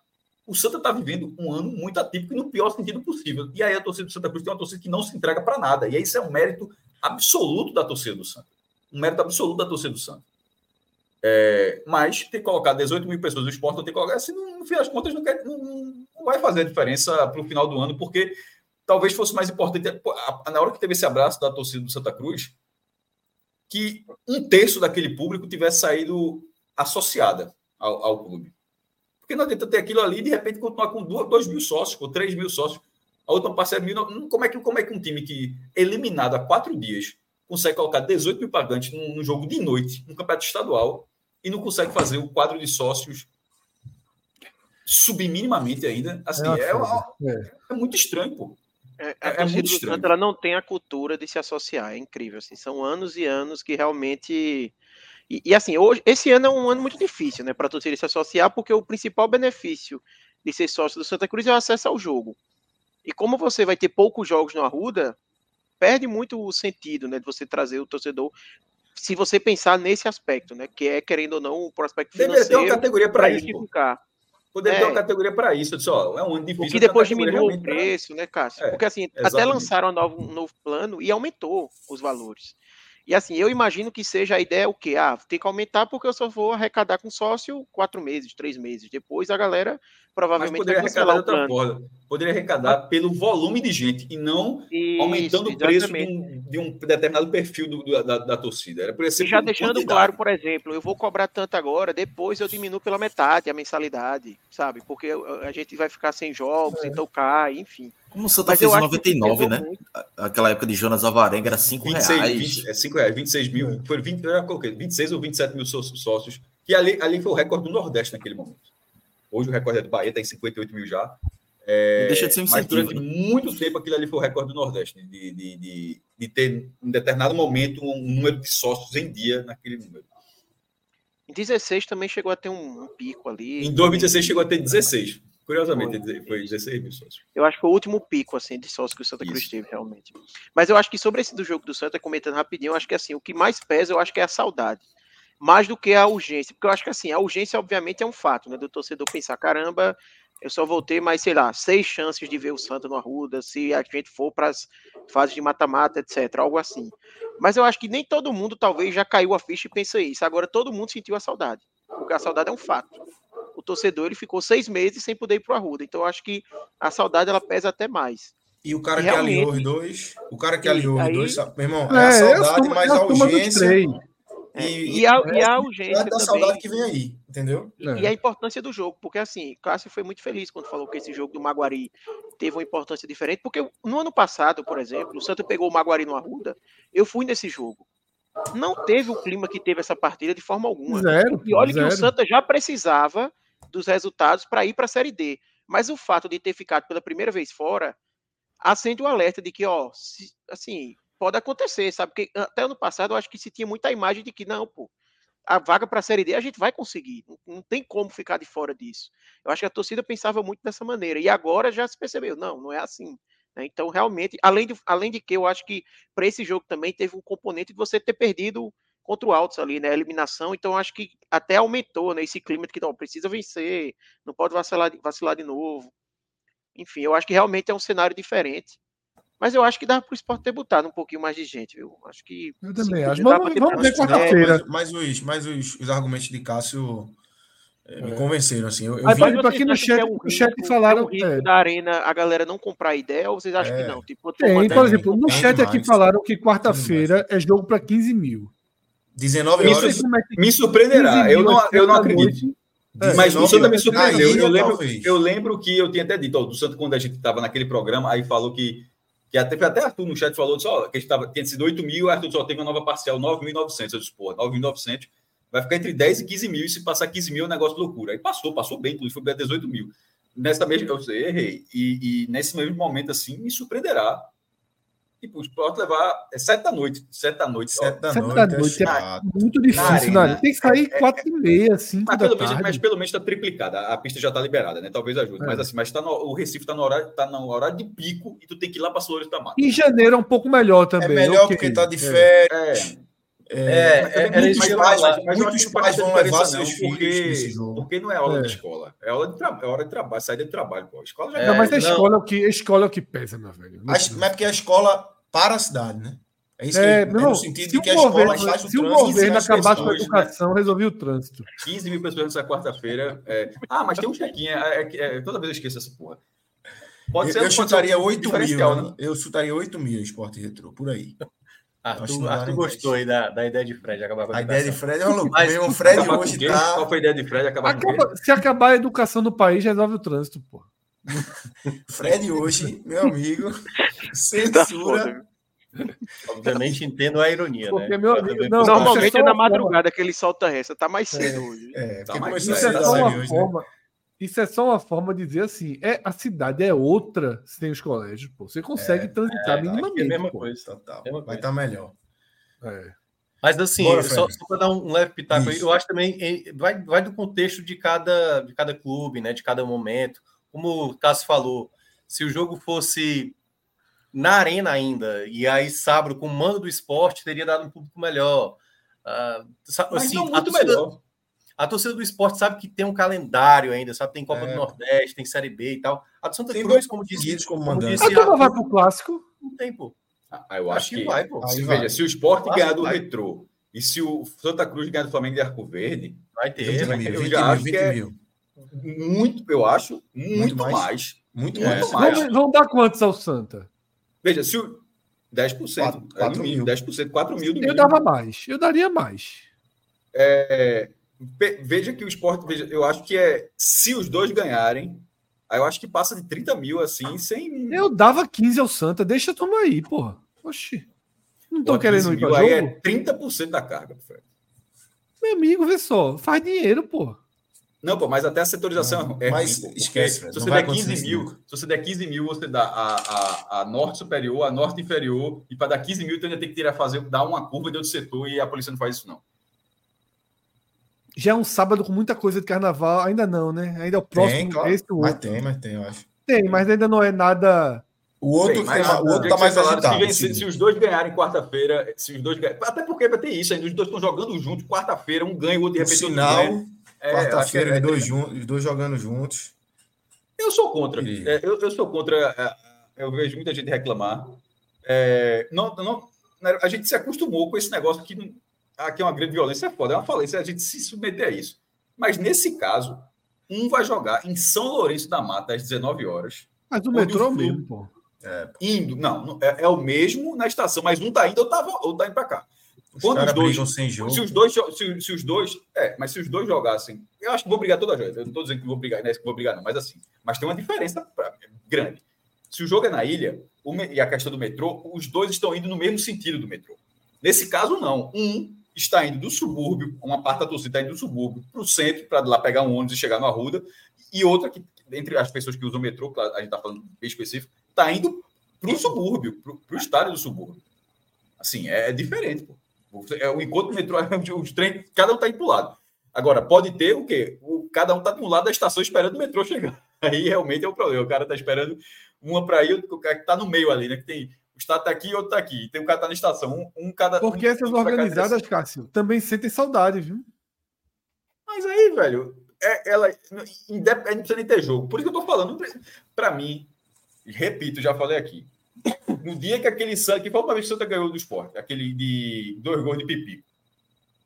O Santa está vivendo um ano muito atípico e no pior sentido possível. E aí a torcida do Santa Cruz tem uma torcida que não se entrega para nada. E aí isso é um mérito absoluto da torcida do Santa. Um mérito absoluto da torcida do Santa. É, mas ter colocado 18 mil pessoas no esporte, ter colocado, assim, no, no fim das contas, não, quer, não, não vai fazer a diferença para o final do ano, porque talvez fosse mais importante. Na hora que teve esse abraço da torcida do Santa Cruz, que um terço daquele público tivesse saído associada ao, ao clube. Porque não adianta ter aquilo ali e de repente continuar com 2 mil sócios, com 3 mil sócios, a outra parcela mil. Como é, que, como é que um time que, eliminado há quatro dias, consegue colocar 18 mil pagantes num, num jogo de noite, num campeonato estadual, e não consegue fazer o quadro de sócios subir minimamente ainda? Assim, é, é, é, é muito estranho, pô. É, a é, é muito estranho. Santos, ela não tem a cultura de se associar, é incrível. Assim, são anos e anos que realmente. E, e assim, hoje, esse ano é um ano muito difícil, né, para torcida se associar, porque o principal benefício de ser sócio do Santa Cruz é o acesso ao jogo. E como você vai ter poucos jogos no Arruda, perde muito o sentido, né, de você trazer o torcedor. Se você pensar nesse aspecto, né, que é querendo ou não o prospecto financeiro. Deveria ter uma categoria para isso. Poderia é. ter uma categoria para isso. Eu disse, ó, é um ano difícil. O que depois diminuiu o preço, pra... né, Cássio? É, Porque assim, exatamente. até lançaram um novo, um novo plano e aumentou os valores. E assim, eu imagino que seja a ideia o quê? Ah, tem que aumentar porque eu só vou arrecadar com sócio quatro meses, três meses. Depois a galera provavelmente poderia arrecadar de outra forma. Poderia arrecadar pelo volume de gente e não Isso, aumentando o preço de um, de um, determinado perfil do, da, da, torcida. Era por e já deixando quantidade. claro, por exemplo, eu vou cobrar tanto agora, depois eu diminuo pela metade a mensalidade, sabe? Porque a gente vai ficar sem jogos, é. então cai, enfim. Como o Santa Mas fez em 99, né? Muito. Aquela época de Jonas Alvarenga era 5 reais. 20, é 5 reais, 26 mil. Foi 20, eu coloquei, 26 ou 27 mil sócios. Que ali, ali foi o recorde do Nordeste naquele momento. Hoje o recorde é do Bahia, está em 58 mil já. É, deixa de ser um mas durante né? muito tempo aquilo ali foi o recorde do Nordeste, de, de, de, de ter, em determinado momento, um número de sócios em dia naquele número. Em 16 também chegou a ter um, um pico ali. Em 2016 chegou a ter 16. Curiosamente, foi, foi 16 mil sócios. Eu acho que foi o último pico assim, de sócios que o Santa Cruz Isso. teve, realmente. Mas eu acho que sobre esse do jogo do Santa, comentando rapidinho, eu acho que assim, o que mais pesa, eu acho que é a saudade. Mais do que a urgência. Porque eu acho que assim, a urgência, obviamente, é um fato, né? Do torcedor pensar, caramba, eu só vou ter mais, sei lá, seis chances de ver o Santa no Arruda, se a gente for para as fases de mata-mata, etc. Algo assim. Mas eu acho que nem todo mundo talvez já caiu a ficha e pensa isso. Agora todo mundo sentiu a saudade. Porque a saudade é um fato torcedor ele ficou seis meses sem poder ir para o Arruda. Então eu acho que a saudade ela pesa até mais. E o cara e que alinhou os dois, o cara que alinhou os dois, meu irmão, é, é a saudade, mas a urgência. É, e, e, a, e a urgência. da saudade que vem aí, entendeu? E, é. e, a importância do jogo, porque assim, Cássio foi muito feliz quando falou que esse jogo do Maguari teve uma importância diferente, porque no ano passado, por exemplo, o Santos pegou o Maguari no Arruda, eu fui nesse jogo não teve o clima que teve essa partida de forma alguma. Zero, e olha zero. que o Santa já precisava dos resultados para ir para a Série D. Mas o fato de ter ficado pela primeira vez fora acende o alerta de que, ó, se, assim, pode acontecer, sabe? Porque até ano passado eu acho que se tinha muita imagem de que, não, pô, a vaga para a Série D a gente vai conseguir. Não, não, tem como ficar de fora disso. Eu acho que a torcida pensava muito dessa maneira. E agora já se percebeu, não, não é assim. Né? Então, realmente, além de, além de que eu acho que para esse jogo também teve um componente de você ter perdido contra o Altos ali, né? A eliminação, então acho que até aumentou né, esse clima de que não precisa vencer, não pode vacilar, vacilar de novo. Enfim, eu acho que realmente é um cenário diferente. Mas eu acho que dá para o esporte ter botado um pouquinho mais de gente, viu? Acho que. Eu também acho. Vamos, vamos ver quarta-feira. Mas, mas, os, mas os, os argumentos de Cássio é, me convenceram, assim. Eu, eu vi... aqui no chat, é um chat falaram. É. Da arena a galera não comprar ideia, ou vocês acham é. que não? Tipo, tem, por exemplo, no chat aqui falaram que quarta-feira é jogo para 15 mil. 19 horas. Me, me surpreenderá. Eu não, eu não acredito. É, mas o Santa me surpreendeu. Eu lembro, eu lembro que eu tinha até dito, ó, do Santa, quando a gente estava naquele programa, aí falou que. que até, até Arthur no chat falou disse, ó, que a gente tava, tinha sido 8 mil, Arthur só teve uma nova parcial, 9.900. Eu disse, pô, 9.900 vai ficar entre 10 e 15 mil, e se passar 15 mil é um negócio de loucura. Aí passou, passou bem, inclusive foi para 18 mil. Nessa mesma, eu sei, errei. E, e, nesse mesmo momento, assim, me surpreenderá. Tipo, pode levar é sete da noite. Sete da noite. Sete da, sete da noite, é, é muito difícil, né? Tem que sair é, quatro e meia, cinco mas pelo, menos, mas pelo menos está triplicada. A pista já está liberada, né? Talvez ajude. É. Mas assim, mas tá no, o Recife está no, horário, tá no horário de pico e tu tem que ir lá para Flores da Mata. Em janeiro é um pouco melhor também. É melhor okay. porque está de férias. É. É, é, é, muitos, pais, mas muitos pais vão levar seus filhos porque, porque não é aula é. de escola, é aula de, é hora de trabalho, saída de trabalho. Pô. A escola já é, não, mas a escola, é o que, a escola é o que pesa, meu velho. Mas, mas porque a escola para a cidade, né? É isso é, que, não, é no sentido de que a escola o Se o governo acabasse com a né? educação, né? resolvia o trânsito. 15 mil pessoas nessa quarta-feira. É... Ah, mas tem um chequinho. É, é, toda vez eu esqueço essa porra. Pode ser, eu, eu chutaria 8 mil. Né? Eu chutaria 8 mil esporte retrô, por aí. Arthur, Arthur gostou aí da, da ideia de Fred acabar com a, a ideia de Fred é uma loucura. o Fred hoje tá... Qual foi a ideia de Fred? Acabar Acaba, se acabar a educação no país, resolve o trânsito, pô. Fred hoje, meu amigo, censura. Obviamente entendo a ironia, porque né? Meu amigo, não, Normalmente é, na madrugada que ele solta essa, tá mais cedo é, hoje. É, tá mais cedo. Isso é só uma hoje, né? forma, né? Isso é só uma forma de dizer assim, é, a cidade é outra se tem os colégios, pô. Você consegue é, transitar é, minimamente. É a mesma pô. coisa, total. Vai estar tá melhor. É. Mas assim, Bora, só, só para dar um leve pitaco aí, eu acho também vai, vai do contexto de cada, de cada clube, né? De cada momento. Como o Cássio falou, se o jogo fosse na arena ainda, e aí sábado com o mando do esporte, teria dado um público melhor. Uh, assim, a torcida, melhor. A torcida do esporte sabe que tem um calendário ainda, sabe? Tem Copa é. do Nordeste, tem Série B e tal. A do Santa tem Cruz, como disse, como mandante. A turma vai pro clássico? Não tem, pô. Ah, eu acho, acho que, que, vai, pô. Se, veja, se o esporte ganhar do vai. Retrô e se o Santa Cruz ganhar do Flamengo de Arco Verde, vai ter, vai ter. Eu já acho que é muito, eu acho, muito, muito mais. mais. Muito, é. muito mais. Vamos, vamos, dar quantos ao Santa? Veja, se o 10%, 4, 4 mil. 10%, 4 mil. Eu dava mais, eu daria mais. É, veja que o esporte, veja, eu acho que é se os dois ganharem, aí eu acho que passa de 30 mil assim, sem. Eu dava 15 ao Santa, deixa eu tomar aí, porra. Oxi. Não tô querendo ir pra aí é jogo. é 30% da carga, Fred. Meu amigo, vê só, faz dinheiro, pô. Não, pô, mas até a setorização não, é mas ruim, esquece, se você der 15 mil, se você der 15 mil, você dá a, a, a norte superior, a norte inferior, e para dar 15 mil, você ainda tem que tirar, fazer, dar uma curva de outro setor, e a polícia não faz isso, não. Já é um sábado com muita coisa de carnaval, ainda não, né? Ainda é o próximo. Tem, claro. esse, o mas tem, mas tem, eu acho. Tem, mas ainda não é nada. O outro, tem, mas, o outro tá mais agitado. Se, se, os dois ganharem quarta-feira, se os dois Até porque vai ter isso ainda, os dois estão jogando juntos, quarta-feira, um ganha, o outro de repente. O sinal, é, quarta-feira, os, é, dois juntos, os dois jogando juntos. Eu sou contra. É, eu, eu sou contra. É, eu vejo muita gente reclamar. não, não, né, a gente se acostumou com esse negócio que aqui é uma grande violência, é foda. É uma falência a gente se submeter a isso. Mas nesse caso, um vai jogar em São Lourenço da Mata às 19 horas. Mas o metrô o mesmo, pô. É, indo, não, é, é, o mesmo na estação, mas um tá indo ou tá, ou tá indo para cá. Os Quando os dois, sem jogo. Se os dois, se, se, os dois, é, mas se os dois jogassem, eu acho que vou brigar toda a gente. Eu não estou dizendo que vou brigar, não é que vou brigar, não, mas assim, mas tem uma diferença pra, grande. Se o jogo é na ilha, o, e a questão do metrô, os dois estão indo no mesmo sentido do metrô. Nesse caso, não. Um está indo do subúrbio, uma parte da torcida está indo do subúrbio para o centro, para lá pegar um ônibus e chegar no Arruda, e outra que, entre as pessoas que usam o metrô, a gente está falando bem específico, está indo para o subúrbio, para o estádio do subúrbio. Assim, é, é diferente. Pô. É, o encontro do metrô, os trem, cada um está indo para o lado. Agora, pode ter o quê? O, cada um está um lado da estação esperando o metrô chegar. Aí realmente é o problema. O cara está esperando uma para ir, o cara que está no meio ali, né? Que tem o estado está aqui e outro está aqui. Tem um cara tá na estação, um, um cada. Porque um, essas um organizadas, Cássio, também sentem saudade, viu? Mas aí, velho, é, ela independente, não precisa nem ter jogo. Por isso que eu tô falando, para mim, repito, já falei aqui. No dia que aquele Santa, que foi uma vez que o Santa ganhou do esporte, aquele de dois gols de pipi.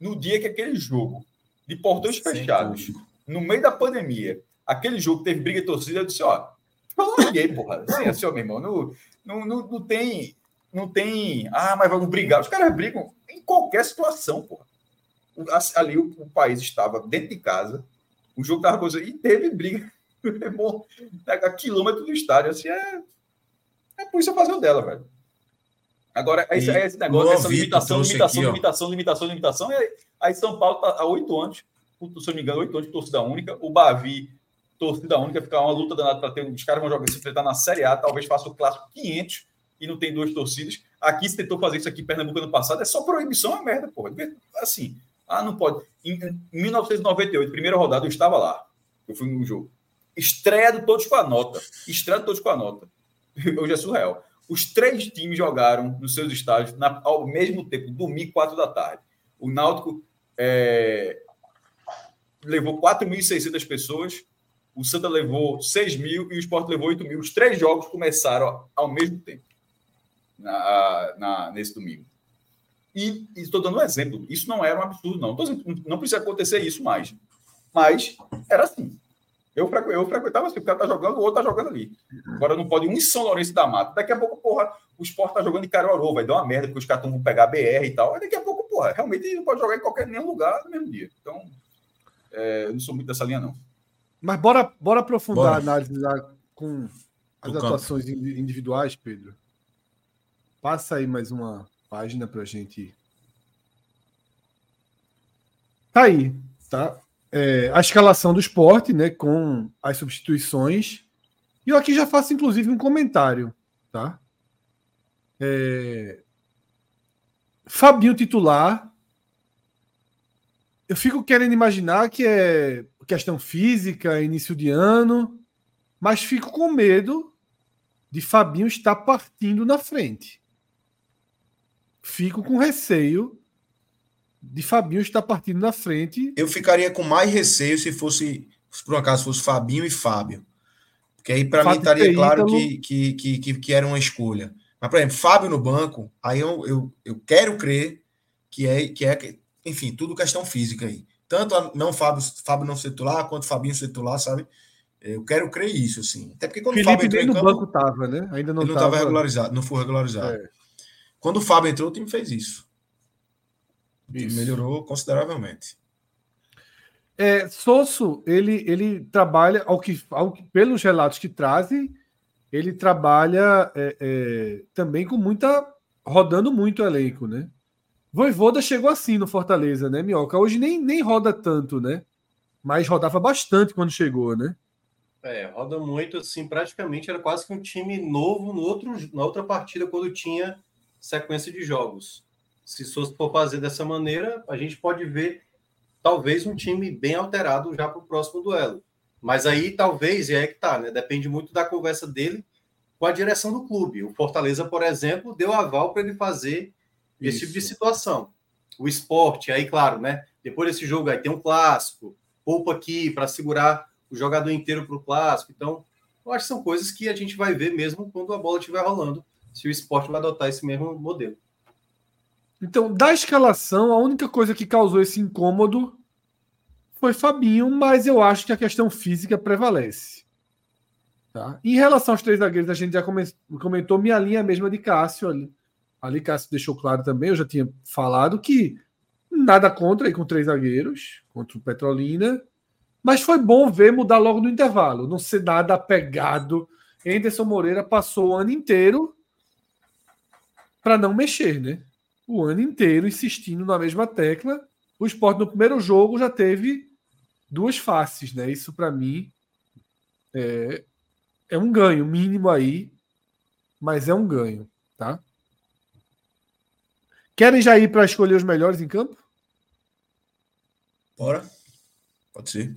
No dia que aquele jogo de portões fechados, no meio da pandemia, aquele jogo teve briga e torcida, eu disse, ó, eu larguei, porra. Assim, assim, ó, meu irmão, não, não, não, não tem. Não tem. Ah, mas vamos brigar. Os caras brigam em qualquer situação, porra. Ali o, o país estava dentro de casa, o jogo estava coisa. E teve briga a quilômetro do estádio. Assim, é, é por isso fazer o dela, velho. Agora, esse, esse negócio, essa limitação, limitação, aqui, limitação, limitação, limitação, é, aí São Paulo está há oito anos, se eu não me engano, oito anos de torcida única. O Bavi, torcida única, ficar uma luta danada para ter. Os caras vão jogar, se enfrentar na Série A, talvez faça o clássico 500 e não tem duas torcidas. Aqui se tentou fazer isso aqui em Pernambuco ano passado, é só proibição, é merda, porra. Assim, ah, não pode. Em, em 1998, primeira rodada, eu estava lá. Eu fui no jogo. Estreia de todos com a nota. Estreia de todos com a nota. Hoje é surreal. Os três times jogaram nos seus estádios na, ao mesmo tempo, domingo, quatro da tarde. O Náutico é, levou 4.600 pessoas, o Santa levou 6 mil e o Sport levou 8 mil. Os três jogos começaram ao mesmo tempo na, na nesse domingo. E estou dando um exemplo. Isso não era um absurdo, não. Não precisa acontecer isso mais. Mas era assim. Eu, frequ, eu frequentava assim, o cara tá jogando, o outro tá jogando ali. Agora não pode um em São Lourenço da Mata. Daqui a pouco, porra, o esporte tá jogando em Caruaru, vai dar uma merda, porque os caras vão pegar BR e tal. Aí daqui a pouco, porra, realmente não pode jogar em qualquer nenhum lugar no mesmo dia. Então, é, eu não sou muito dessa linha, não. Mas bora, bora aprofundar bora. a análise lá com as atuações individuais, Pedro. Passa aí mais uma página para a gente. Tá aí, tá? É, a escalação do esporte, né? Com as substituições. E eu aqui já faço, inclusive, um comentário, tá? É... Fabinho titular. Eu fico querendo imaginar que é questão física, início de ano, mas fico com medo de Fabinho estar partindo na frente. Fico com receio de Fabinho estar partindo na frente. Eu ficaria com mais receio se fosse, se por um acaso fosse Fabinho e Fábio. Porque aí para mim estaria claro que, que, que, que, era uma escolha. Mas, por exemplo, Fábio no banco, aí eu, eu, eu quero crer que é, que é, enfim, tudo questão física aí. Tanto a, não Fábio, Fábio não ser titular, quanto Fabinho ser titular, sabe? Eu quero crer isso, assim. Até porque quando Felipe o Fábio entrou no campo, banco tava, né? Ainda não estava regularizado, não foi regularizado. É. Quando o Fábio entrou, o time fez isso. O time melhorou consideravelmente. É, Sosso, ele, ele trabalha, ao que, ao pelos relatos que trazem, ele trabalha é, é, também com muita. rodando muito o elenco, né? Voivoda chegou assim no Fortaleza, né, Minhoca? Hoje nem, nem roda tanto, né? Mas rodava bastante quando chegou, né? É, roda muito, assim, praticamente era quase que um time novo no outro, na outra partida, quando tinha sequência de jogos. Se for fazer dessa maneira, a gente pode ver talvez um time bem alterado já para o próximo duelo. Mas aí talvez, e é que tá, né? Depende muito da conversa dele com a direção do clube. O Fortaleza, por exemplo, deu aval para ele fazer esse Isso. tipo de situação. O esporte, aí, claro, né? Depois desse jogo aí tem um clássico, poupa aqui para segurar o jogador inteiro para o clássico. Então, eu acho que são coisas que a gente vai ver mesmo quando a bola estiver rolando, se o esporte vai adotar esse mesmo modelo. Então, da escalação, a única coisa que causou esse incômodo foi Fabinho, mas eu acho que a questão física prevalece. Tá? Em relação aos três zagueiros, a gente já comentou minha linha mesma de Cássio ali. Ali Cássio deixou claro também, eu já tinha falado que nada contra aí com três zagueiros, contra o Petrolina, mas foi bom ver mudar logo no intervalo, não ser nada apegado. Anderson Moreira passou o ano inteiro para não mexer, né? O ano inteiro insistindo na mesma tecla. O esporte no primeiro jogo já teve duas faces, né? Isso para mim é, é um ganho mínimo aí, mas é um ganho, tá? Querem já ir para escolher os melhores em campo? Bora. Pode ser.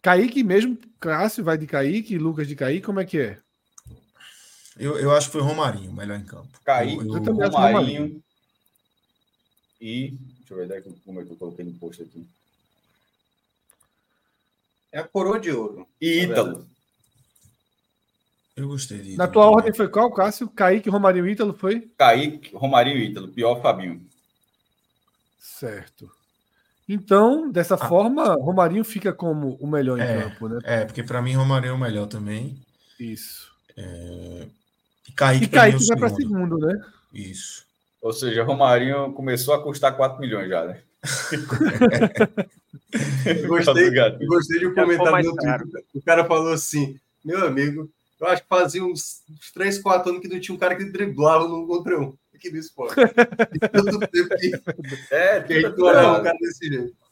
Kaique mesmo, Cássio vai de Kaique, Lucas de Kaique, como é que é? Eu, eu acho que foi Romarinho, melhor em campo. Kaique, eu, eu Romarinho, Romarinho. E. Deixa eu ver como é que eu coloquei no post aqui. É a coroa de ouro. E tá Ítalo. Eu gostei de Na tua ordem foi qual, Cássio? Kaique, Romarinho e Ítalo foi? Kaique, Romarinho e Ítalo. Pior Fabinho. Certo. Então, dessa ah. forma, Romarinho fica como o melhor é, em campo, né? É, porque para mim Romarinho é o melhor também. Isso. É... E Kaique, e Kaique vai para segundo, né? Isso. Ou seja, Romarinho começou a custar 4 milhões já, né? gostei, gostei de um comentário no Twitter. O cara falou assim: meu amigo, eu acho que fazia uns, uns 3, 4 anos que não tinha um cara que driblava no contra um aqui no esporte. Tanto tempo que, é, que não olhava um cara desse jeito.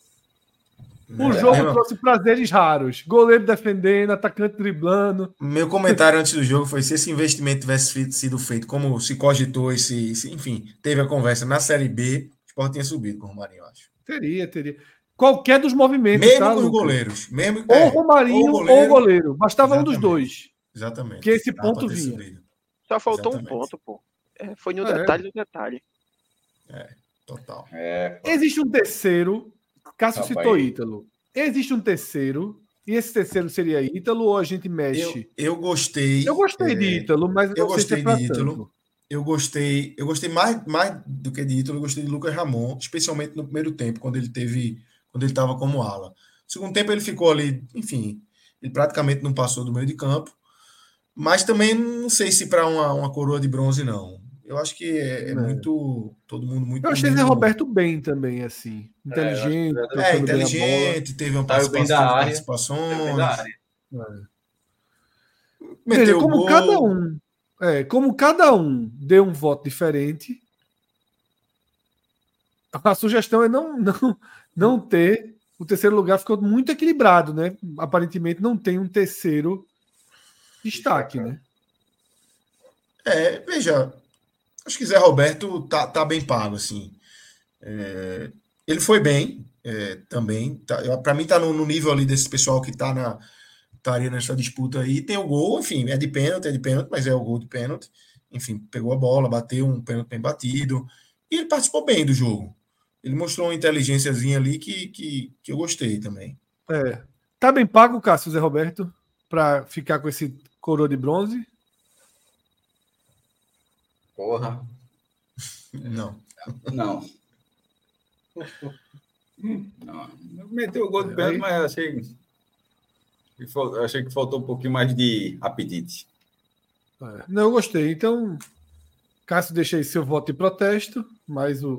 O é, jogo é, trouxe prazeres raros. Goleiro defendendo, atacante driblando. Meu comentário antes do jogo foi se esse investimento tivesse sido feito como se cogitou, esse, esse enfim, teve a conversa na Série B, o Sport tinha subido com o Romarinho, eu acho. Teria, teria. Qualquer dos movimentos. Mesmo tá, com os goleiros. Mesmo, ou é, Romarinho ou goleiro, ou goleiro. Bastava Exatamente. um dos dois. Exatamente. Que esse ponto vinha. Subido. Só faltou Exatamente. um ponto, pô. É, foi no é. detalhe do detalhe. É, total. É, Existe um terceiro. Cássio citou Ítalo. Existe um terceiro. E esse terceiro seria Ítalo ou a gente mexe? Eu, eu gostei. Eu gostei de é, Ítalo, mas eu gostei se é de Ítalo. Tanto. Eu gostei, eu gostei mais, mais do que de Ítalo, eu gostei de Lucas Ramon, especialmente no primeiro tempo, quando ele teve, quando ele estava como ala. No segundo tempo ele ficou ali, enfim, ele praticamente não passou do meio de campo. Mas também não sei se para uma, uma coroa de bronze, não. Eu acho que é, é, é. muito. Todo mundo muito. Eu achei o Zé Roberto bem também, assim. Inteligente. É, é inteligente, teve uma participação, participações. Da área. É. Veja, como gol. cada um. É, como cada um deu um voto diferente, a sugestão é não, não, não ter. O terceiro lugar ficou muito equilibrado, né? Aparentemente não tem um terceiro destaque, né? É, veja, acho que Zé Roberto tá, tá bem pago, assim. É, ele foi bem é, também. Tá, para mim, tá no, no, nível ali desse pessoal que tá na estaria nessa disputa aí. Tem o gol, enfim, é de pênalti, é de pênalti, mas é o gol de pênalti. Enfim, pegou a bola, bateu um pênalti bem batido. E ele participou bem do jogo. Ele mostrou uma inteligênciazinha ali que, que, que eu gostei também. É. Tá bem pago, Cássio Zé Roberto, para ficar com esse coroa de bronze? Porra. Não. Não. Não. Meteu o gol de pênalti, mas achei. Achei que faltou um pouquinho mais de apetite. É. Não, eu gostei. Então, Cássio, deixei seu voto de protesto, mas o,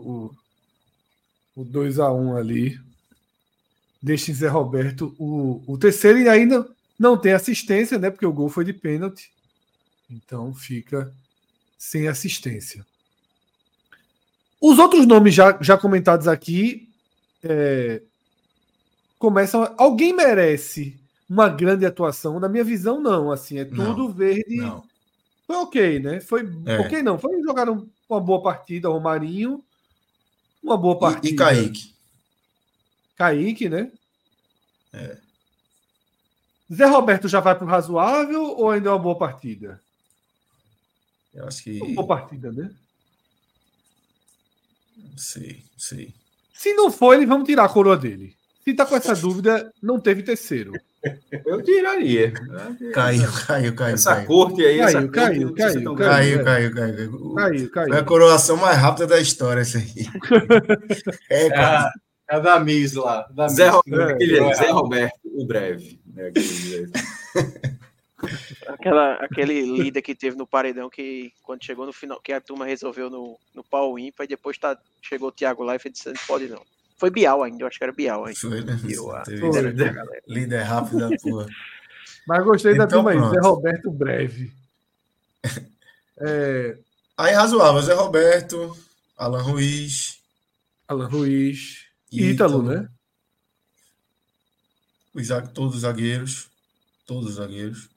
o, o 2x1 ali. Deixa em Zé Roberto o, o terceiro e ainda não tem assistência, né? Porque o gol foi de pênalti. Então fica sem assistência. Os outros nomes já, já comentados aqui é, começam. Alguém merece uma grande atuação? Na minha visão, não. Assim, é tudo não, verde. Não. Foi ok, né? Foi é. ok, não. Foi jogar uma boa partida, Romarinho. Uma boa partida. E, e Kaique. Kaique, né? É. Zé Roberto já vai para o razoável ou ainda é uma boa partida? Eu acho que. Uma boa partida, né? Sei, sei. Se não for, ele vamos tirar a coroa dele. Se tá com essa dúvida, não teve terceiro. Eu tiraria. Caiu, caiu, caiu. Essa caiu. corte aí, caiu, essa caiu, corte, caiu, caiu, caiu, caiu, caiu, caiu, caiu. Foi a coroação mais rápida da história, essa aí. É, cara. É a da Miss lá. Da Zé, Miss, é, Zé Roberto, o breve. Né, Aquela, aquele líder que teve no paredão que quando chegou no final, que a turma resolveu no, no pau ímpar e depois tá, chegou o Thiago lá e disse, não pode não. Foi Bial ainda, eu acho que era Bial ainda. Foi, né? Foi. Líder rápido da porra. Mas gostei então, da turma aí, Zé Roberto Breve. É... Aí razoável, Zé Roberto, Alan Ruiz. Alan Ruiz. Ítalo, Ítalo né? Os, todos os zagueiros. Todos os zagueiros.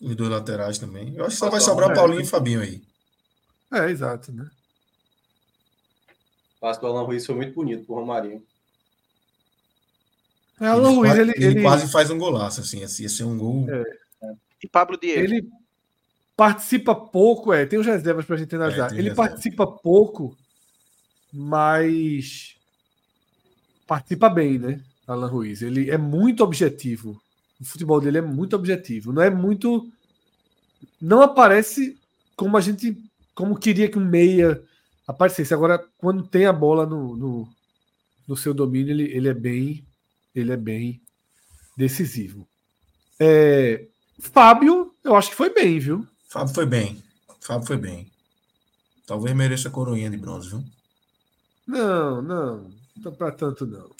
Os dois laterais também. Eu acho que só vai sobrar é, Paulinho e Fabinho aí. É, exato, né? O passo do Alan Ruiz foi muito bonito pro Romarinho. É, Alan Ruiz, ele, ele, ele, quase faz um golaço, assim. Assim, ia ser um gol. É. E Pablo Diego. Ele participa pouco, é. Tem os reservas pra gente analisar. É, ele reserva. participa pouco, mas participa bem, né? Alan Ruiz. Ele é muito objetivo. O futebol dele é muito objetivo. Não é muito. Não aparece como a gente. Como queria que um meia aparecesse. Agora, quando tem a bola no, no, no seu domínio, ele, ele é bem. Ele é bem decisivo. É, Fábio, eu acho que foi bem, viu? Fábio foi bem. Fábio foi bem. Talvez mereça a coroinha de bronze, viu? Não, não. Não para tanto, não.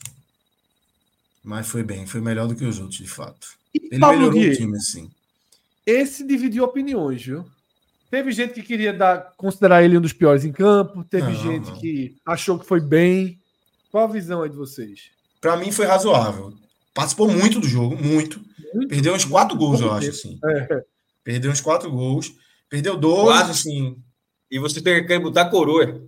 Mas foi bem, foi melhor do que os outros, de fato. E Ele Paulo melhorou o time, assim. Esse dividiu opiniões, viu? Teve gente que queria dar, considerar ele um dos piores em campo, teve não, gente não. que achou que foi bem. Qual a visão aí de vocês? Para mim foi razoável. Participou muito do jogo, muito. muito Perdeu uns quatro gols, eu acho, assim. É. Perdeu uns quatro gols. Perdeu dois, quatro. assim. E você tem que botar coroa.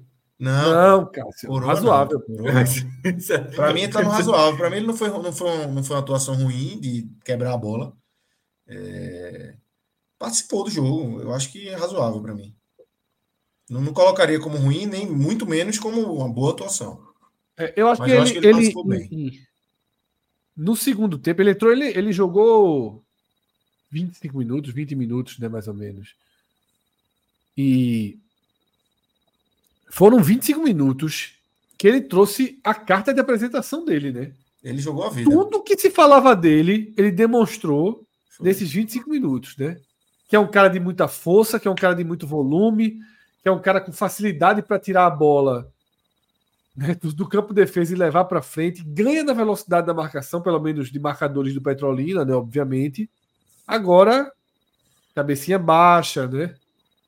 Não, não Cássio, razoável. Para mim, tá no razoável. Para mim, ele não foi, não, foi, não foi uma atuação ruim de quebrar a bola. É... Participou do jogo. Eu acho que é razoável para mim. Não, não, colocaria como ruim, nem muito menos como uma boa atuação. É, eu acho Mas que eu ele, acho que ele, ele bem. No segundo tempo, ele entrou, ele, ele jogou 25 minutos, 20 minutos, né, mais ou menos. E foram 25 minutos que ele trouxe a carta de apresentação dele, né? Ele jogou a vida. Tudo que se falava dele, ele demonstrou Foi. nesses 25 minutos, né? Que é um cara de muita força, que é um cara de muito volume, que é um cara com facilidade para tirar a bola né, do, do, campo de defesa e levar para frente, ganha na velocidade da marcação, pelo menos de marcadores do Petrolina, né? Obviamente. Agora, cabecinha baixa, né?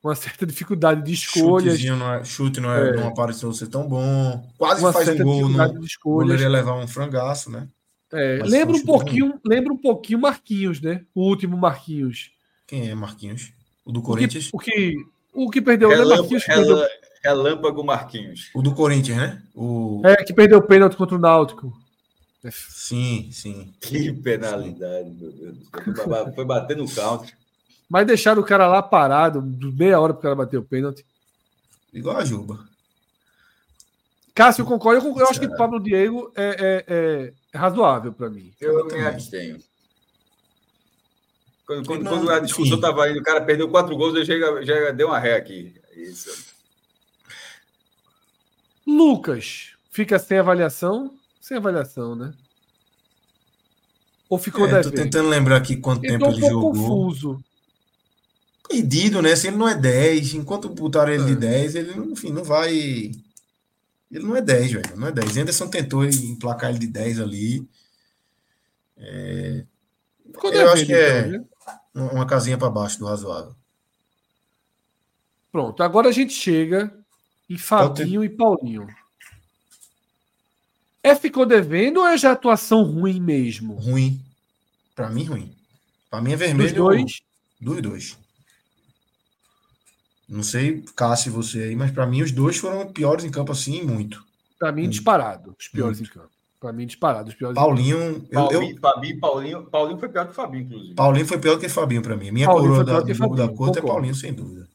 Uma certa dificuldade de escolhas. Não é, chute não, é, é. não apareceu ser tão bom. Quase uma faz um gol. Não, de escolhas. Poderia levar um frangaço, né? É, lembra um pouquinho, lembra um pouquinho Marquinhos, né? O último Marquinhos. Quem é Marquinhos? O do Corinthians? O que, o que, o que perdeu, né? Marquinhos perdeu... Relâmpago Marquinhos. O do Corinthians, né? O... É, que perdeu o pênalti contra o Náutico. Sim, sim. Que penalidade, meu Deus. Foi bater no counter. Mas deixaram o cara lá parado, meia hora para o cara bater o pênalti. Igual a Juba. Cássio, concordo. Eu, eu acho que o Pablo Diego é, é, é razoável para mim. Eu, eu me abstenho. Quando, quando, quando a discussão estava indo, o cara perdeu quatro gols, eu já, já deu uma ré aqui. Isso. Lucas, fica sem avaliação? Sem avaliação, né? Ou ficou é, Tô tentando lembrar aqui quanto eu tempo ele um jogou. confuso. Perdido, né? Se ele não é 10, enquanto botaram ele é. de 10, ele, enfim, não vai. Ele não é 10, velho. Não é 10. Anderson tentou emplacar ele de 10 ali. É... eu acho que é né? uma casinha para baixo do razoável. Pronto, agora a gente chega em Fabinho ter... e Paulinho. É ficou devendo ou é já atuação ruim mesmo? Ruim. Para mim, ruim. Para mim é vermelho. Dos dois? Dos dois. Não sei, Cássio, você aí, mas para mim os dois foram piores em campo assim, muito. Para mim, disparado. Os piores muito. em campo. Para mim, disparado. Os piores Paulinho. Eu, Paulinho, eu... Fabinho, Paulinho, Paulinho foi pior que o Fabinho, inclusive. Paulinho foi pior que o Fabinho para mim. Minha Paulinho coroa da, do jogo da corte é Paulinho, sem dúvida.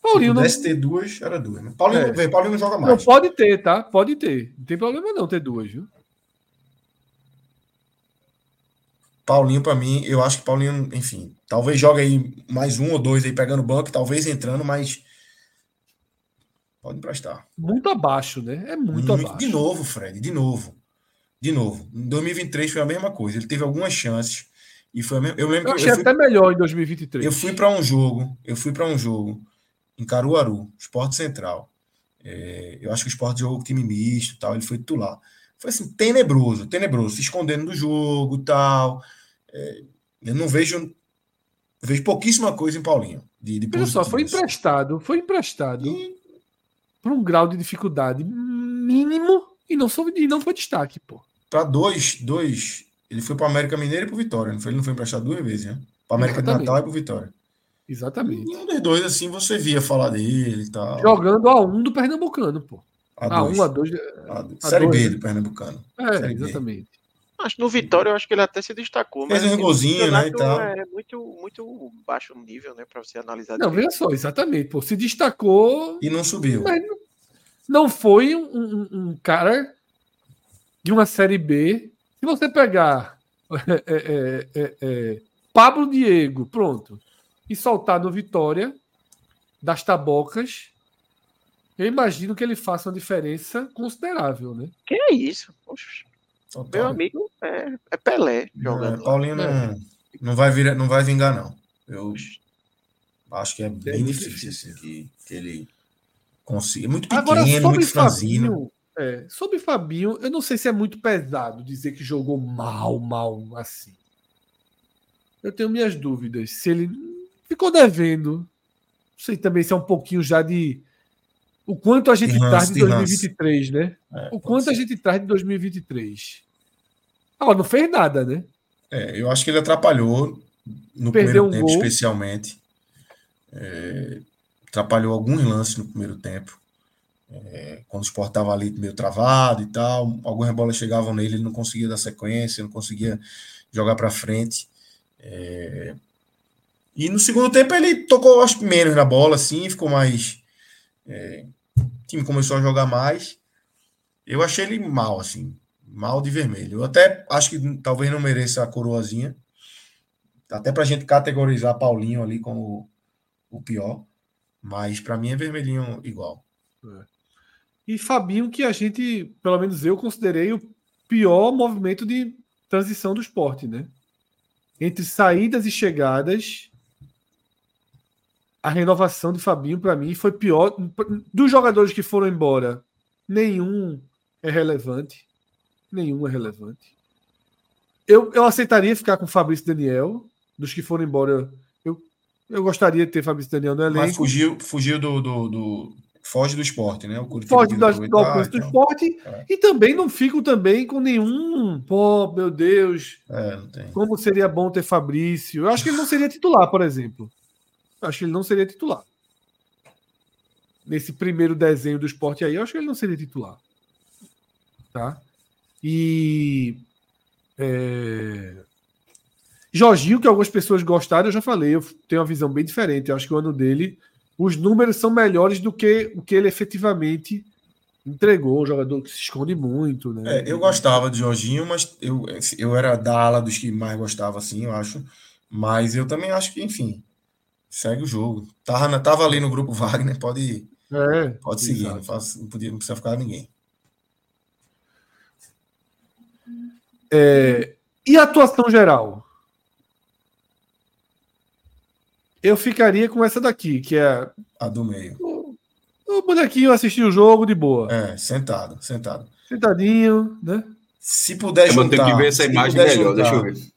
Paulinho Se pudesse não... ter duas, era duas. Né? Paulinho, é. Paulinho não joga mais. Não, pode ter, tá? Pode ter. Não tem problema não ter duas, viu? Paulinho, para mim, eu acho que Paulinho, enfim, talvez jogue aí mais um ou dois aí pegando banco, talvez entrando, mas pode emprestar. Muito abaixo, né? É muito, muito abaixo. De novo, Fred, de novo. De novo. Em 2023 foi a mesma coisa. Ele teve algumas chances e foi a mesma... Eu lembro eu achei eu fui... até melhor em 2023. Eu fui para um jogo, eu fui para um jogo em Caruaru, Esporte Central. É, eu acho que o Esporte jogou com time misto, tal, ele foi titular. Foi assim, tenebroso, tenebroso, se escondendo do jogo, tal. É, eu não vejo vejo pouquíssima coisa em Paulinho. De, de Olha só, foi emprestado, foi emprestado e... para um grau de dificuldade mínimo e não, foi, e não foi destaque, pô. Para dois, dois, ele foi para América Mineira e para Vitória, não foi? Ele não foi emprestado duas vezes, né? Para América Exatamente. de Natal e para Vitória. Exatamente. E um dos dois, assim, você via falar dele e tal. Jogando a um do Pernambucano, pô. A, um, a dois. A, Série B do Pernambucano. É, Série exatamente. B. Acho no Vitória eu acho que ele até se destacou. Fez um golzinho, né? E tal. É muito, muito baixo nível, né? Para você analisar. Não, veja só, exatamente. Pô, se destacou. E não subiu. Mas não foi um, um, um cara de uma Série B. Se você pegar é, é, é, é, Pablo Diego, pronto, e soltar no Vitória, das tabocas, eu imagino que ele faça uma diferença considerável, né? Que é isso? Poxa. Total. Meu amigo é, é Pelé jogando. É, Paulinho não, não, vai vir, não vai vingar, não. Eu acho que é bem, difícil, assim, que, que ele consiga. É muito pequeno, Agora, muito franzino. É, sobre Fabinho, eu não sei se é muito pesado dizer que jogou mal, mal assim. Eu tenho minhas dúvidas. Se ele ficou devendo, não sei também se é um pouquinho já de o quanto a gente traz de 2023, né? É, o quanto ser. a gente traz de 2023. Ah, não fez nada, né? É, eu acho que ele atrapalhou no Perdeu primeiro um tempo, gol. especialmente. É, atrapalhou alguns lances no primeiro tempo. É, quando o Sport estava ali meio travado e tal, algumas bolas chegavam nele, ele não conseguia dar sequência, não conseguia jogar para frente. É, e no segundo tempo ele tocou acho, menos na bola, assim, ficou mais é, time começou a jogar mais. Eu achei ele mal, assim, mal de vermelho. Eu até acho que talvez não mereça a coroazinha. Até para a gente categorizar Paulinho ali como o pior. Mas para mim é vermelhinho igual. É. E Fabinho, que a gente, pelo menos eu, considerei o pior movimento de transição do esporte, né? Entre saídas e chegadas, a renovação de Fabinho, para mim, foi pior. Dos jogadores que foram embora, nenhum é relevante. Nenhum é relevante. Eu, eu aceitaria ficar com Fabrício Daniel. Dos que foram embora, eu, eu gostaria de ter Fabrício Daniel no elenco. Mas fugiu, fugiu do, do, do Foge do esporte, né? O Foge do, do alcance do então. esporte. É. E também não fico também com nenhum. Pô, meu Deus. É, como seria bom ter Fabrício. Eu acho que ele não seria titular, por exemplo. Acho que ele não seria titular. Nesse primeiro desenho do esporte aí, eu acho que ele não seria titular. Tá? E. É... Jorginho, que algumas pessoas gostaram, eu já falei, eu tenho uma visão bem diferente. Eu acho que o ano dele, os números são melhores do que o que ele efetivamente entregou. Um jogador que se esconde muito. Né? É, eu gostava de Jorginho, mas eu, eu era da ala dos que mais gostava, assim, eu acho. Mas eu também acho que, enfim, segue o jogo. Tava, tava ali no grupo Wagner, pode, é, pode seguir, não, faz, não, podia, não precisa ficar ninguém. É, e a atuação geral? Eu ficaria com essa daqui, que é. A do meio. O, o bonequinho assistir o jogo de boa. É, sentado, sentado. Sentadinho, né? Se puder eu juntar. Eu tenho que ver essa imagem melhor, juntar, deixa eu ver.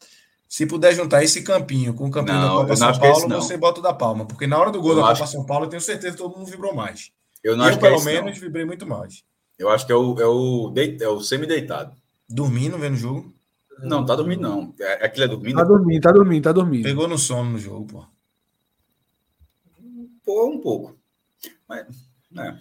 Se puder juntar esse campinho com o campinho não, da Copa São Paulo, você bota da palma. Porque na hora do gol eu da Copa São Paulo, eu tenho certeza que todo mundo vibrou mais. Eu não eu, acho pelo que é menos, não. vibrei muito mais. Eu acho que é o, é o, deit, é o semi-deitado. Dormindo, vendo o jogo? Não, tá dormindo, não. É, aquilo é dormindo? Tá dormindo, tá dormindo, tá dormindo. Pegou no sono no jogo, pô. Pô, um pouco. Mas, né.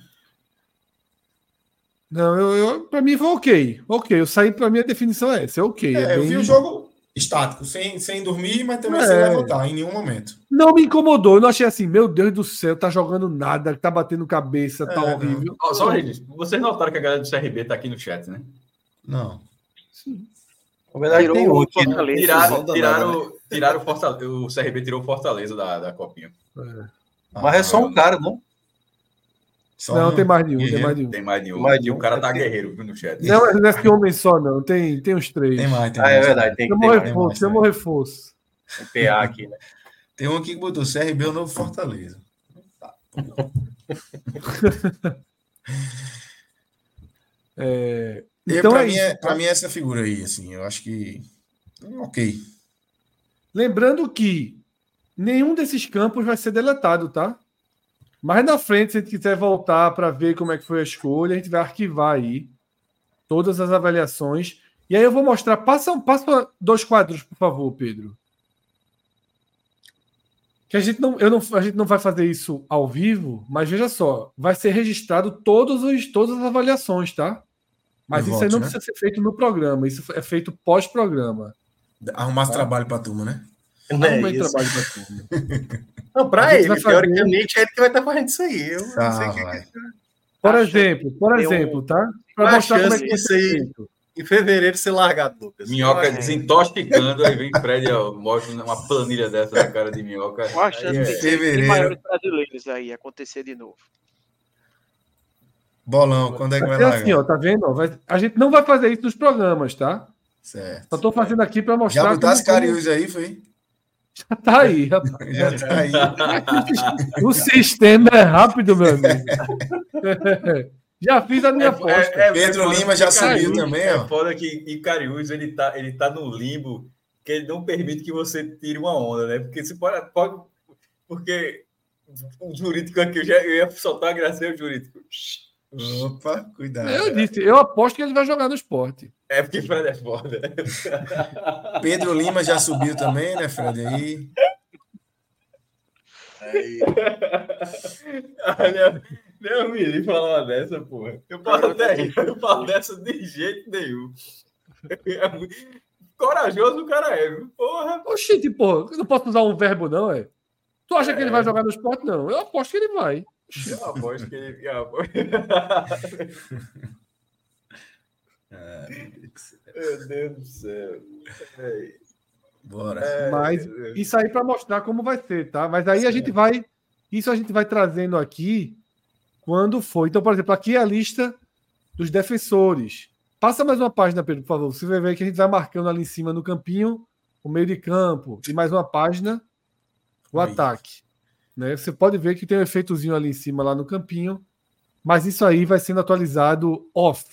Não, eu, eu, pra mim foi ok. Ok, eu saí, pra mim a definição é essa, é ok. É, é bem... eu vi o jogo estático, sem, sem dormir, mas também é. sem levantar, em nenhum momento. Não me incomodou, eu não achei assim, meu Deus do céu, tá jogando nada, tá batendo cabeça, tá é, horrível. Oh, só, gente, vocês notaram que a galera do CRB tá aqui no chat, né? Não. Sim. Na verdade, tem um aqui, né? tiraram, tiraram, tiraram o Fortaleza, o CRB tirou o Fortaleza da, da copinha. É. Mas é só um cara, não? Só não, um... tem mais de um, tem mais de um. Tem mais de um. Mais de um. O cara tá guerreiro no chat. Não, não é que homem só, não. Tem, tem uns três. Tem mais, tem mais. Ah, é verdade. Tem, chama tem reforço, chama reforço. Tem PA aqui, né? Tem um aqui que botou CRB o novo Fortaleza. Tá. é... Então, para é mim, é, pra mim é essa figura aí, assim. Eu acho que. Ok. Lembrando que nenhum desses campos vai ser deletado, tá? Mais na frente, se a gente quiser voltar para ver como é que foi a escolha, a gente vai arquivar aí todas as avaliações. E aí eu vou mostrar. Passa, passa dois quadros, por favor, Pedro. Que a gente não, eu não, a gente não vai fazer isso ao vivo, mas veja só, vai ser registrado todos os, todas as avaliações, tá? Mas isso aí não né? precisa ser feito no programa, isso é feito pós-programa. Arrumar tá? trabalho para a turma, né? Não é Arrumar trabalho para a turma. Não, para ele, teoricamente, é ele que vai estar fazendo isso aí. Eu ah, não sei que, que... Por exemplo, por exemplo, um... tá? Para mostrar como é que isso aí. Em fevereiro ser largado, Lucas. Minhoca é. desintoxicando, aí vem Fred, ó, mostra uma planilha dessa na cara de minhoca. Qual a chance é. de fevereiro. maiores brasileiros aí acontecer de novo? Bolão, quando é que vai, vai assim, ó, tá vendo? Vai, a gente não vai fazer isso nos programas, tá? Certo. Só tô fazendo aqui para mostrar. Já botar as cariús aí, foi? Já tá aí, rapaz. Já tá aí. o sistema é rápido, meu amigo. Já fiz a minha é, aposta. É, é, Pedro Lima já subiu também, é ó. É foda que em Cariús ele tá, ele tá no limbo que ele não permite que você tire uma onda, né? Porque se pode, pode porque o jurídico aqui, eu, já, eu ia soltar a graça, o jurídico. Opa, cuidado. Eu disse, eu aposto que ele vai jogar no esporte. É porque Fred é foda. Pedro Lima já subiu também, né, Fred? Aí. Aí. Olha, não me falar uma dessa, porra. Eu falo, até, eu falo dessa de jeito nenhum. É muito... Corajoso o cara é, viu? Porra. Oxente, porra, eu não posso usar um verbo, não, é? Tu acha é. que ele vai jogar no esporte? Não. Eu aposto que ele vai. Eu aposto que ele. Meu Deus do céu. Bora. É, Mas isso aí para mostrar como vai ser, tá? Mas aí a gente vai. Isso a gente vai trazendo aqui quando for. Então, por exemplo, aqui é a lista dos defensores. Passa mais uma página, Pedro, por favor. Você vai ver que a gente vai marcando ali em cima no campinho o meio de campo. E mais uma página, o ataque. Né? Você pode ver que tem um efeitozinho ali em cima, lá no campinho, mas isso aí vai sendo atualizado off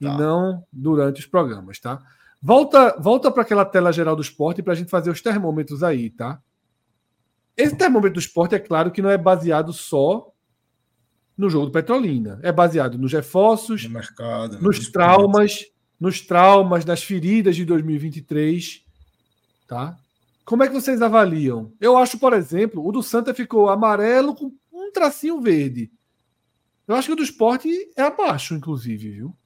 tá. e não durante os programas, tá? Volta, volta para aquela tela geral do esporte para a gente fazer os termômetros aí, tá? Esse termômetro do esporte é claro que não é baseado só no jogo do Petrolina, é baseado nos reforços, no mercado, nos traumas, nos traumas, nas feridas de 2023, tá? Como é que vocês avaliam? Eu acho, por exemplo, o do Santa ficou amarelo com um tracinho verde. Eu acho que o do esporte é abaixo, inclusive, viu?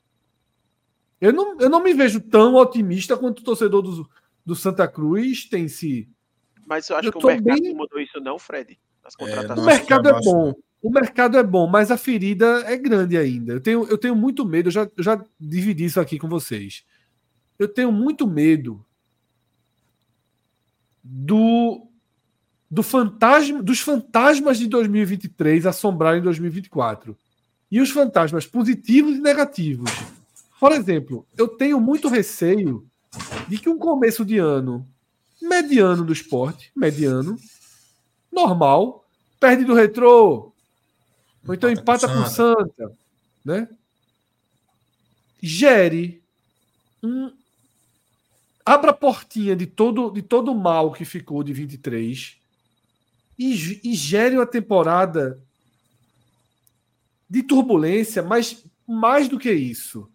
Eu não, eu não me vejo tão otimista quanto o torcedor do, do Santa Cruz tem se. Mas eu acho eu que o mercado bem... mudou isso, não, Fred? É, o mercado é bom. O mercado é bom, mas a ferida é grande ainda. Eu tenho, eu tenho muito medo, eu já, eu já dividi isso aqui com vocês. Eu tenho muito medo do, do fantasma, dos fantasmas de 2023 assombrarem 2024. E os fantasmas positivos e negativos. Por exemplo, eu tenho muito receio de que um começo de ano mediano do esporte, mediano, normal, perde do retrô, ou então empata, com, o Santa, né? Gere um abra a portinha de todo de todo o mal que ficou de 23 e, e gere uma temporada de turbulência, mas mais do que isso,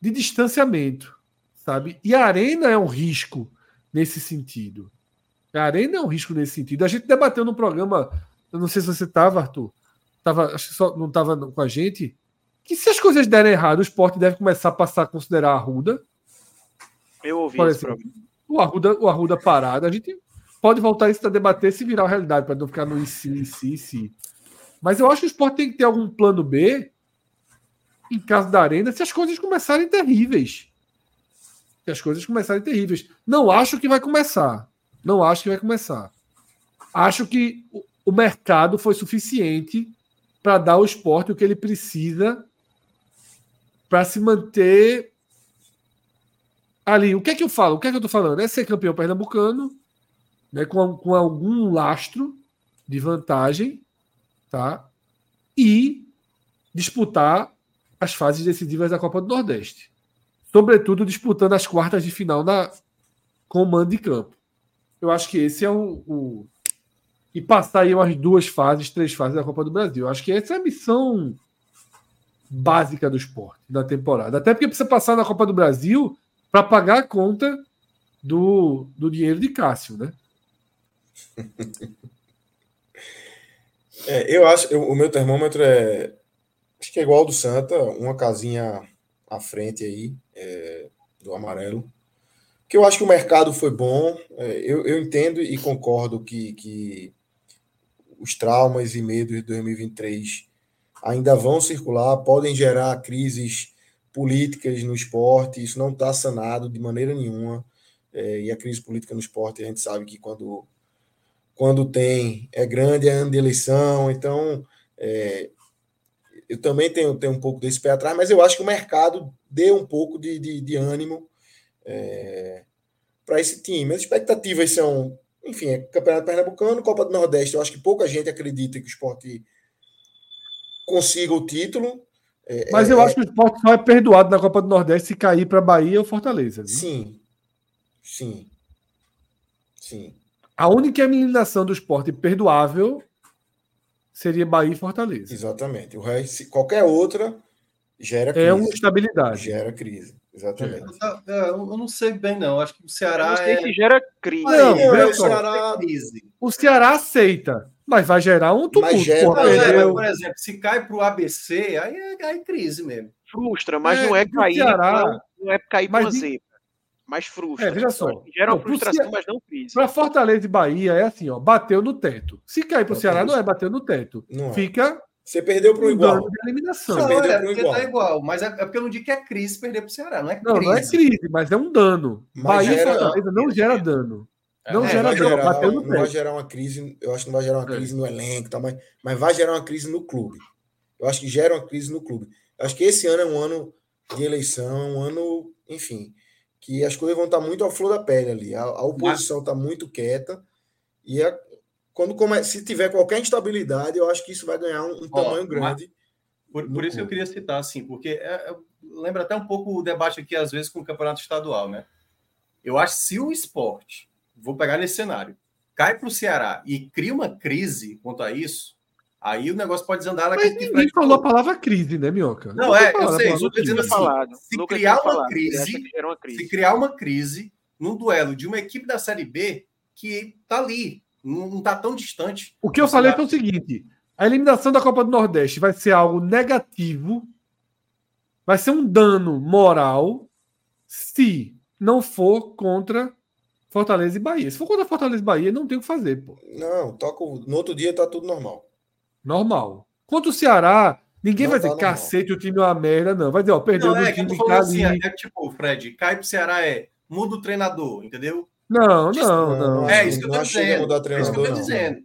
de distanciamento, sabe? E a arena é um risco nesse sentido. A arena é um risco nesse sentido. A gente debateu no programa, eu não sei se você estava, Arthur, tava, acho que só não estava com a gente, que se as coisas derem errado, o esporte deve começar a passar a considerar a Arruda. Eu ouvi Por exemplo, o Arruda, o Arruda parado, a gente pode voltar isso a debater se virar realidade, para não ficar no IC, IC, IC. Mas eu acho que o esporte tem que ter algum plano B em caso da arena se as coisas começarem terríveis. Se as coisas começarem terríveis. Não acho que vai começar. Não acho que vai começar. Acho que o mercado foi suficiente para dar ao esporte o que ele precisa para se manter ali. O que é que eu falo? O que é que eu estou falando? É ser campeão pernambucano, né, com, com algum lastro de vantagem, tá? E disputar as fases decisivas da Copa do Nordeste. Sobretudo disputando as quartas de final na, com o mando de campo. Eu acho que esse é o, o, E passar aí umas duas fases, três fases da Copa do Brasil. Eu acho que essa é a missão básica do esporte da temporada. Até porque precisa passar na Copa do Brasil para pagar a conta do, do dinheiro de Cássio, né? É, eu acho, eu, o meu termômetro é acho que é igual ao do Santa, uma casinha à frente aí é, do amarelo. Que eu acho que o mercado foi bom. É, eu, eu entendo e concordo que, que os traumas e medos de 2023 ainda vão circular, podem gerar crises políticas no esporte. Isso não está sanado de maneira nenhuma. É, e a crise política no esporte, a gente sabe que quando quando tem, é grande, é ano de eleição, então é, eu também tenho, tenho um pouco desse pé atrás, mas eu acho que o mercado deu um pouco de, de, de ânimo é, para esse time. As expectativas são, enfim, é Campeonato Pernambucano, Copa do Nordeste, eu acho que pouca gente acredita que o esporte consiga o título. É, mas eu é, acho que o esporte só é perdoado na Copa do Nordeste se cair para Bahia ou Fortaleza. Viu? Sim, sim, sim. A única eliminação do esporte perdoável seria Bahia e Fortaleza. Exatamente. O resto, qualquer outra gera crise. É uma estabilidade. Gera crise. Exatamente. É, eu não sei bem, não. Acho que o Ceará. não sei é... se gera crise. Não, é, o, Ceará... o Ceará aceita, mas vai gerar um tumulto. Gera... Não, é, por exemplo, se cai para o ABC, aí é, aí crise mesmo. Frustra, mas é, não é cair. Ceará... Não é cair para Z mas frustra. É, veja só. Gera uma frustração, mas não crise. Para Fortaleza e Bahia é assim, ó, bateu no teto. Se cair para o Ceará, não é bateu no teto. Não é. Fica. Você perdeu para o igual. De eliminação. Não, é, porque igual. tá igual. Mas é, é, porque eu não digo que é crise perder para o Ceará. Não é crise. Não, não é crise, mas é um dano. Mas Bahia gera... e Fortaleza não gera dano. Não é, gera. Gerar, bateu no não vai gerar uma crise. Eu acho que não vai gerar uma é. crise no elenco, tá, mas, mas vai gerar uma crise no clube. Eu acho que gera uma crise no clube. Eu acho que esse ano é um ano de eleição, um ano, enfim que as coisas vão estar muito à flor da pele ali. A, a oposição está muito quieta e a, quando come, se tiver qualquer instabilidade, eu acho que isso vai ganhar um, um tamanho grande. Por, por isso que eu queria citar, assim, porque é, é, lembra até um pouco o debate aqui, às vezes, com o campeonato estadual, né? Eu acho que se o esporte, vou pegar nesse cenário, cai para o Ceará e cria uma crise quanto a isso, Aí o negócio pode desandar. Mas ninguém falou a palavra crise, né, Minhoca? Não, é, eu sei, estou dizendo assim, falado. se criar uma, crise, uma crise, se criar uma crise num duelo de uma equipe da Série B que tá ali, não, está tão distante. O que eu falei é o seguinte, a eliminação da Copa do Nordeste vai ser algo negativo, vai ser um dano moral se não for contra Fortaleza e Bahia. Se for contra Fortaleza e Bahia, não tem o que fazer, pô. Não, toca, no outro dia tá tudo normal. Normal. Quanto o Ceará, ninguém não vai dizer, tá cacete, o time é uma merda, não. Vai dizer, ó, perdeu não, é, time que tá assim, é, tipo, Fred, cai pro Ceará é muda o treinador, entendeu? Não, não, não. É isso que eu tô dizendo. É isso que eu tô dizendo.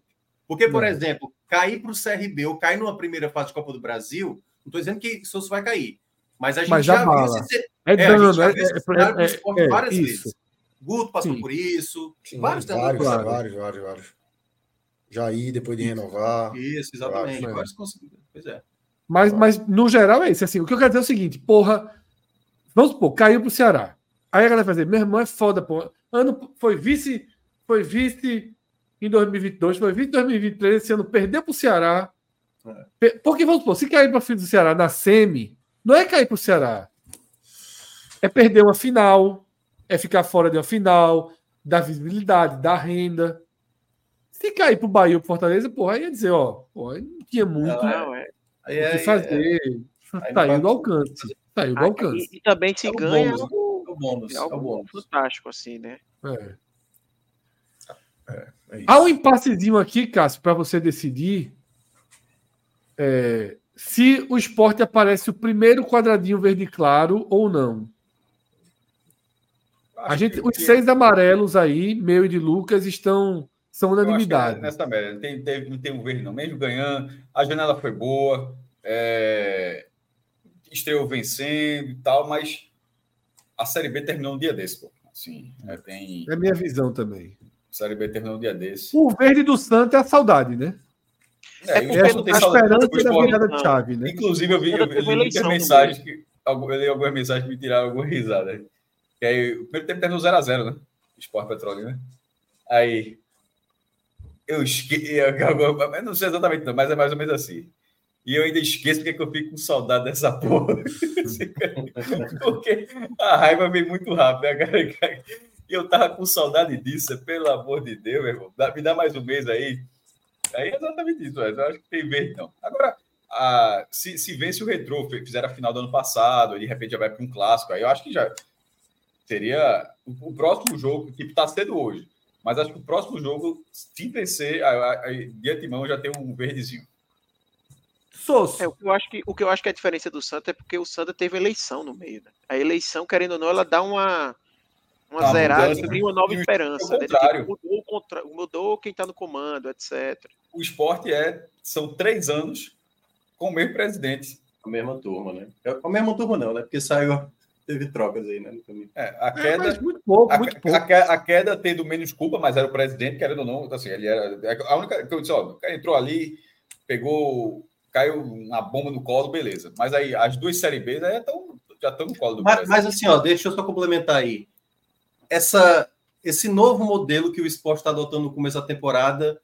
Porque, por exemplo, cair para o CRB ou cair numa primeira fase de Copa do Brasil, não estou dizendo que Souza vai cair. Mas a gente Mas já, já viu bala. esse, É é, dano, já é, é, é, esporte é, várias isso. vezes. Guto passou Sim. por isso. Sim, vários vários, treinadores. vários, vários, vários, Jair, depois de renovar. Isso, exatamente. Claro. Vários conseguiram. Pois é. Mas, mas no geral é isso. Assim, o que eu quero dizer é o seguinte, porra. Vamos supor, caiu pro Ceará. Aí a galera vai dizer, meu irmão é foda, porra. Ano foi vice, foi vice em 2022, foi vice em 2023, esse ano perdeu pro Ceará. É. Porque vamos supor, se cair para filho do Ceará na semi, não é cair pro Ceará. É perder uma final, é ficar fora de uma final, da visibilidade, da renda. Se cair pro Bahia ou pro Fortaleza, porra, aí ia dizer, ó, porra, não tinha muito Não, é. Aí o é- que fazer. aí Saiu vai- do alcance. Saiu do Ah, alcance. E, e também se É o ganha bônus. algo, É o bônus. é É o algo bônus. fantástico, assim, né? É. É isso. Há um impassezinho aqui, Cássio, para você decidir é, se o esporte aparece o primeiro quadradinho verde claro ou não. A gente, os seis amarelos aí, meu e de Lucas, estão são que é unanimidade. nessa média. Tem, teve, não tem um verde, não. Mesmo ganhando, a janela foi boa, é, estreou vencendo e tal, mas a Série B terminou um dia desse, pô. Assim, é, tem, É a minha visão também. a Série B terminou um dia desse. O verde do Santo é a saudade, né? É porque É a Sport não tem saudade esperança da virada de não. chave, né? Inclusive, eu vi, eu, eu li muitas mensagens que. Eu li algumas mensagens que me tiraram alguma risada. Que aí, o primeiro tempo terminou 0x0, né? Esporte Petrolina. Aí. Eu esqueci. Eu não sei exatamente, não, mas é mais ou menos assim. E eu ainda esqueço porque que eu fico com saudade dessa porra. porque a raiva vem muito rápido, né, cara? E eu tava com saudade disso, pelo amor de Deus, meu irmão. Me dá mais um mês aí. Aí é exatamente isso, eu acho que tem verde, não. Agora, a- se, se vence o Retrô, fizeram a final do ano passado, e de repente já vai para um clássico, aí eu acho que já seria o, próximo jogo, que está cedo hoje, mas acho que o próximo jogo, se vencer, de antemão já tem um verdezinho. Sosso. É, o, que eu acho que, o que eu acho que a diferença do Santa é porque o Santa teve eleição no meio. Né? A eleição, querendo ou não, ela dá uma, uma zerada e cria uma nova e o- esperança. ao Né? contrário. Tipo, mudou, contra- mudou quem está no comando, etc. O esporte é, são três anos com o mesmo presidente. A mesma turma, né? É A mesma turma não, né? Porque saiu, teve trocas aí, né? no caminho. É, a É, queda. mas muito pouco, A, muito a, pouco. que- a queda tendo menos culpa, mas era o presidente, querendo ou não, assim, ele era. A única que eu disse, ó, o cara entrou ali, pegou, caiu uma bomba no colo, beleza. Mas aí as duas série B tão, já estão no colo do Mas, presidente. mas assim, ó, deixa eu só complementar aí. Essa, esse novo modelo que o esporte está adotando no começo da temporada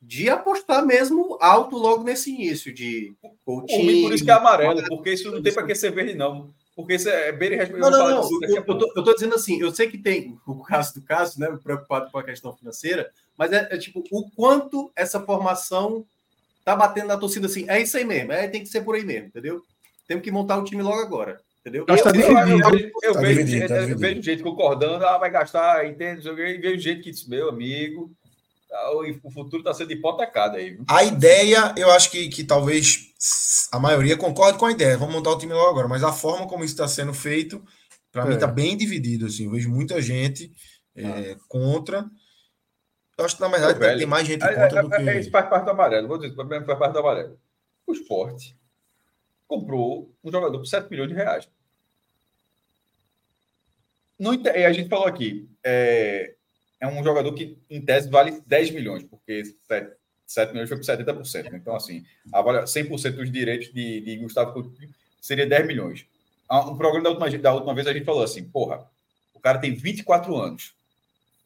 de apostar mesmo alto logo nesse início de Por mim, por isso que é amarelo, porque isso não tem para que ser verde, não. Porque isso é bem Não, não, não. Eu, eu tô, eu tô dizendo assim, eu sei que tem o caso do caso, né? Preocupado com a questão financeira, mas é, é tipo o quanto essa formação tá batendo na torcida assim. É isso aí mesmo, é, tem que ser por aí mesmo, entendeu? Temos que montar o time logo agora, entendeu? Tá Eu, eu, eu, dividido. eu Tá vejo, dividido, gente, tá eu vejo gente concordando, ah, vai gastar, entende? E vejo gente que diz, meu amigo, o futuro está sendo hipotecado aí. viu? A ideia, eu acho que, que talvez a maioria concorde com a ideia. Vamos montar o time logo agora. Mas a forma como isso está sendo feito, para mim, É. está bem dividido. Assim. Eu vejo muita gente é, contra. Eu acho que, na verdade, velho, tem mais gente É, contra do é, é, Isso que. faz parte do amarelo, vou dizer, faz parte do amarelo. O esporte comprou um jogador por 7 milhões de reais. Não, é, a gente falou aqui, é, é um jogador que, em tese, vale 10 milhões, porque 7, 7 milhões foi por 70%. né? Então, assim, avalia 100% dos direitos de, de Gustavo Coutinho seria 10 milhões. Ah, Um programa da última, da última vez a gente falou assim, porra, o cara tem 24 anos,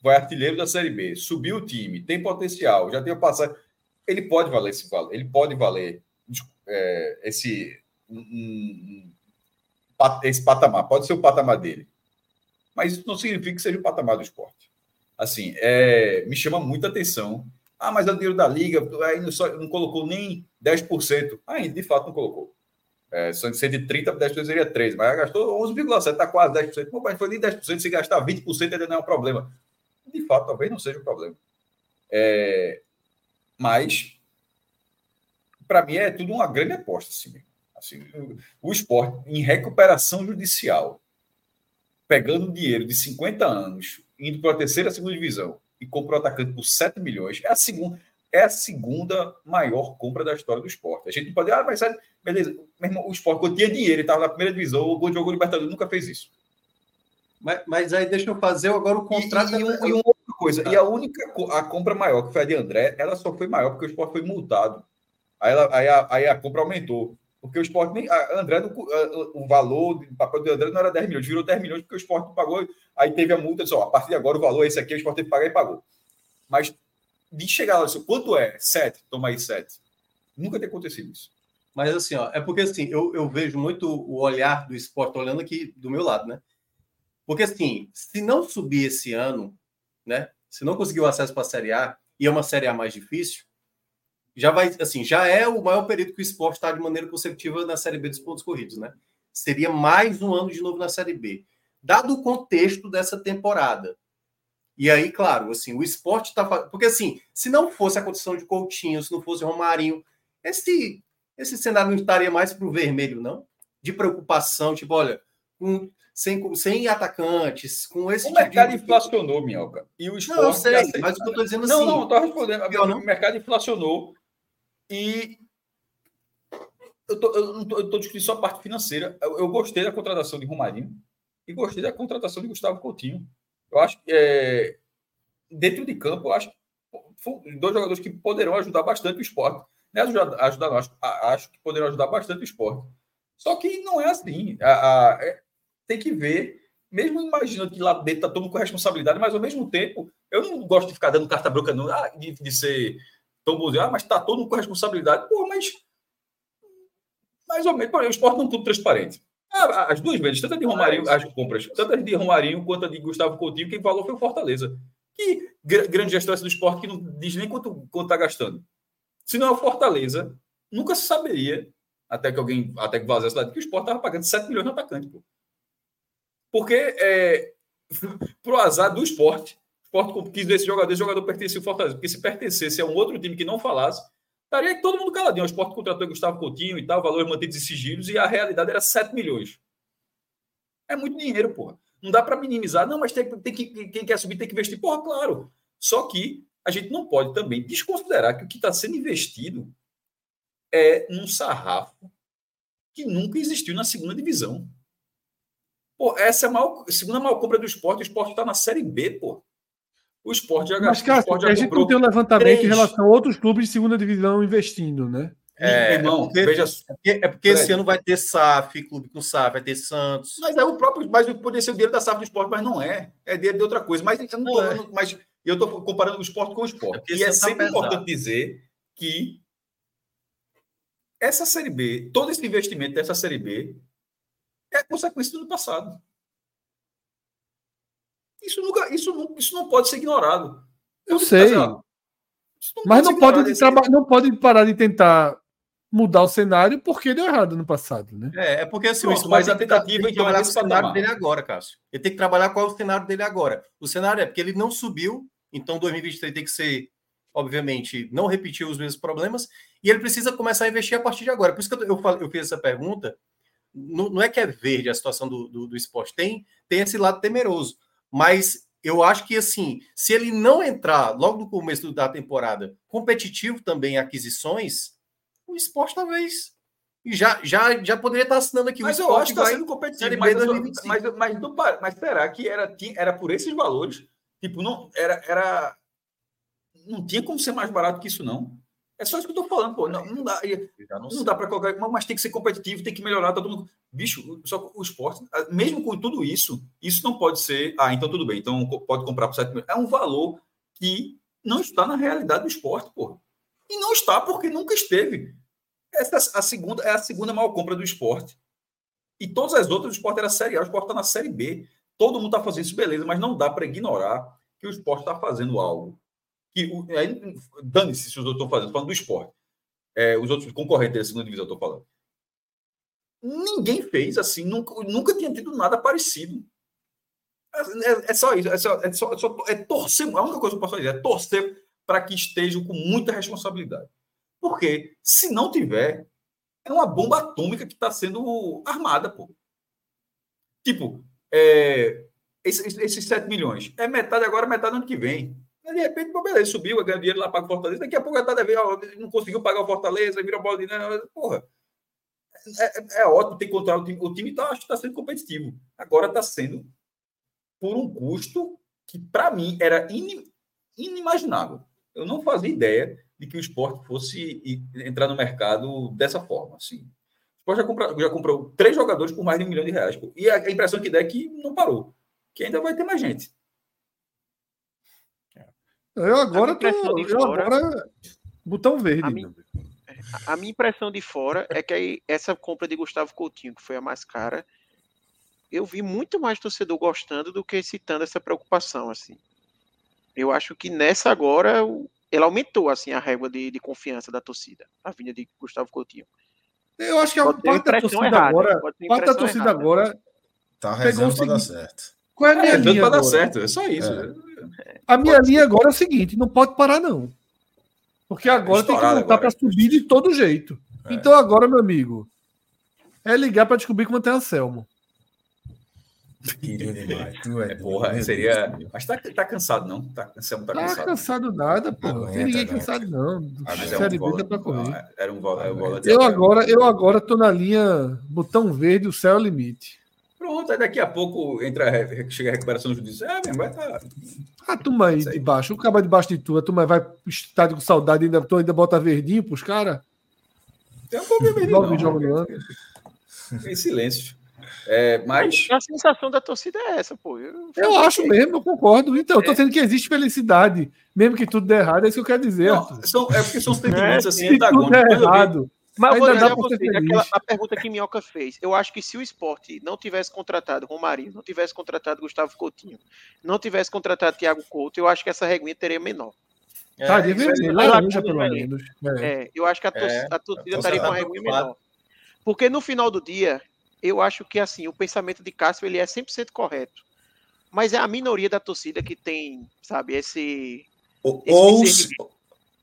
vai artilheiro da Série B, subiu o time, tem potencial, já tem o passado. Ele pode valer esse valor, ele pode valer é, esse, um- um- esse patamar, pode ser o patamar dele. Mas isso não significa que seja o patamar do esporte. Assim, é, me chama muita atenção. Ah, mas é o dinheiro da liga, aí não, só, não colocou nem 10%. Ainda, de fato, não colocou. É, são de 130 para 10% seria 13, mas gastou 11,7, está quase 10%. Pô, mas foi nem 10%, se gastar 20% ainda não é um problema. De fato, talvez não seja um problema. É, mas, para mim, é tudo uma grande aposta. Assim, assim, o esporte em recuperação judicial. pegando dinheiro de 50 anos, indo para a terceira, segunda divisão, e comprou o atacante por 7 milhões, é a segunda, é a segunda maior compra da história do esporte. A gente pode, ah, mas beleza, meu irmão, o esporte, quando tinha dinheiro e estava na primeira divisão, o gol de jogo Libertadores nunca fez isso. Mas, mas, aí deixa eu fazer agora o contrato. E, e, e uma outra coisa, ah. e a única a compra maior, que foi a de André, ela só foi maior porque o esporte foi multado. Aí, ela, aí, a, aí a compra aumentou. Porque o esporte nem. A André, o valor do papel do André não era 10 milhões, virou 10 milhões porque o esporte pagou. Aí teve a multa, só a partir de agora o valor é esse aqui, o esporte teve que pagar e pagou. Mas de chegar lá, assim, quanto é? 7, toma aí 7. Nunca tem acontecido isso. Mas assim, ó, é porque assim, eu, eu vejo muito o olhar do esporte olhando aqui do meu lado, né? Porque assim, se não subir esse ano, né? Se não conseguir o acesso para a Série A, e é uma Série A mais difícil, já vai, assim, já é o maior período que o esporte está de maneira consecutiva na Série B dos pontos corridos, né? Seria mais um ano de novo na Série B. Dado o contexto dessa temporada. E aí, claro, assim, o esporte está Porque, assim, se não fosse a condição de Coutinho, se não fosse Romarinho, esse, esse cenário não estaria mais para o vermelho, não? De preocupação, tipo, olha, sem, sem atacantes, com esse. O tipo mercado de... inflacionou, Minhoca. E o esporte. Não, eu sei, mas o que eu estou dizendo não, assim. Não, não, estou respondendo. O mercado inflacionou e eu tô, estou discutindo só a parte financeira. Eu, eu, gostei da contratação de Romarinho e gostei da contratação de Gustavo Coutinho. Eu acho que é, dentro de campo, eu acho que dois jogadores que poderão ajudar bastante o esporte. Não é ajudar, ajudar não, acho, acho que poderão ajudar bastante o esporte. Só que não é assim. A, a, é, tem que ver, mesmo imaginando que lá dentro está todo mundo com responsabilidade, mas ao mesmo tempo, eu não gosto de ficar dando carta branca, não, ah, de, de ser tão bonzinho, ah, mas está todo mundo com responsabilidade. Pô, mas mais ou menos, o esporte não é tudo transparente. Ah, as duas vezes, tanto a de Romarinho, as compras, tanto a de Romarinho quanto a de Gustavo Coutinho, quem falou foi o Fortaleza. Que grande gestão do esporte que não diz nem quanto está gastando. Se não é o Fortaleza, nunca se saberia, até que alguém, até que vazasse lá, que o esporte estava pagando 7 milhões no atacante. Pô. Porque, é, pro azar do esporte, o esporte quis ver esse jogador, esse jogador pertencia ao Fortaleza. Porque se pertencesse a um outro time que não falasse, estaria todo mundo caladinho. O esporte contratou Gustavo Coutinho e tal, valores mantidos em sigilos, e a realidade era 7 milhões. É muito dinheiro, porra. Não dá para minimizar. Não, mas tem, tem que, quem quer subir tem que investir. Porra, claro. Só que a gente não pode também desconsiderar que o que está sendo investido é num sarrafo que nunca existiu na segunda divisão. Pô, essa é a maior, segunda maior compra do esporte. O esporte está na Série B, pô. O esporte já Mas, cara, a gente não tem um levantamento três. em relação a outros clubes de segunda divisão investindo, né? É, irmão, é porque, veja, é porque, é porque esse ano vai ter SAF, clube com SAF, vai ter Santos. Mas é o próprio, mas poderia ser o dinheiro da SAF do esporte, mas não é. É dinheiro de outra coisa. Mas eu não, não é. mas eu estou comparando o esporte com o esporte. É e é tá sempre tá importante dizer que essa Série B, todo esse investimento dessa Série B é consequência do ano passado. Isso, nunca, isso, não, isso não pode ser ignorado. Eu, sei. não mas não pode, esse... não pode parar de tentar mudar o cenário porque deu errado no passado, né? É, é porque assim, Pronto, mas a tentativa tem que trabalhar com o cenário dele agora, Cássio. Ele tem que trabalhar qual é o cenário dele agora. O cenário é porque ele não subiu, então 2023 tem que ser, obviamente, não repetir os mesmos problemas, e ele precisa começar a investir a partir de agora. Por isso que eu, eu, eu fiz essa pergunta, não, não, é que é verde a situação do, do, do, esporte, tem, tem esse lado temeroso. Mas eu acho que, assim, se ele não entrar logo no começo da temporada competitivo também em aquisições, o esporte talvez. Já, já, já poderia estar assinando aqui mas o esporte. Mas eu acho que está sendo competitivo. Mas, mas, mas, mas, mas será que era, era por esses valores? Tipo, não, era, era. Não tinha como ser mais barato que isso, não. É só isso que eu tô falando, pô. Não, não dá, não, não dá para colocar, mas tem que ser competitivo, tem que melhorar todo mundo. Bicho, só o esporte, mesmo com tudo isso, isso não pode ser. Ah, então tudo bem, então pode comprar por 7 mil. É um valor que não está na realidade do esporte, pô. E não está porque nunca esteve. Essa a segunda, é a segunda maior compra do esporte. E todas as outras, o esporte era Série A, o esporte está na Série B. Todo mundo está fazendo isso, beleza, mas não dá para ignorar que o esporte está fazendo algo que dane-se se os outros estão fazendo, falando do esporte. É, os outros concorrentes da segunda divisão, estou falando. Ninguém fez assim, nunca, nunca tinha tido nada parecido. É, é, é só isso, é, só, é, só, é, só, é torcer. A única coisa que eu posso dizer é torcer para que estejam com muita responsabilidade. Porque se não tiver, é uma bomba atômica que está sendo armada, pô. Tipo, é, esses, esses 7 milhões. É metade agora, metade ano que vem. De repente, beleza, subiu, ganhou dinheiro lá, paga o Fortaleza. Daqui a pouco está devendo, não conseguiu pagar o Fortaleza, virou bola de nada. Porra. É, é, é ótimo ter controle. O time, o time tá, acho que está sendo competitivo. Agora está sendo por um custo que, para mim, era inimaginável. Eu não fazia ideia de que o esporte fosse entrar no mercado dessa forma. Assim. O esporte já comprou, já comprou três jogadores por mais de um milhão de reais. E a impressão que dá é que não parou que ainda vai ter mais gente. Eu agora tô, eu fora, agora botão verde. A minha, a minha, impressão de fora é que essa compra de Gustavo Coutinho, que foi a mais cara, eu vi muito mais torcedor gostando do que citando essa preocupação assim. Eu acho que nessa agora ela aumentou assim a régua de, de confiança da torcida, a vinda de Gustavo Coutinho. Eu acho que a parte da torcida errada, agora, parte da torcida errada. agora tá rezando para dar certo. Qual é a minha é, linha? Para dar certo, é só isso. É. A minha linha agora é o seguinte: não pode parar, não. Porque agora tem que voltar para subir de todo jeito. É. Então agora, meu amigo, é ligar para descobrir como tem Anselmo. Queria demais. Tu é, é porra, seria. Mas tá, tá cansado, não? Tá, Anselmo tá, tá cansado. cansado nada, pô. Não tem ninguém cansado, não. Ah, é um bola, pra correr. Era um volante. Eu agora, eu agora tô na linha botão verde, o céu é o limite. Pronto, aí daqui a pouco entra, chega a recuperação judicial, ah, vai estar. Tá... A turma aí de baixo, o cara debaixo de tu, a turma vai pro estádio com saudade, ainda, tu ainda bota verdinho pros caras. Tem um pouquinho verdinho. Não, jogo no ano. Em silêncio. É, mas... A sensação da torcida é essa, pô. Eu, eu acho mesmo, eu concordo. Então, eu tô é. dizendo que existe felicidade, mesmo que tudo dê errado, é isso que eu quero dizer. Não, são, é porque são sentimentos é, assim, se tudo errado. Mas eu vou dizer a vocês, aquela, a pergunta que Minhoca fez. Eu acho que se o esporte não tivesse contratado Romarinho, não tivesse contratado Gustavo Coutinho, não tivesse contratado Thiago Couto, eu acho que essa reguinha teria menor. É, tá, ser, laranja, pelo menos. É. é. eu acho que a, tor é, a torcida estaria com a reguinha menor. Porque no final do dia, eu acho que assim, o pensamento de Cássio ele é 100% correto. Mas é a minoria da torcida que tem, sabe, esse. Ou, esse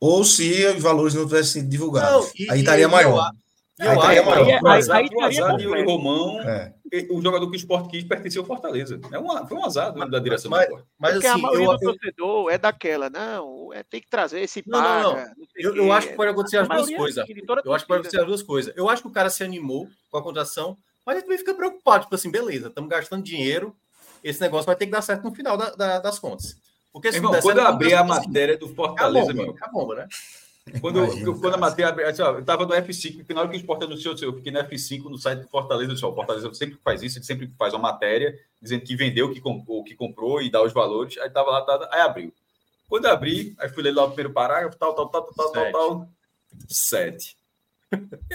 ou se os valores não tivessem sido divulgados. Não, e, aí estaria maior. Eu, aí estaria maior. Aí, aí, azar de Yuri Romão, é. o jogador que o Esporte quis pertenceu ao Fortaleza. É um, foi um azar da direção mas, do Mas, Porque assim, a maioria eu, do torcedor é daquela, não, é, tem que trazer esse paga. Não, não, não. Eu, eu, acho que pode acontecer as duas coisas. Eu acho que pode acontecer as duas coisas. Eu acho que o cara se animou com a contratação, mas ele também fica preocupado, tipo assim, beleza, estamos gastando dinheiro, esse negócio vai ter que dar certo no final da, da, das contas. Porque se Irmão, quando eu abri a matéria do Fortaleza, acabou, meu. Acabou, né? Quando, eu, quando a matéria, assim, ó, eu estava no F5, porque na hora que o Sport anunciou, eu fiquei no F5 no site do Fortaleza, disse, o Fortaleza sempre faz isso, ele sempre faz uma matéria dizendo que vendeu, que comprou, que comprou e dá os valores. Aí estava lá, tava, aí abriu. Quando eu abri, aí fui ler lá o primeiro parágrafo, tal, tal, tal, tal, tal, tal, sete.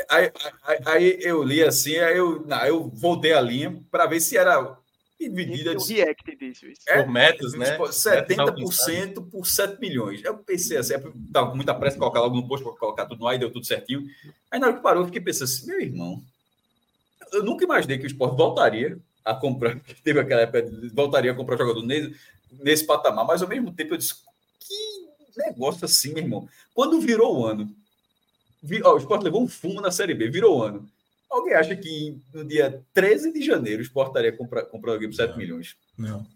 Aí, aí, aí, eu li assim, aí eu, não, eu voltei a linha para ver se era dividida de... react disso. É, por metas, né? 70% por 7 milhões. Eu pensei assim, estava com muita pressa colocar logo no posto para colocar tudo no ar e deu tudo certinho. Aí na hora que parou, eu fiquei pensando assim, meu irmão, eu nunca imaginei que o esporte voltaria a comprar, teve aquela época, voltaria a comprar jogador nesse, nesse patamar, mas ao mesmo tempo eu disse, que negócio assim, meu irmão. Quando virou o ano, vi, ó, o esporte levou um fumo na Série B, virou o ano. Alguém acha que no dia 13 de janeiro o Sport estaria comprando alguém por 7 não, milhões? Não.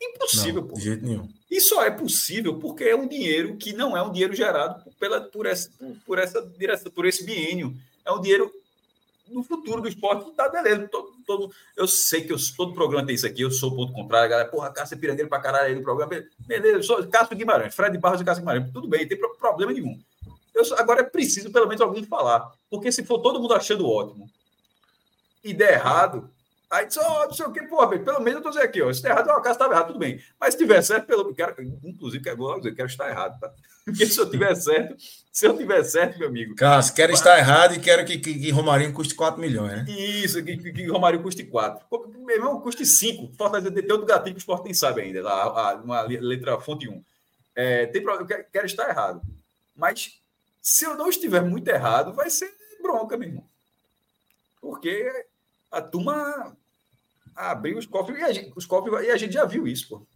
Impossível, não, pô. De jeito nenhum. E só é possível porque é um dinheiro que não é um dinheiro gerado pela, por, essa, por, essa direção, por esse biênio. É um dinheiro no futuro do esporte tá beleza. Todo, todo, eu sei que eu, todo programa tem isso aqui, eu sou o ponto contrário, a galera, porra, Cássio é pirangueiro pra caralho aí no programa. Beleza, eu sou Cássio Guimarães, Fred Barros e Cássio Guimarães, tudo bem, não tem problema nenhum. Eu, agora é preciso pelo menos alguém falar. Porque se for todo mundo achando ótimo e der errado, aí diz, oh, não sei o que, pô, pelo menos eu tô dizendo aqui, ó, se der errado, o caso estava errado, tudo bem. Mas se tiver certo, pelo quero, inclusive, quero, dizer, quero estar errado, tá? Porque se eu tiver certo, se eu tiver certo, meu amigo. Cássio, quero estar errado e quero que, que, que Romarinho custe 4 milhões, né? Isso, que, que, que Romarinho custe 4. Meu irmão, custe 5. Fortaleza tem outro gatinho que o Sport nem sabe ainda, lá, uma letra fonte 1. É, tem, eu quero estar errado. Mas se eu não estiver muito errado, vai ser bronca, meu irmão. Porque a turma abriu os cofres e a gente, os cofres, e a gente já viu isso, pô.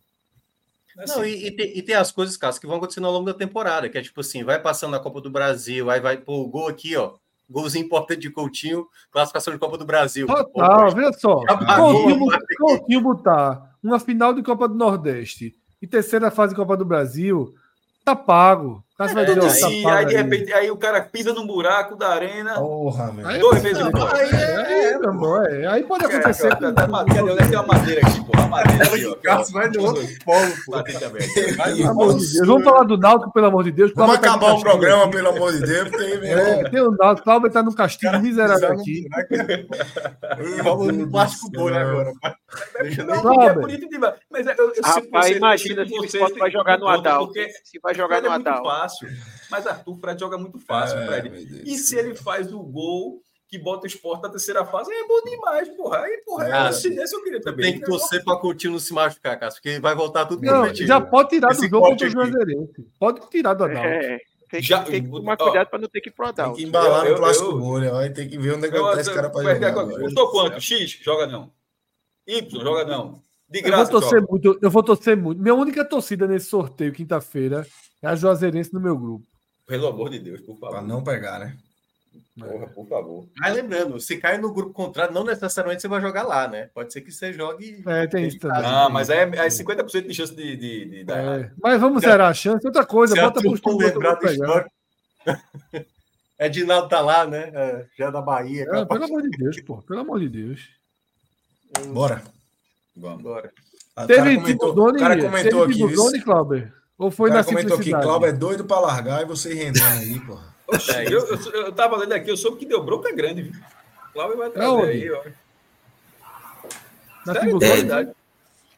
Assim. Não, e, e, tem, e, tem, as coisas, Cássio, que vão acontecendo ao longo da temporada, que é tipo assim, vai passando a Copa do Brasil, aí vai, pô, o gol aqui, ó, golzinho importante de Coutinho, classificação de Copa do Brasil. Total, veja só. Coutinho, Coutinho botar uma final de Copa do Nordeste e terceira fase de Copa do Brasil, tá pago. Vai dizer, aí, aí, de repente, aí o cara pisa num buraco da arena. Porra, meu. Aí, dois embora. Aí, é, é, meu é. aí pode acontecer. Cadê tá, tá, tem uma madeira aqui, pô? Madeira aqui, ó. Cássio vai no outro polo, pô. Pelo amor de Deus. Vamos falar do Náutico, pelo amor de Deus. Vamos acabar o programa, pelo amor de Deus. Tem, é, tem o Náutico. Cláudio tá no castigo miserável aqui. Vamos no plástico né, agora? É bonito demais. Mas eu, Rapaz, imagina se o Sport vai jogar no Adal. Se vai jogar no Adal. Fácil. Mas Arthur Fred joga muito fácil, é, Fred. E se ele faz o gol que bota o esporte na terceira fase, é bom demais, porra. Aí, porra, é ah, desse eu queria também. Tem que torcer para Coutinho não se machucar, Cássio, porque vai voltar tudo não, Já pode tirar Esse do jogo contra o Juazeirense. Pode tirar do Adalto. É. Tem que, já, tem que tomar cuidado para não ter que ir pro Adalto. Tem que embalar eu, no plástico bolha, vai ter que ver onde é que tá esse cara para jogar. Custou quanto? X? Joga não. Y? Joga não. De graça, eu vou torcer joga. muito. Eu vou torcer muito. Minha única torcida nesse sorteio, quinta-feira, é a Juazeirense no meu grupo. Pelo amor de Deus, por favor. Para não pegar, né? Porra, por favor. Mas lembrando, se cai no grupo contrário, não necessariamente você vai jogar lá, né? Pode ser que você jogue. É, tem isso também. Ah, mas é, é 50% de chance de, de, de dar é. Mas vamos zerar a chance. Outra coisa, se bota por lembrar do histórico. Edinaldo tá lá, né? É, já é da Bahia. É, pelo amor de Deus, pô. Pelo amor de Deus. Bora. Vamos. Bora. Teve comentou, o cara comentou teve aqui. Teve Clauber? Ou foi na comentou aqui, Cláudio é doido para largar e você rendendo aí, pô. É, eu, eu, eu tava lendo aqui, eu soube que deu bronca grande, viu? Cláudio vai trazer aí, ó. Na Sério, é,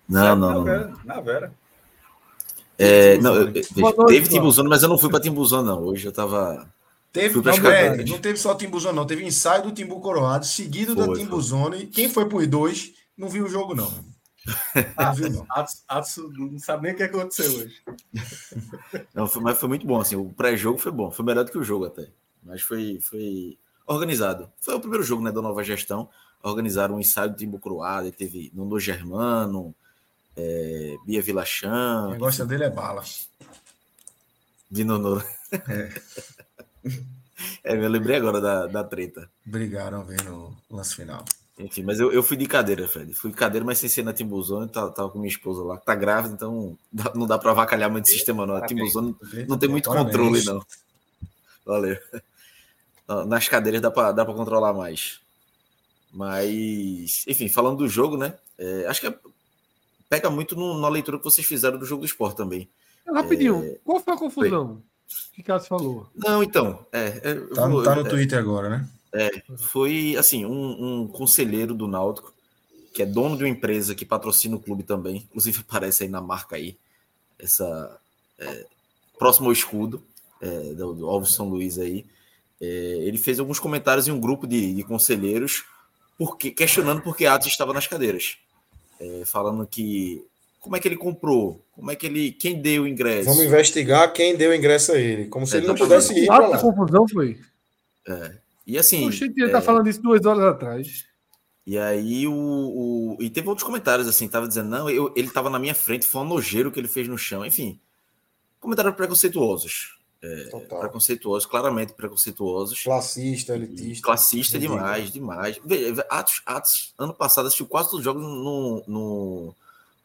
não, não, não. Na Vera. É, não, eu, teve Timbuzano, mas eu não fui para Timbuzano, não. Hoje eu tava. Teve, não, é, não teve só Timbuzano, não. Teve ensaio do Timbu Coroado, seguido foi, da Timbuzone. Quem foi por dois não viu o jogo, não. Ah, Atsu, não sabe nem o que aconteceu hoje. Não, foi, mas foi muito bom, assim, o pré-jogo foi bom, foi melhor do que o jogo até, mas foi, foi organizado. Foi o primeiro jogo né, da nova gestão, organizaram um ensaio do Timbu Croada, teve Nuno Germano, é, Bia Vilachã. Quem gosta dele é bala. De Nono. É. é, eu lembrei agora da, da treta. Brigaram vendo o lance final. Enfim, mas eu, eu fui de cadeira, Fred. Fui de cadeira, mas sem ser na Timbuzone. Tava, tava com minha esposa lá, que tá grávida, então não dá para avacalhar muito o sistema, não. A Timbuzone não tem muito controle, não. Valeu. Nas cadeiras dá para dá pra controlar mais. Mas, enfim, falando do jogo, né? É, acho que é, pega muito no, na leitura que vocês fizeram do jogo do esporte também. Rapidinho, é... qual foi a confusão? O que Cássio falou? Não, então. É, é tá, vou, tá no Twitter agora, né? É, foi assim, um, um, conselheiro do Náutico, que é dono de uma empresa que patrocina o clube também, inclusive aparece aí na marca aí, essa é, próximo ao escudo é, do, do Alves São Luís aí. É, ele fez alguns comentários em um grupo de, de conselheiros porque, questionando por que Atos estava nas cadeiras. É, falando que como é que ele comprou? Como é que ele. Quem deu o ingresso? Vamos investigar quem deu o ingresso a ele. Como se ele não pudesse ir. A confusão foi. É. E assim. Oxe, ele tá é... tá falando isso duas horas atrás. E aí o, o, E teve outros comentários assim, tava dizendo, não, eu, ele tava na minha frente, foi um nojeiro que ele fez no chão, enfim. Comentários preconceituosos. É, preconceituosos, claramente preconceituosos. Classista, elitista. Classista demais, demais. Atos, Atos, ano passado assistiu quase todos os jogos no, no,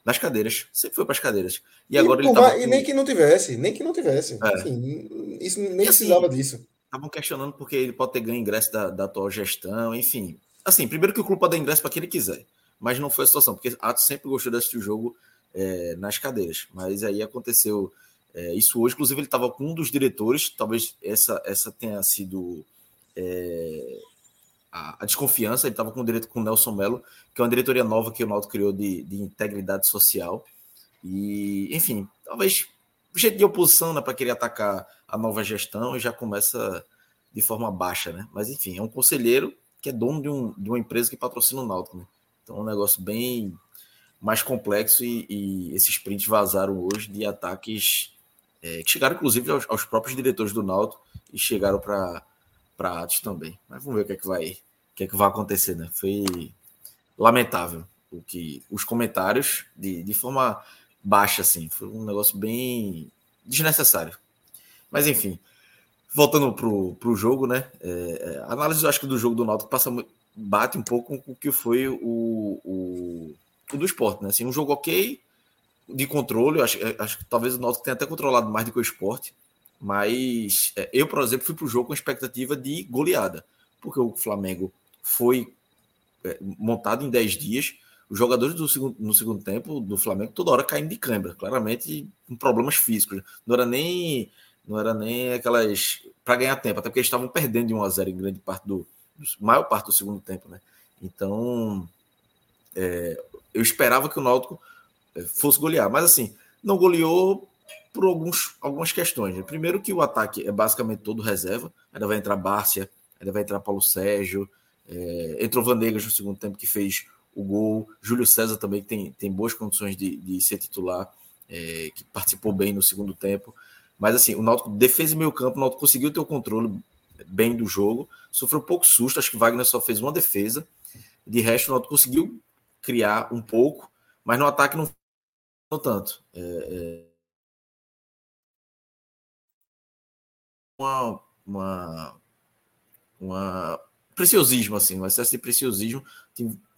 nas cadeiras. Sempre foi para as cadeiras. E, e agora ele tava... E nem que não tivesse, nem que não tivesse. É. Assim, isso nem assim, precisava disso estavam questionando porque ele pode ter ganho ingresso da, da atual gestão, enfim. Assim, primeiro que o clube pode dar ingresso para quem ele quiser, mas não foi a situação, porque Atos sempre gostou de assistir o jogo é, nas cadeiras, mas aí aconteceu é, isso hoje, inclusive ele estava com um dos diretores, talvez essa, essa tenha sido é, a, a, desconfiança, ele estava com o diretor com o Nelson Melo, que é uma diretoria nova que o Naldo criou de, de integridade social, e enfim, talvez jeito de oposição né, para querer atacar a nova gestão e já começa de forma baixa, né? Mas enfim, é um conselheiro que é dono de, um, de uma empresa que patrocina o Náutico, né? Então é um negócio bem mais complexo e, e esses prints vazaram hoje de ataques é, que chegaram inclusive aos, aos, próprios diretores do Náutico e chegaram para para Atos também. Mas vamos ver o que é que vai, o que é que vai acontecer, né? Foi lamentável o que os comentários de, de forma baixa, assim. Foi um negócio bem desnecessário. Mas enfim, voltando pro, pro jogo, né? É, a análise, eu acho que do jogo do Náutico passa, bate um pouco com o que foi o, o, o do esporte, né? Assim, um jogo ok, de controle, acho, acho que talvez o Náutico tenha até controlado mais do que o esporte, mas é, eu, por exemplo, fui para o jogo com expectativa de goleada, porque o Flamengo foi é, montado em 10 dias, os jogadores do segundo, no segundo tempo do Flamengo toda hora caindo de câimbra, claramente com problemas físicos. Não era nem não era nem aquelas para ganhar tempo, até porque eles estavam perdendo de 1 a 0 em grande parte do, maior parte do segundo tempo, né? Então, é, eu esperava que o Náutico é, fosse golear, mas assim, não goleou por alguns, algumas questões. Né? Primeiro que o ataque é basicamente todo reserva, ainda vai entrar Bárcia, ainda vai entrar Paulo Sérgio, é, entrou Vanegas no segundo tempo que fez o gol, Júlio César também tem, tem boas condições de, de ser titular, é, que participou bem no segundo tempo. Mas assim, o Náutico, defesa e meio campo, o Náutico conseguiu ter o controle bem do jogo, sofreu um pouco susto, acho que Wagner só fez uma defesa, de resto o Náutico conseguiu criar um pouco, mas no ataque não, não tanto. É, é... Uma, uma, uma preciosismo, assim, um excesso de preciosismo,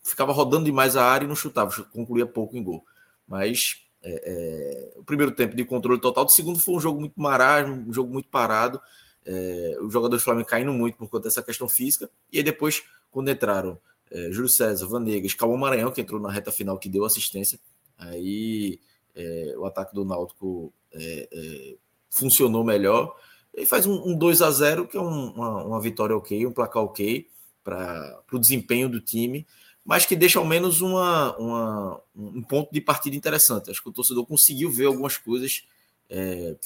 ficava rodando demais a área e não chutava, concluía pouco em gol. Mas é, é, o primeiro tempo de controle total, o segundo foi um jogo muito marasmo, um jogo muito parado, é, os jogadores do Flamengo caindo muito por conta dessa questão física, e aí depois, quando entraram é, Júlio César, Vanegas, Calma Maranhão, que entrou na reta final, que deu assistência, aí é, o ataque do Náutico é, é, funcionou melhor, e faz um, um 2 a 0 que é um, uma, uma, vitória ok, um placar ok para o desempenho do time, mas que deixa ao menos uma, uma, um ponto de partida interessante. Acho que o torcedor conseguiu ver algumas coisas é,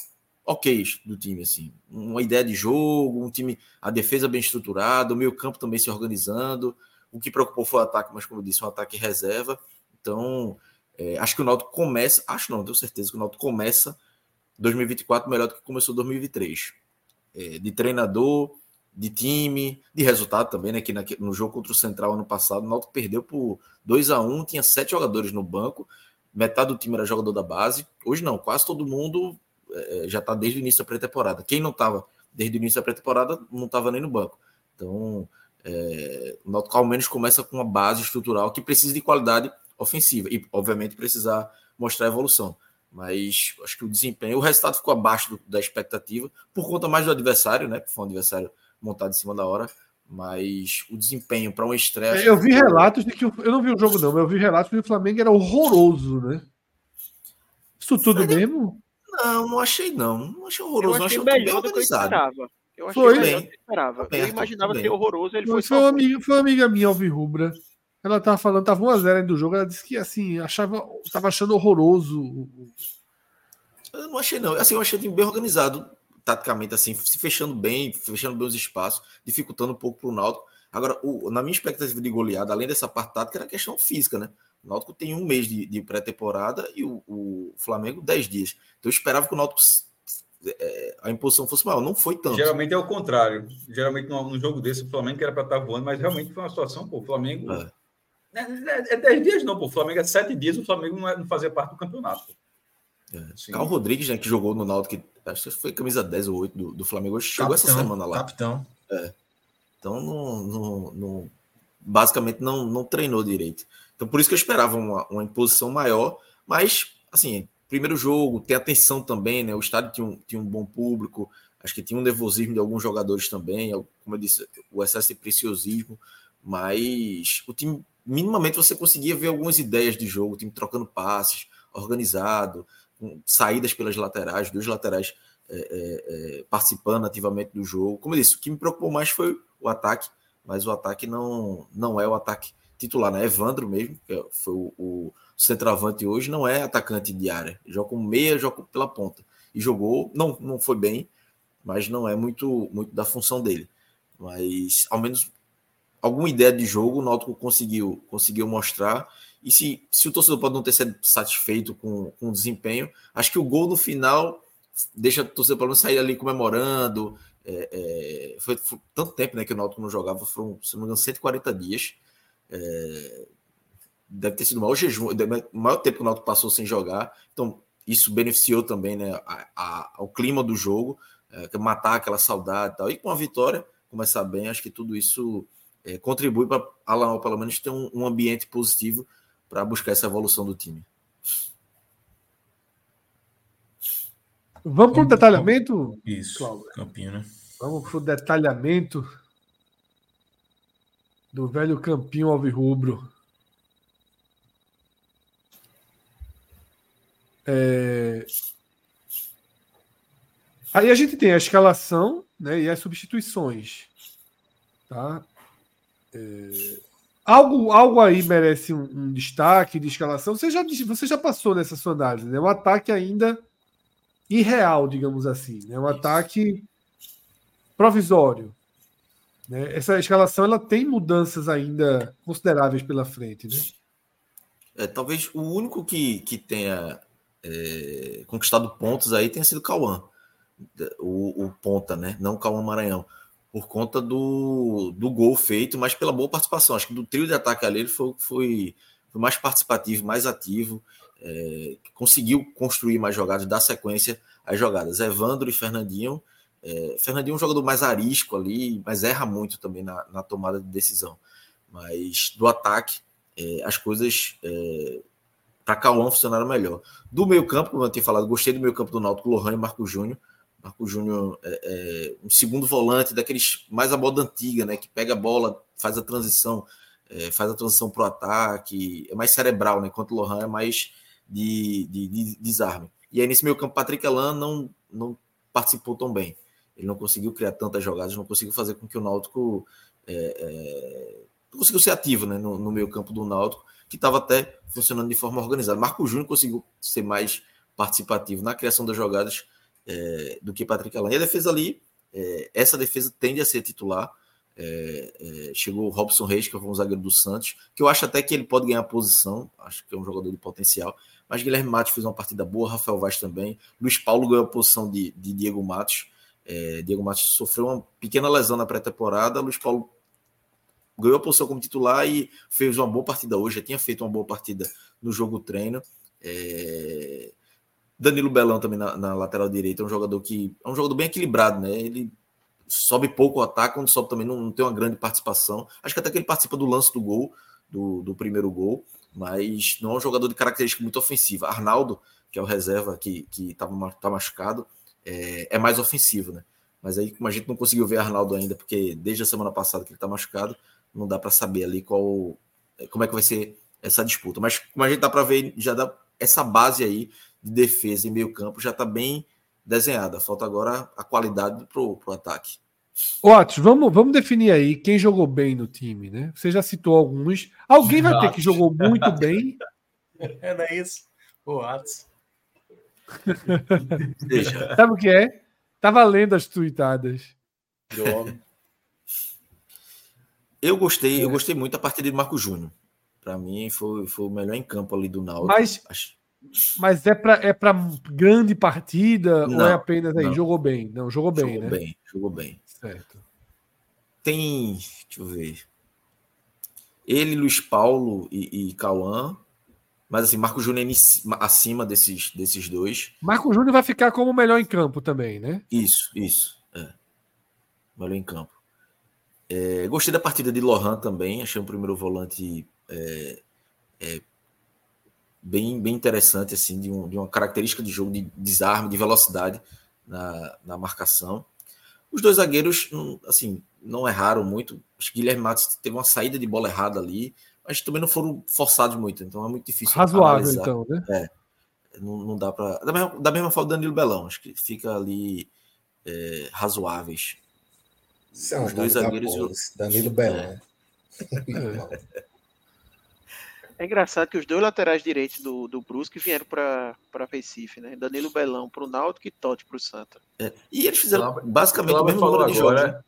ok do time, assim, uma ideia de jogo, um time, a defesa bem estruturada, o meio campo também se organizando. O que preocupou foi o ataque, mas como eu disse, um ataque reserva. Então, é, acho que o Náutico começa, acho não, tenho certeza que o Náutico começa 2024 melhor do que começou 2023. É, de treinador, de time, de resultado também, né? Que no jogo contra o Central ano passado, o Náutico perdeu por 2 a 1 tinha sete jogadores no banco, metade do time era jogador da base. Hoje não, quase todo mundo é, já está desde o início da pré-temporada. Quem não estava desde o início da pré-temporada não estava nem no banco. Então, é, o Náutico ao menos começa com uma base estrutural que precisa de qualidade ofensiva e, obviamente, precisar mostrar evolução. Mas acho que o desempenho, o resultado ficou abaixo do, da expectativa, por conta mais do adversário, né? Que foi um adversário montado em cima da hora, mas o desempenho para um estresse. É, eu vi relatos de que. Eu não vi o jogo, não, mas eu vi relatos de que o Flamengo era horroroso, né? Isso tudo Foi... mesmo? Não, não achei, não. Não achei horroroso, eu achei, achei melhor do que eu esperava. Eu achei foi. melhor do que eu esperava. eu imaginava ser horroroso, ele foi, foi, uma amiga, foi uma amiga minha, Alvirrubra. Ela tava falando, tava 1x0 do jogo, ela disse que assim, achava, tava achando horroroso. Eu não achei, não. Assim, eu achei bem organizado taticamente, assim, se fechando bem, fechando bem os espaços, dificultando um pouco para o Náutico. Agora, o, na minha expectativa de goleada, além dessa parte tática, era a questão física, né? O Náutico tem um mês de, de pré-temporada e o, o, Flamengo dez dias. Então eu esperava que o Náutico é, a imposição fosse maior. Não foi tanto. Geralmente é o contrário. Geralmente num, jogo desse, o Flamengo era para estar voando, mas realmente foi uma situação, pô, o Flamengo. É. É, é, é dez dias, não, pô. O Flamengo é sete dias, o Flamengo não, é, não fazia parte do campeonato. Pô. É. Carl Rodrigues, né, que jogou no Náutico, acho que foi camisa 10 ou 8 do, do Flamengo, chegou capitão, essa semana lá. Capitão. É. Então, não, não, não, basicamente, não, não treinou direito. Então, por isso que eu esperava uma, uma imposição maior, mas, assim, primeiro jogo, tem atenção também, né? O estádio tinha um, tinha um bom público, acho que tinha um nervosismo de alguns jogadores também, como eu disse, o excesso de preciosismo, mas o time, minimamente, você conseguia ver algumas ideias de jogo, o time trocando passes, organizado, saídas pelas laterais, dois laterais é, é, é, participando ativamente do jogo. Como eu disse, o que me preocupou mais foi o ataque, mas o ataque não, não é o ataque titular, né? Evandro mesmo, que foi o, o centroavante hoje, não é atacante de área. Joga como meia, joga pela ponta. E jogou, não, não foi bem, mas não é muito, muito da função dele. Mas ao menos alguma ideia de jogo o Náutico conseguiu, conseguiu mostrar e se, se o torcedor pode não ter sido satisfeito com, com o desempenho, acho que o gol no final deixa o torcedor pelo menos sair ali comemorando. É, é, foi, foi, tanto tempo né, que o Náutico não jogava, foram, se não me engano, 140 dias. É, deve ter sido o maior jejum, o maior tempo que o Náutico passou sem jogar. Então, isso beneficiou também né, a, a, ao clima do jogo. é, matar aquela saudade e tal. E com a vitória, começar bem, acho que tudo isso é, contribui para Alan, pelo menos, ter um, um ambiente positivo para buscar essa evolução do time. Vamos para o detalhamento? Isso, Cláudio. Campinho, né? Vamos para o detalhamento do velho Campinho Alvirrubro. É... Aí a gente tem a escalação né, e as substituições. Tá? É... Algo, algo aí merece um, um, destaque de escalação. Você já, você já passou nessa sua análise, né? Um ataque ainda irreal, digamos assim. Né? Um ataque provisório. Né? Essa escalação ela tem mudanças ainda consideráveis pela frente. Né? É, talvez o único que, que tenha é, conquistado pontos aí tenha sido o Cauã, o, o ponta, né? não Cauã Maranhão, por conta do, do gol feito, mas pela boa participação. Acho que do trio de ataque ali ele foi, foi, foi mais participativo, mais ativo, é, conseguiu construir mais jogadas, dar sequência às jogadas. Evandro e Fernandinho. É, Fernandinho é um jogador mais arisco ali, mas erra muito também na, na tomada de decisão. Mas do ataque, é, as coisas é, para Cauã funcionaram melhor. Do meio campo, como eu tinha falado, gostei do meio campo do Náutico, Lohan e Marco Júnior. Marco Júnior é, é, um segundo volante daqueles mais a moda antiga, né? Que pega a bola, faz a transição, é, faz a transição para o ataque, é mais cerebral, né? Enquanto o Lohan é mais de, de, de, desarme. E aí nesse meio campo, Patrick Elan não, não participou tão bem. Ele não conseguiu criar tantas jogadas, não conseguiu fazer com que o Náutico é, é, não conseguiu ser ativo né, no, no meio campo do Náutico que estava até funcionando de forma organizada. Marco Júnior conseguiu ser mais participativo na criação das jogadas é, do que Patrick Alain. E a defesa ali, é, essa defesa tende a ser titular. É, é, chegou o Robson Reis, que foi um zagueiro do Santos, que eu acho até que ele pode ganhar posição, acho que é um jogador de potencial. Mas Guilherme Matos fez uma partida boa, Rafael Vaz também. Luiz Paulo ganhou a posição de, de Diego Matos. É, Diego Matos sofreu uma pequena lesão na pré-temporada. Luiz Paulo ganhou a posição como titular e fez uma boa partida hoje, já tinha feito uma boa partida no jogo treino. É... Danilo Belão também na, na, lateral direita, é um jogador que é um jogador bem equilibrado, né? Ele sobe pouco o ataque, quando sobe também não, não, tem uma grande participação. Acho que até que ele participa do lance do gol, do, do primeiro gol, mas não é um jogador de característica muito ofensiva. Arnaldo, que é o reserva que, que tava, tá machucado, é, é mais ofensivo, né? Mas aí, como a gente não conseguiu ver Arnaldo ainda, porque desde a semana passada que ele está machucado, não dá para saber ali qual como é que vai ser essa disputa. Mas como a gente dá para ver, já dá essa base aí de defesa e meio campo já está bem desenhada. Falta agora a qualidade para o ataque. Otis, vamos, vamos definir aí quem jogou bem no time, né? Você já citou alguns. Alguém vai ter que jogou muito bem. É, não é isso? O Otis. Sabe o que é? Tá valendo as tuitadas. Eu gostei, é. eu gostei muito da partida de Marco Júnior. Para mim foi, foi o melhor em campo ali do Náutico. Mas, Acho... mas é para é para grande partida não, ou é apenas aí? Não. Jogou bem? Não, jogou bem, jogou né? bem, jogou bem. Certo. Tem, deixa eu ver. Ele, Luiz Paulo e, e Cauã. Mas assim, Marco Júnior acima desses, desses dois. Marco Júnior vai ficar como o melhor em campo também, né? Isso, isso. É. Melhor em campo. É, gostei da partida de Lohan também, achei um primeiro volante é, é, bem, bem interessante, assim, de, um, de, uma característica de jogo de desarme, de velocidade na, na marcação. Os dois zagueiros, assim, não erraram muito. Acho que Guilherme Matos teve uma saída de bola errada ali, mas também não foram forçados muito, então é muito difícil. Razoável, analisar. então, né? É, não, não dá para. Da mesma, da mesma forma, Danilo Belão, acho que fica ali é, razoáveis são os dois zagueiros. Polis, Danilo Belão. É. é engraçado que os dois laterais direitos do, do Brusque vieram para Recife, né? Danilo Belão para o Náutico e Totti para o Santa. É. E eles fizeram basicamente o mesmo número de jogos. Né?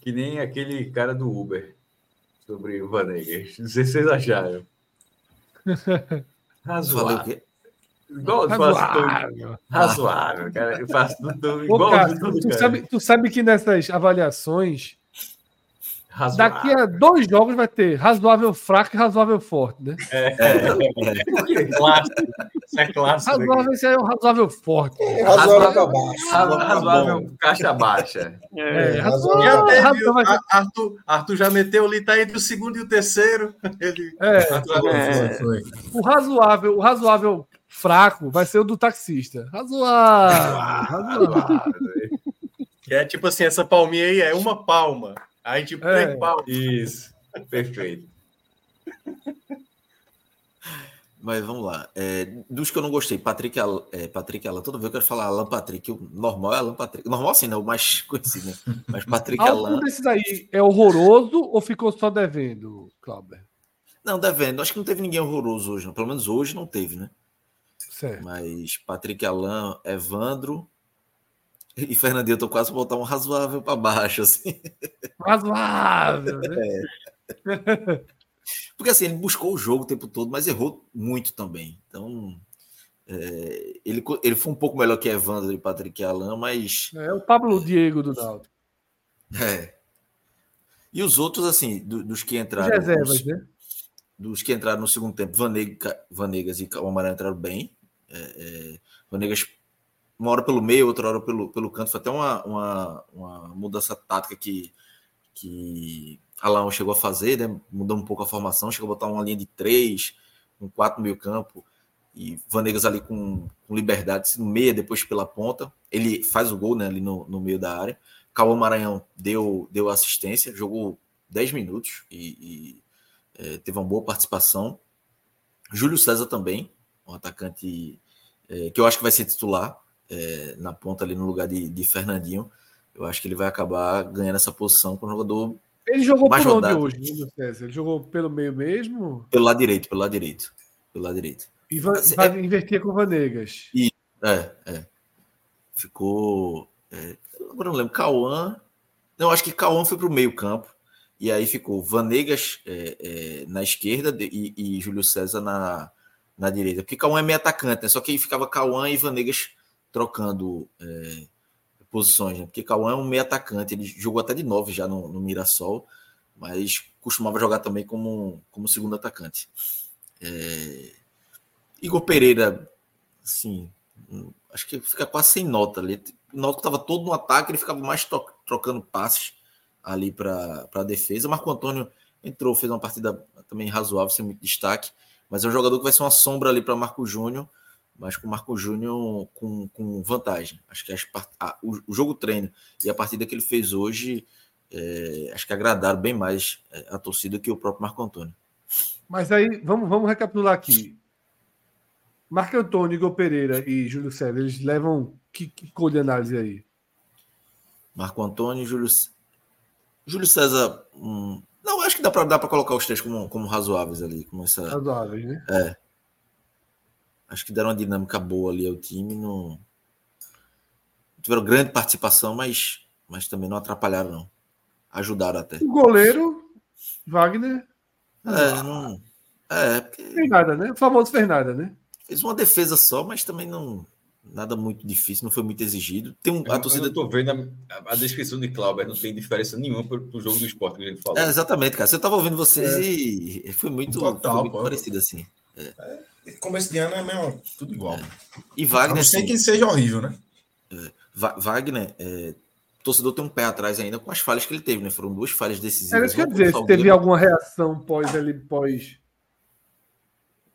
Que nem aquele cara do Uber sobre o Vanegas. Não sei se vocês acharam. Razoável. Igual razoável. razoável, cara. Eu faço tudo igual. Cara, tu, tu, sabe, tu sabe que nessas avaliações Razoável. Daqui a dois jogos vai ter razoável fraco e razoável forte, né? É, é, é. clássico. Isso é clássico. Razoável, esse é o razoável forte. É, razoável, razoável baixo. Razoável caixa baixa. É, é razoável. Já teve, razoável. Arthur, Arthur já meteu ali, tá entre o segundo e o terceiro. Ele... É, é. O razoável, o razoável fraco vai ser o do taxista. Razoável. razoável. É tipo assim, essa palminha aí é uma palma. Aí, tipo, é. palmas. Isso. Perfeito. Mas vamos lá. É, dos que eu não gostei, Patrick, é, Patrick Alan, toda vez eu quero falar Alan Patrick. O normal é Alan Patrick. Normal assim, não, o mais conhecido, né? Mas Patrick Algum Alan. desses aí é horroroso ou ficou só devendo, Cláudio? Não, devendo. Acho que não teve ninguém horroroso hoje, não. Pelo menos hoje não teve, né? Certo. Mas Patrick Alan, Evandro, e Fernandinho, eu tô quase botar um razoável para baixo, assim. Razoável, né? É. Porque assim, ele buscou o jogo o tempo todo, mas errou muito também. Então, é, ele, ele foi um pouco melhor que Evandro e Patrick Alain, mas. É o Pablo Diego do Náutico. É. E os outros, assim, do, dos que entraram. Reservas, né? Dos que entraram no segundo tempo, Vanega, Vanegas e Calmarão entraram bem. É, é, Vanegas uma hora pelo meio, outra hora pelo, pelo canto. Foi até uma, uma, uma mudança tática que, que Alain chegou a fazer, né? Mudou um pouco a formação, chegou a botar uma linha de três, um quatro no meio campo, e Vanegas ali com, com liberdade, no meia, depois pela ponta. Ele faz o gol né, ali no, no meio da área. Cauã Maranhão deu, deu assistência, jogou 10 minutos e, e é, teve uma boa participação. Júlio César também, um atacante é, que eu acho que vai ser titular é, na ponta ali no lugar de, de, Fernandinho. Eu acho que ele vai acabar ganhando essa posição com o jogador. Ele jogou mais por rodado. onde hoje, César? Ele jogou pelo meio mesmo? Pelo lado direito, pelo lado direito. Pelo lado direito. E vai, vai é... inverter com o Vanegas. E, é, é. Ficou. É, agora não lembro. Cauã. Não, acho que Cauã foi para o meio campo. E aí ficou Vanegas é, é, na esquerda e, e, Júlio César na, na direita. Porque Cauã é meio atacante, né? Só que aí ficava Cauã e Vanegas trocando é, posições, né? porque Cauã é um meio atacante, ele jogou até de nove já no, no Mirassol, mas costumava jogar também como, como segundo atacante. É... Igor Pereira, assim, acho que fica quase sem nota ali. O Náutico estava todo no ataque, ele ficava mais trocando passes ali para a defesa. Marco Antônio entrou, fez uma partida também razoável, sem muito destaque, mas é um jogador que vai ser uma sombra ali para Marco Júnior mas com o Marco Júnior com, com vantagem. Acho que as, a, o, o, jogo treino e a partida que ele fez hoje, é, acho que agradaram bem mais é, a torcida que o próprio Marco Antônio. Mas aí, vamos, vamos recapitular aqui. Marco Antônio, Igor Pereira e Júlio César, eles levam que, que cor de análise aí? Marco Antônio e Júlio Júlio César. Hum, não, acho que dá para colocar os três como, como razoáveis ali. Como essa, razoáveis, né? É acho que deram uma dinâmica boa ali ao time. Não... Tiveram grande participação, mas, mas também não atrapalharam, não. Ajudaram até. O goleiro, Wagner. É, não. É, porque... Fez nada, né? O famoso fez nada, né? Fez uma defesa só, mas também não. Nada muito difícil, não foi muito exigido. Tem um, a torcida. Eu tô vendo a, a descrição de Cláudio, não tem diferença nenhuma pro, pro jogo do esporte que a gente falou. É, exatamente, cara. Você tava ouvindo vocês é. e foi muito, Total, foi muito parecido assim. É. É começo de ano é mesmo tudo igual. É. E Wagner. Sem que seja horrível, né? É. Wagner, é, o torcedor tem um pé atrás ainda com as falhas que ele teve, né? Foram duas falhas decisivas. É isso quer dizer, se teve alguma reação pós ele, pós.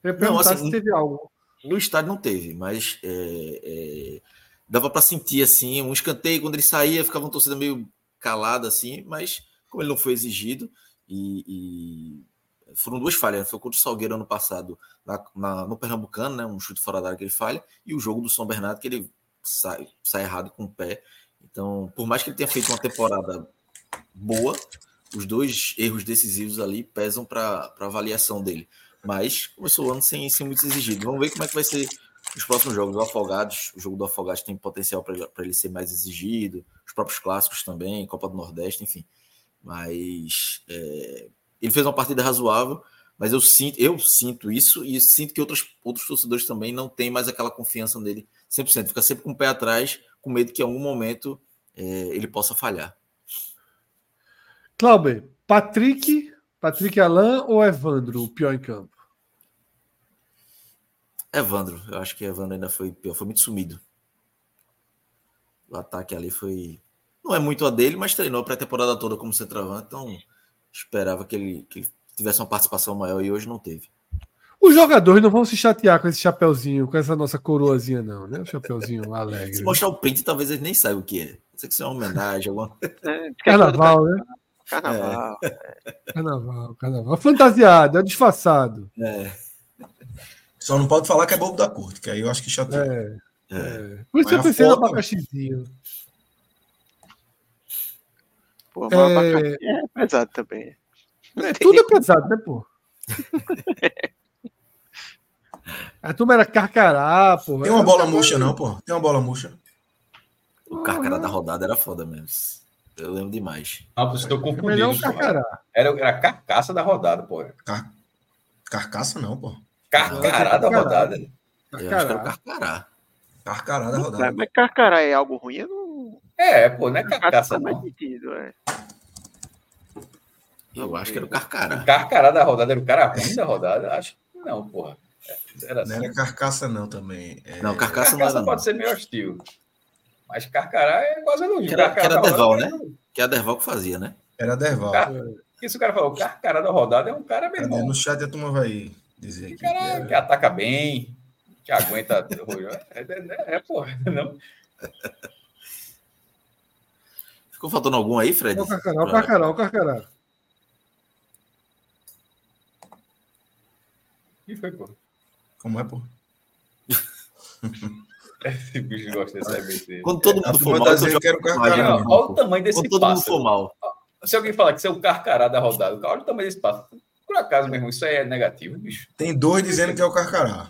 Eu não, assim, se teve algo. No estádio não teve, mas é, é, dava para sentir assim um escanteio quando ele saía, ficava uma torcida meio calada assim, mas como ele não foi exigido e, e foram duas falhas. Né? Foi contra o Salgueiro ano passado, na, na, no Pernambucano, né? um chute fora da área que ele falha, e o jogo do São Bernardo, que ele sai, sai errado com o pé. Então, por mais que ele tenha feito uma temporada boa, os dois erros decisivos ali pesam para a avaliação dele. Mas começou o ano sem ser muito exigido. Vamos ver como é que vai ser os próximos jogos. O Afogados, o jogo do Afogados tem potencial para ele, ele ser mais exigido, os próprios clássicos também, Copa do Nordeste, enfim. Mas é, ele fez uma partida razoável, mas eu sinto, eu sinto isso e sinto que outros, outros torcedores também não têm mais aquela confiança nele 100%. Fica sempre com o pé atrás, com medo que em algum momento é, ele possa falhar. Clauber, Patrick, Patrick Alain ou Evandro, o pior em campo? Evandro, eu acho que Evandro ainda foi pior, foi muito sumido. O ataque ali foi. Não é muito a dele, mas treinou a pré-temporada toda como centroavante, então esperava que ele, que tivesse uma participação maior e hoje não teve. Os jogadores não vão se chatear com esse chapeuzinho, com essa nossa coroazinha, não, né? O chapeuzinho alegre. Se mostrar o print, talvez eles nem saibam o que é. Não sei que isso é uma homenagem. Alguma... É, carnaval, né? Carnaval. É. Carnaval, carnaval. Fantasiado, é disfarçado. É. Só não pode falar que é bobo da corte, que aí eu acho que chateia. É. é. Por isso eu pensei foto... no abacaxizinho. Pô, mas é... abacaxi é pesado também. É, tudo é pesado, né, pô? A turma era carcará, pô. Tem uma bola murcha, não, pô. Tem uma bola murcha. O carcará da rodada era foda mesmo. Eu lembro demais. Ah, você estou confundindo. Carcará. Era, era a carcaça da rodada, pô. Car... Carcaça não, pô. Carcará da rodada. Eu acho que era o carcará. Carcará da rodada. Mas carcará é algo ruim? Eu não... É, pô, não é carcaça, não. Sentido, é. Eu acho que era o carcará. O carcará da rodada era o cara ruim da rodada? Acho que não, porra. Era assim. Não era carcaça, não, também. É... Não, carcaça, carcaça não pode não. ser meio hostil. Mas carcará é quase elogio. Que era, que era Derval, né? Que era Derval que fazia, né? Era Derval. Car... Isso o cara falou, carcará da rodada é um cara mesmo. No chat a turma vai dizer aqui. Cara, que, é... que, ataca bem, que aguenta. é, é, é, porra, não. Ficou faltando algum aí, Fred? O Carcará, o Carcará, o Carcará. E foi, pô. Como é, pô? Esse bicho gosta dessa ABC. Quando todo mundo for mal, eu quero carcará. Olha o tamanho desse Quando todo mundo for mal. Se alguém falar que você é o carcará da rodada, olha o tamanho desse passo. Por acaso, meu irmão, isso aí é negativo, bicho. Tem dois dizendo que é o carcará.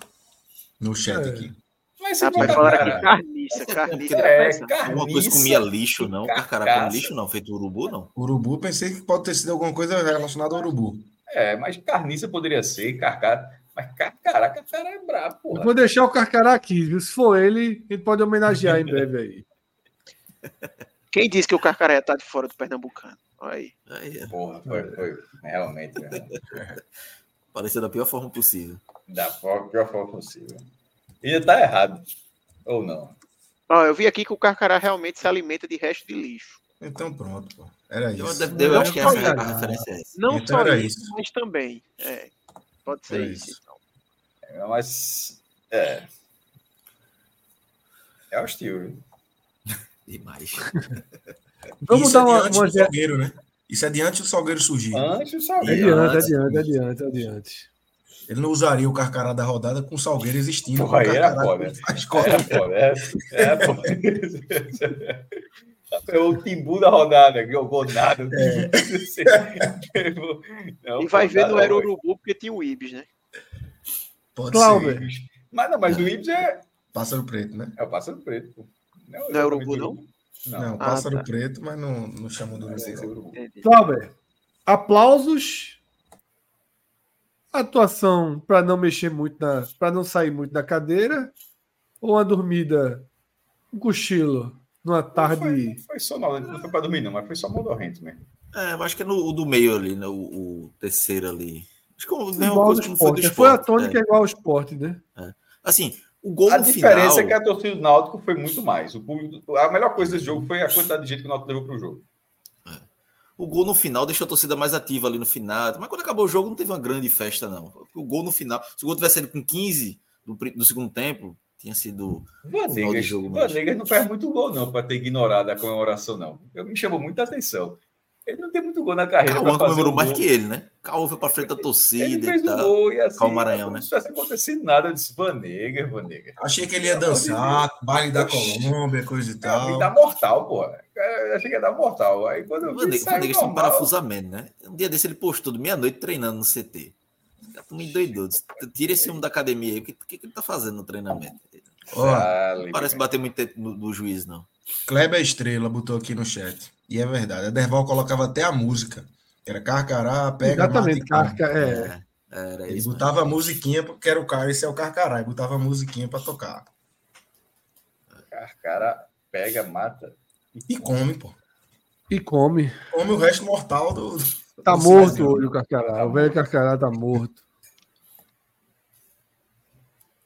No chat é. aqui. Mas você vai falar aqui carniça, carniça. É, carniça. Alguma coisa comia lixo, não? Carcará com lixo, não? Feito urubu, não? Urubu, pensei que pode ter sido alguma coisa relacionada ao urubu. É, mas carniça poderia ser, carcará. Mas Carcará, Carcará é brabo, porra. Eu vou deixar o Carcará aqui, viu? Se for ele, ele pode homenagear em breve aí. Quem disse que o Carcará está de fora do Pernambucano? Aí. aí porra, foi, foi realmente. Né? Pareceu da pior forma possível. Da pior forma possível. E tá errado. Ou não? Ó, eu vi aqui que o Carcará realmente se alimenta de resto de lixo. Então pronto, pô. Era isso. Eu, eu, eu acho que essa é a referência é essa. Não então só isso, isso, mas também. É. Pode ser é isso. isso. Então. É, mas. É. É hostil, viu? Demais. Vamos isso dar uma. uma... Salgueiro, né? Isso é diante do Salgueiro surgir. Antes do Salgueiro. Adiante, adiante, adiante, adiante. Ele não usaria o Carcará da rodada com o Salgueiro existindo. Porra, aí era foda. Era foda. É, é foda. É o Timbu da rodada, que jogou nada. É. Não, e vai ver, não era o Urubu, porque tinha o Ibis, né? Pode Cláudio. ser. Mas não, mas o Ibis é. Pássaro preto, né? É o pássaro preto. Não, não é Urubu, não? Não, não ah, pássaro tá. preto, mas não, não chamam do Urubu. Cláudio, aplausos. Atuação para não mexer muito na. para não sair muito da cadeira. Ou uma dormida, um cochilo numa tarde. Foi, foi só não foi para dormir, não, mas foi só modorrento mesmo. É, eu acho que é no do meio ali, né? O, o terceiro ali. Acho que é a mesma coisa que foi do esporte. Foi a tônica é. igual ao esporte, né? É. Assim, o gol a no diferença final... é que a torcida do Náutico foi muito mais. O público, a melhor coisa desse jogo foi a quantidade de gente que o Náutico levou para o jogo. O gol no final deixou a torcida mais ativa ali no final. Mas quando acabou o jogo, não teve uma grande festa, não. O gol no final. Se o gol tivesse sido com 15 do, do segundo tempo, tinha sido Vanegas, jogo. Vanegas não faz muito gol, não, para ter ignorado a comemoração, não. Eu me chamou muita atenção. Ele não tem muito gol na carreira. Cauã comemorou um mais que ele, né? Cauã foi para frente da torcida. Ele fez o gol e assim. Cauã Maranhão, né? Não tivesse acontecido nada. Eu disse, Vanegas, Vanegas. Achei que ele ia dançar, baile da Colômbia, coisa e tal. Ele dá mortal, pô. Eu achei que ia dar mortal. Aí quando eu Vanegas, Vanegas tem um parafusamento, né? Um dia desse ele postou de meia-noite treinando no CT. Me doidou. Tira esse homem da academia aí. O que, que, que ele tá fazendo no treinamento? Ó, não parece bater muito tempo no, no juiz, não. Kleber Estrela botou aqui no chat. E é verdade. A Derval colocava até a música. Era Carcará, pega. Exatamente, Carca, é. é. Era Ele isso, botava a musiquinha, porque era o cara, esse é o Carcará. E botava a musiquinha para tocar. Carcará pega, mata. E come, pô. E come. Come o resto mortal do, Tá morto hoje o Carcará. O velho Carcará tá morto.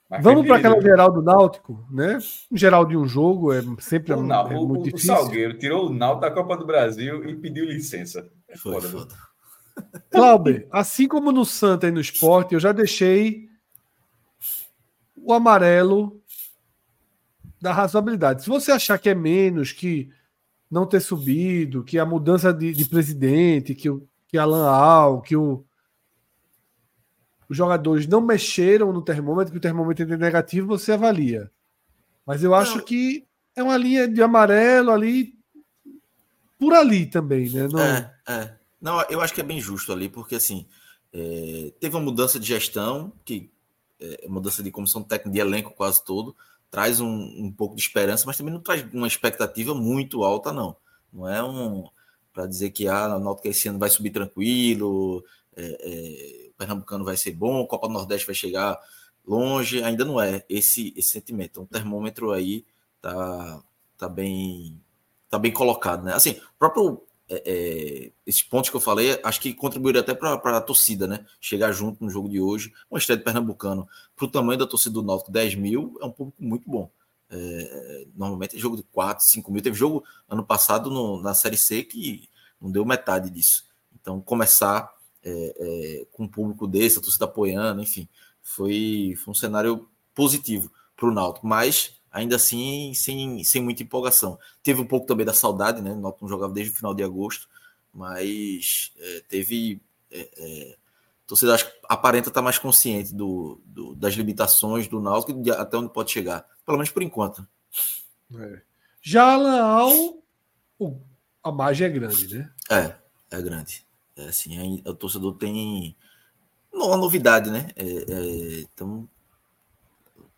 Mas Vamos para aquela geral do Náutico, né? Geral de um jogo é sempre o, é, é muito o, difícil. O Salgueiro tirou o Náutico da Copa do Brasil e pediu licença. É foda, Foi foda. Clauber, assim como no Santa e no Esporte, eu já deixei o amarelo da razoabilidade. Se você achar que é menos, que não ter subido, que a mudança de, de presidente, que o que Alan Al, que o, os jogadores não mexeram no termômetro, que o termômetro é negativo, você avalia. Mas eu acho não. que é uma linha de amarelo ali, por ali também, né? Não... É, é. Não, eu acho que é bem justo ali, porque assim, é, teve uma mudança de gestão, que é, mudança de comissão técnica de elenco quase todo, traz um, um pouco de esperança, mas também não traz uma expectativa muito alta, não. Não é um para dizer que ah, a Náutico esse ano vai subir tranquilo, é, é, Pernambucano vai ser bom, Copa do Nordeste vai chegar longe, ainda não é esse, esse sentimento. Então, o termômetro aí tá, tá bem tá bem colocado, né? Assim, próprio é, é, esses pontos que eu falei, acho que contribuiria até para a torcida, né? Chegar junto no jogo de hoje, um de Pernambucano, para o tamanho da torcida do Náutico, 10 mil, é um público muito bom. É, normalmente é jogo de 4, 5 mil. Teve jogo ano passado no, na Série C que não deu metade disso. Então, começar é, é, com um público desse, a torcida apoiando, enfim, foi, foi um cenário positivo para o Náutico, mas ainda assim sem, sem muita empolgação. Teve um pouco também da saudade, né? O Náutico não jogava desde o final de agosto, mas é, teve. É, a torcida acho, aparenta estar mais consciente do, do, das limitações do Náutico e até onde pode chegar, pelo menos por enquanto. É. Já o, a margem é grande, né? É, é grande. Assim, o torcedor tem uma novidade, né? É, é, então,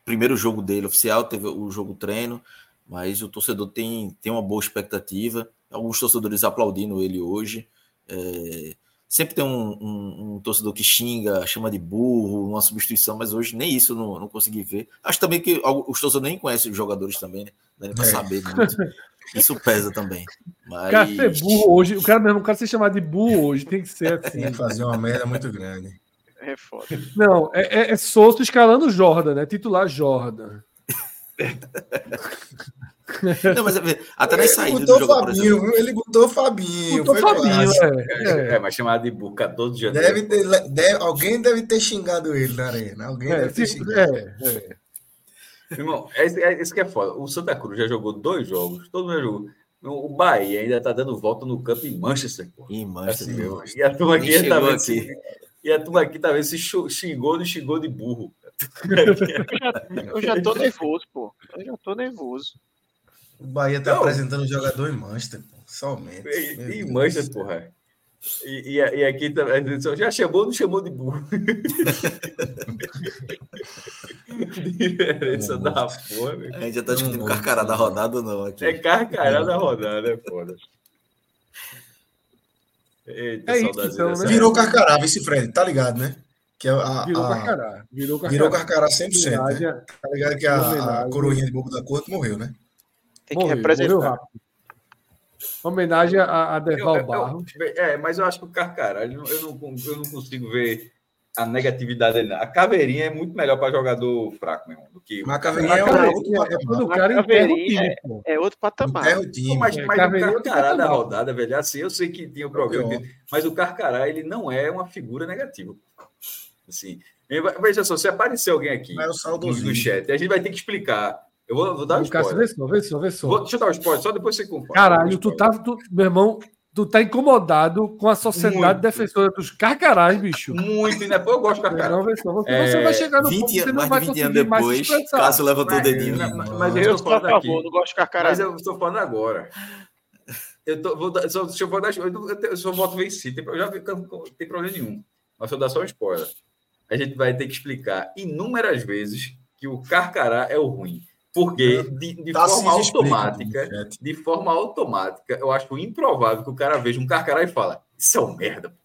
primeiro jogo dele oficial, teve o jogo treino, mas o torcedor tem, tem uma boa expectativa. Alguns torcedores aplaudindo ele hoje. É, sempre tem um, um, um, torcedor que xinga, chama de burro, uma substituição, mas hoje nem isso não, não consegui ver. Acho também que os torcedores nem conhecem os jogadores também, né? Deve pra é. saber muito. Isso pesa também. Mas... O cara ser burro hoje, o cara mesmo, o cara ser chamado de burro hoje tem que ser assim. É fazer uma merda muito grande. É foda. Não, é, é, é Souto escalando Jordan, né? Titular Jordan. Não, mas até nas saídas do jogo, Fabinho, viu? Ele botou Fabinho. Botou Fabinho, é, é. é. mas chamado de Buca todo dia. Deve ter, deve, alguém deve ter xingado ele na arena. Alguém é, deve ter xingado. É, é. Irmão, esse, é, esse que é foda. O Santa Cruz já jogou dois jogos, todo mundo já jogou. O Bahia ainda tá dando volta no campo em Manchester. Pô. Em Manchester. Assim, e a turma aqui tá vendo aqui. E a turma aqui tá vendo se xingou não xingou de burro. Eu já, eu já tô nervoso, pô. Eu já tô nervoso. O Bahia tá não. apresentando jogador em Manchester, pô. Somente. Em, em Manchester, porra. E, e, e aqui também, já chamou, não chamou de burro. Diferença da porra. A gente já tá discutindo carcará da rodada ou não? Aqui. É carcará da rodada, é foda. Eita, é isso, então, né? Virou carcará, vice Fred, tá ligado, né? Que é a, virou a, carcará. Virou carcará. Virou carcará 100%. Né? Tá ligado que a, a coroinha de boca da corte morreu, né? Tem que morreu, representar. Morreu rápido. Homenagem a, a Deval Barros. É, mas eu acho que o Carcará, eu não, eu não, consigo ver a negatividade dele. A caveirinha é muito melhor para jogador fraco mesmo. Do que... Mas a caveirinha, é, outro é, é, é, é, outro patamar. É o time. Mas, mas o Carcará da rodada, velho, assim, eu sei que tinha o problema, mas o Carcará, ele não é uma figura negativa. Assim, veja só, se aparecer alguém aqui no, no chat, a gente vai ter que explicar eu vou, vou dar um spoiler. Vê só, vê só, vê só. Vou, deixa eu dar um spoiler, só depois você compara. Caralho, tu tá, tu, meu irmão, tu tá incomodado com a sociedade Muito. defensora dos carcarás, bicho. Muito, né? Pô, eu gosto de carcará. Não, vê só, você, é... você vai chegar no 20, ponto, você não vai 20 anos depois, Cássio levantou o dedinho. Mas, mas eu, eu estou falando aqui. Não gosto de carcará. Mas eu estou falando agora. Eu tô, vou dar, só, deixa eu, vou dar, eu, eu só voto vencido, tem, já não tem problema nenhum. Mas eu dar só um spoiler. A gente vai ter que explicar inúmeras vezes que o Carcará é o ruim. Porque de, de tá forma automática, de forma automática, eu acho improvável que o cara veja um carcará e fala: Isso é um merda.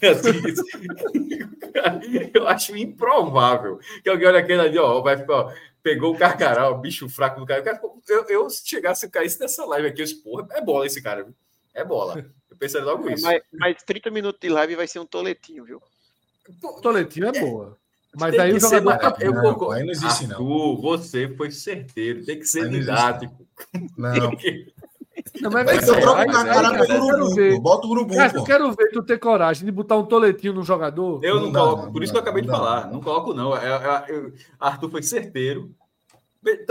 eu acho improvável que alguém olha aquele ali, ó, vai ficar, ó, pegou o carcará, o bicho fraco do cara. Eu, eu se chegasse, caísse nessa live aqui, eu disse, porra, é bola esse cara, viu? É bola. Eu pensei logo isso. Mas, mas 30 minutos de live vai ser um toletinho, viu? Toletinho é boa. Mas aí o jogador. Ser, eu não, concordo. Aí não existe, Arthur, não. Você foi certeiro, tem que ser aí didático. Não. Não, mas vai ser troca na cara do urubu. Bota o urubu. Cara, eu quero ver tu ter coragem de botar um toletinho no jogador. Eu não, não coloco, não, por isso que eu acabei de falar. Não coloco, não. É, é, é, Arthur foi certeiro.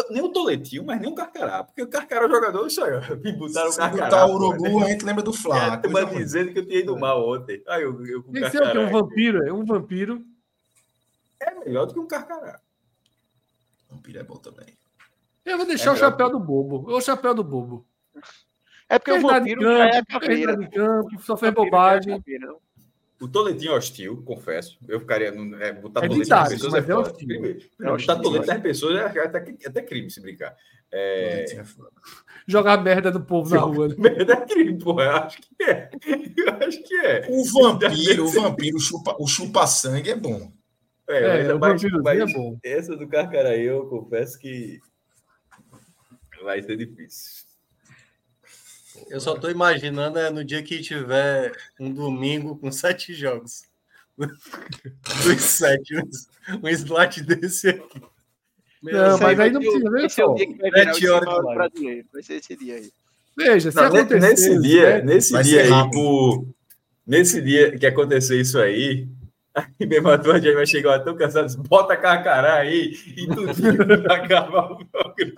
Nem o Toletinho, mas nem o Carcará. Porque o Carcará é o jogador, isso aí. Me botaram o Carcará. botar o Urubu, a gente lembra do Flá. É, dizendo que eu tinha ido mal ontem. Aí eu, eu com Esse é o que? Um vampiro? É um vampiro. É melhor do que um Carcará. Vampiro é bom também. Eu vou deixar é o chapéu do bobo. O chapéu do bobo. É porque o vampiro campo, é carreira. De campo, só fez bobagem. O Toletinho é hostil, confesso. Eu ficaria. É, botar é Toletinho nas pessoas mas é, é hostil. Não, botar Toletinho nas pessoas é até, até crime se brincar. É... Jogar merda do povo na rua. Né? Merda é crime, pô. Eu acho que é. Eu acho que é. O vampiro, o vampiro, o chupa, o chupa sangue é bom. É, é mas, mas, é bom. Essa do Carcaraí, eu confesso que vai ser difícil. Eu só estou imaginando é, no dia que tiver um domingo com sete jogos. Dos sete, um slot desse aqui. Meu, não, mas aí não precisa ver só. Sete horas brasileiro. Vai ser esse dia aí. Veja, se não, acontecer, nesse dia, né? nesse dia aí, por, nesse dia que acontecer isso aí, Aí mesmo a tua vai chegar, tão cansado, bota carcará aí e tudo vai acabar o programa.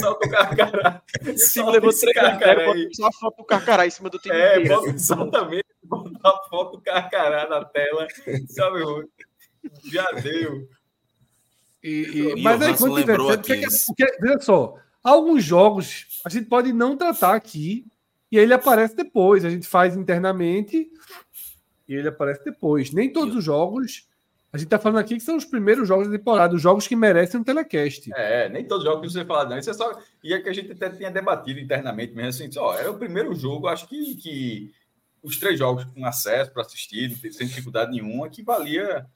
Solta o carcará. Só levou três carcará aí. Só a foto do carcará em cima do time É, bota, exatamente, bota a foto do carcará na tela. Sabe, já deu. E, e, mas aí, quando tiver, porque, porque, veja só, alguns jogos a gente pode não tratar aqui e ele aparece depois. A gente faz internamente e ele aparece depois. Nem todos os jogos. A gente tá falando aqui que são os primeiros jogos da temporada, os jogos que merecem um telecast. É, nem todos os jogos que você fala, não. Isso é só. E é que a gente até tinha debatido internamente mesmo assim, ó, era o primeiro jogo, acho que, que os três jogos com acesso para assistir, sem dificuldade nenhuma, que valia.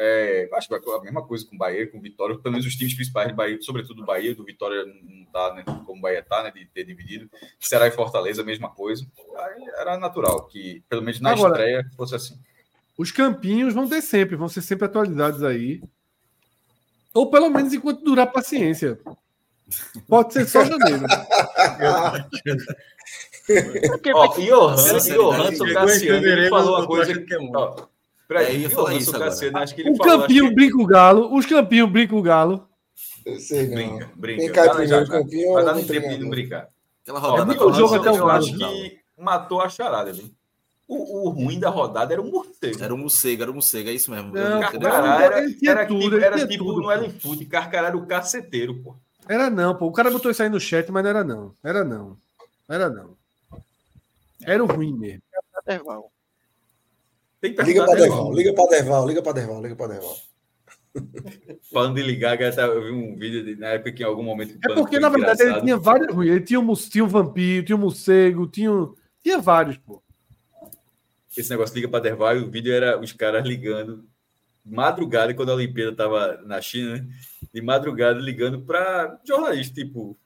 É, acho que a mesma coisa com o Bahia, com o Vitória, pelo menos os times principais do Bahia, sobretudo o Bahia, do Vitória não tá, né, como o Bahia tá, né, de ter dividido. Será e Fortaleza, a mesma coisa. Aí era natural que, pelo menos na Agora, estreia, fosse assim. Os campinhos vão ter sempre, vão ser sempre atualidades aí. Ou pelo menos enquanto durar a paciência. Pode ser só janeiro. Ó, e o Hanson Cassiano falou uma coisa que é muito. Peraí, é, ia falar isso Cassiano, acho que ele o falou, campinho que... brinca o galo, os campinhos brinca o galo. Eu sei, não. Brinca, brinca. Tem caipira, campinho, vai dar no tempo de não brincar. Aquela rodada é muito jogo até o galo. Eu acho que matou a charada ali. O, o, ruim da rodada era o morcego. Era o morcego, era o morcego, é isso mesmo. Não, Carcará era, era, tudo, tipo, era tipo tudo, no L-Foot, Carcará era o caceteiro, pô. Era não, pô. O cara botou isso aí no chat, mas não era não. Era não. Era não. Era o ruim mesmo. Liga para Derval, liga para Derval, liga para Derval, liga para Derval. Falando de ligar, eu vi um vídeo de, na época que em algum momento. É porque, na verdade, engraçado. ele tinha vários ruins. Ele tinha um, tinha um vampiro, tinha um morcego, tinha, tinha vários, pô esse negócio liga para Derval e o vídeo era os caras ligando madrugada, quando a Olimpíada estava na China, né? de madrugada ligando para jornalista, tipo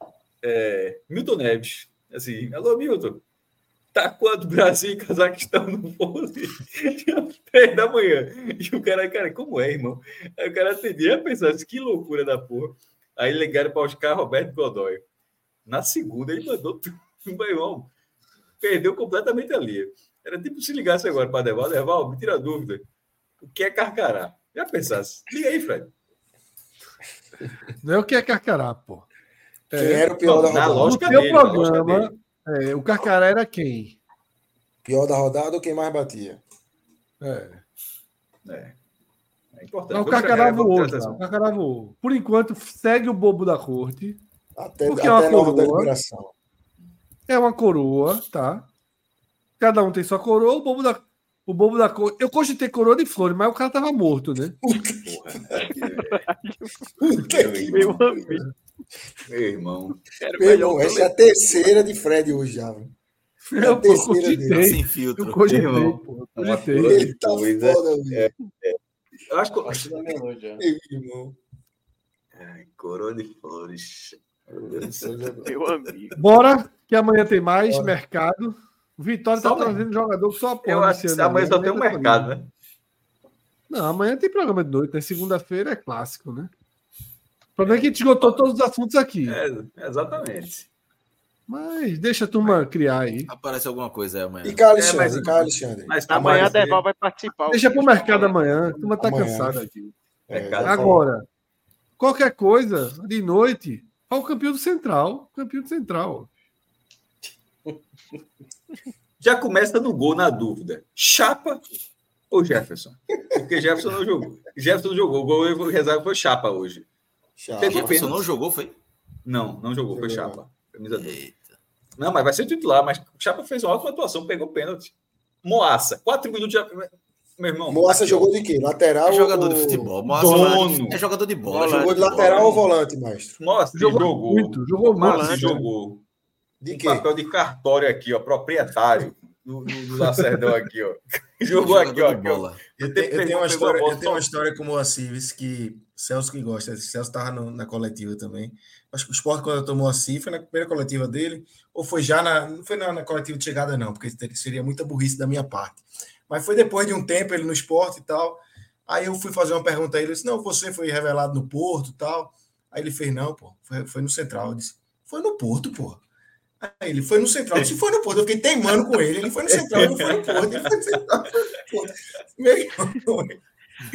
é, Milton Neves. Assim, alô, Milton, tá quanto Brasil e Cazaquistão no vôlei? Três da manhã. E o cara, cara, como é, irmão? Aí o cara atendia a pensar assim, que loucura da porra. Aí ligaram para Oscar Roberto Godoy. Na segunda, ele mandou tudo. Irmão, perdeu completamente ali. Era tipo se ligasse agora para Deval, Deval, me tira a dúvida. O que é carcará? Já pensasse. Liga aí, Fred. Não é o que é carcará, pô. É, quem era o pior da rodada? Lógica no dele, programa, é, o carcará era quem? Pior da rodada ou quem mais batia? É. É. É importante. Não, o Carcará voou, o Carcará voou. Por enquanto, segue o bobo da corte. Até, porque até é uma coroa. É uma coroa, tá? Cada um tem sua coroa, o bobo da. O bobo da cor. Eu cogitei coroa de flores, mas o cara tava morto, né? meu amigo. Meu irmão. Meu irmão, essa é a terceira de Fred hoje já. É a terceira dele. Sem filtro. Eu cogitei, pô. Cogitei. Ele tá foda, é, é. Eu acho que. Acho que Meu irmão. Ai, coroa de flores. Meu amigo. Bora, que amanhã tem mais Bora. mercado. O Vitória está trazendo jogador só a Eu acho que amanhã só tem um mercado, né? Não, amanhã tem programa de noite, né? Segunda-feira é clássico, né? O problema é que a gente esgotou todos os assuntos aqui. É, exatamente. Mas deixa a turma criar aí. Aparece alguma coisa aí amanhã. E cá, Alexandre? É, mas, e cá, Alexandre? Mas tá amanhã a Deval vai participar. Deixa para o mercado amanhã. A turma tá amanhã. cansada aqui. É, Agora, qualquer coisa, de noite, Olha o campeão do Central. Campeão do Central. Já começa no gol na dúvida. Chapa ou Jefferson? Porque Jefferson não jogou. Jefferson jogou. O gol reserva foi Chapa hoje. Chapa. Jefferson não jogou, foi? Não, não jogou, foi Chapa. Camisa Eita. Não, mas vai ser titular. Mas Chapa fez uma ótima atuação, pegou pênalti. Moaça, quatro minutos já. Meu irmão. Moaça jogou de quê? Lateral? É jogador ou... de futebol. Moaça Dono. É jogador de bola. Jogou de lateral ou volante, maestro? Nossa, jogou. Jogou muito. Jogou muito. jogou. De um quê? papel de cartório aqui, ó, proprietário do, do, do Lacerdão aqui, ó. Jogou aqui, ó. Ó. Eu, tenho, eu tenho uma história, eu tenho uma história com o Moacir, que Celso que gosta, Celso estava na coletiva também. Acho que o esporte, quando tomou assim, foi na primeira coletiva dele, ou foi já na. Não foi na, na coletiva de chegada, não, porque seria muita burrice da minha parte. Mas foi depois de um tempo ele no esporte e tal. Aí eu fui fazer uma pergunta a ele, ele disse, não, você foi revelado no Porto e tal. Aí ele fez, não, pô, foi, foi no Central. Eu disse, foi no Porto, pô. Aí ele foi no Central, eu disse, foi no Porto. Eu fiquei teimando com ele, ele foi no Central, não foi no Porto, ele foi no Central,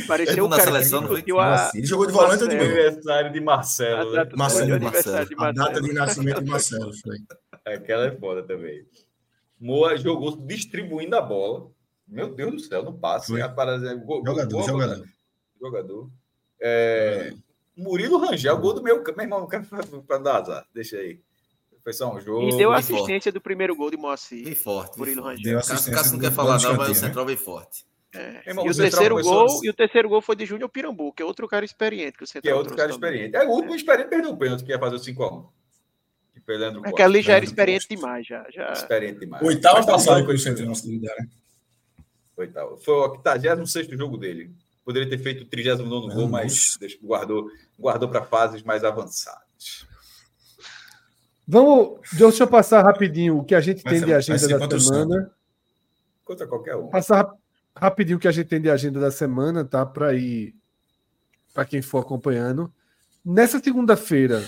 Pareceu o cara seleção, não foi? A... Ele jogou de volante ou de meio? Aniversário de Marcelo. Né? Marcelo, de Marcelo. A data de nascimento de Marcelo foi. Aquela é foda também. Moa jogou distribuindo a bola. Meu Deus do céu, não passa. Foi. Gol, jogador, gol, jogador. Jogador. É, Murilo Rangel, gol do meu. Meu irmão, não quero para dar azar. Deixa aí. Foi só um jogo. E deu assistência forte. do primeiro gol de Moacir. Bem forte. Murilo Rangel. Deu assistência Cássio não quer falar, não, mas o Central veio forte. É. Irmão, e, o, terceiro gol, e o terceiro gol foi de Júnior Pirambu, que é outro cara experiente. Que, o que é outro cara também. experiente. É o último é. experiente perdeu o pênalti que ia fazer o 5x1. É que ali já era experiente demais. Já, já... Experiente demais. Oitavo passado com o Central, se duvidar, né? Oitavo. Foi o 86 jogo dele. Poderia ter feito o 39 gol, mas guardou, guardou para fases mais avançadas. Vamos, deixa eu passar rapidinho o que a gente vai tem de agenda da semana. Contra qualquer um. Passar rapidinho o que a gente tem de agenda da semana, tá? Para ir para quem for acompanhando. Nessa segunda-feira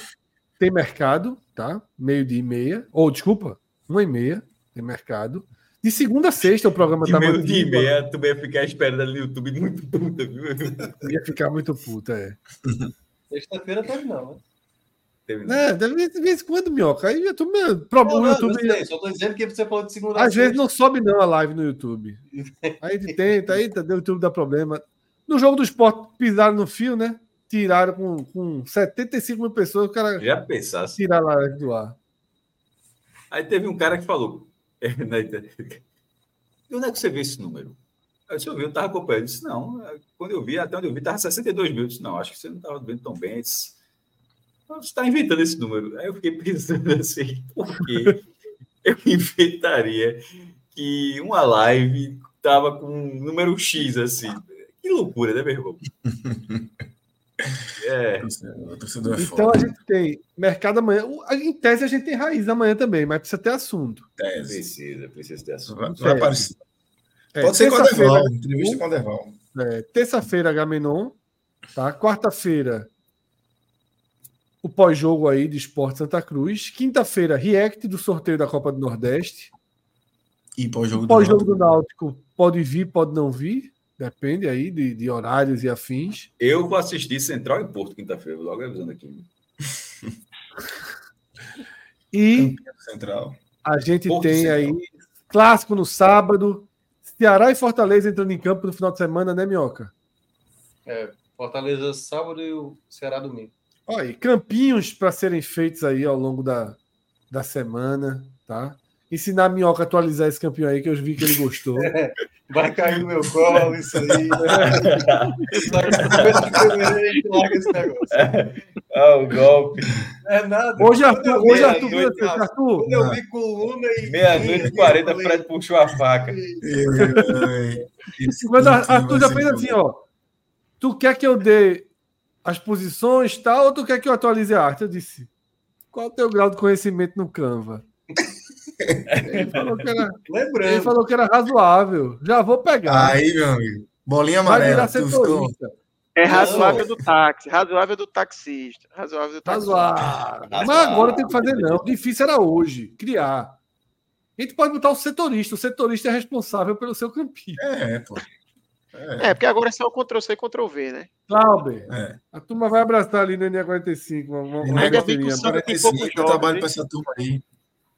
tem mercado, tá? Meio dia e meia. Ou desculpa, uma e meia tem mercado. De segunda a sexta o programa de tá meio dia e meia, tu ia ficar esperando ali no YouTube muito puta, viu? ia ficar muito puta, é. Sexta-feira teve não, né? É, de vez em quando, minhoca. Aí eu tô meio. Pro, não, não, YouTube. Sei, só tô dizendo que você falou de segunda Às vezes não sobe, não, a live no YouTube. Aí ele tenta, aí o YouTube dá problema. No jogo do esporte, pisaram no fio, né? Tiraram com, com 75 mil pessoas, o cara. Já pensasse. Tirar a live do ar. Aí teve um cara que falou: é, né, e onde é que você vê esse número? Aí eu vi, eu estava acompanhando. Eu disse, não, quando eu vi, até onde eu vi, estava 62 mil. Eu disse, não, acho que você não estava vendo tão bem. Disse, você está inventando esse número. Aí eu fiquei pensando assim, por que eu inventaria que uma live estava com um número X, assim? Que loucura, né, meu irmão? É. é então a gente tem mercado amanhã. Em tese a gente tem raiz amanhã também, mas precisa ter assunto. Tese. Precisa, precisa ter assunto. Vai, vai aparecer. É, Pode ser com Deval, entrevista com Deval. É, Terça-feira, Gamenon. Tá? Quarta-feira, o pós-jogo aí de Esporte Santa Cruz. Quinta-feira, React do sorteio da Copa do Nordeste. E pós-jogo pós do, do Náutico. Pode vir, pode não vir. Depende aí de, de, horários e afins. Eu vou assistir Central e Porto quinta-feira, logo avisando aqui. e Central. a gente Porto tem Central. aí clássico no sábado. Ceará e Fortaleza entrando em campo no final de semana, né, Minhoca? É, Fortaleza sábado e o Ceará domingo. Olha, campinhos para serem feitos aí ao longo da, da semana, tá? ensinar a Minhoca a atualizar esse campeão aí, que eu vi que ele gostou. vai cair no meu colo isso aí. larga esse negócio. Ah, o golpe. É nada. Hoje, Arthur, hoje Arthur, noite, Arthur, Arthur. Quando eu vi coluna e. Meia-noite e quarenta, Fred puxou a faca. Quando Arthur já fez assim, ó. Tu quer que eu dê as posições tal, ou tu quer que eu atualize a arte? Eu disse. Qual é o teu grau de conhecimento no Canva? Ele falou que era, Lembrando. Ele falou que era razoável. Já vou pegar. Aí, meu amigo. Bolinha amarela. É razoável do táxi, razoável do taxista, razoável do taxista. Razoável. Mas agora tem que fazer não. Difícil era hoje criar. A gente pode botar o setorista. O setorista é responsável pelo seu campinho. É, pô. É. é, porque agora é só o Ctrl-C e Ctrl-V, né? Clauber, é. a turma vai abraçar ali no NE45. Uma, uma Ainda bem que o Santa tem poucos jogos. Eu trabalho para essa turma aí.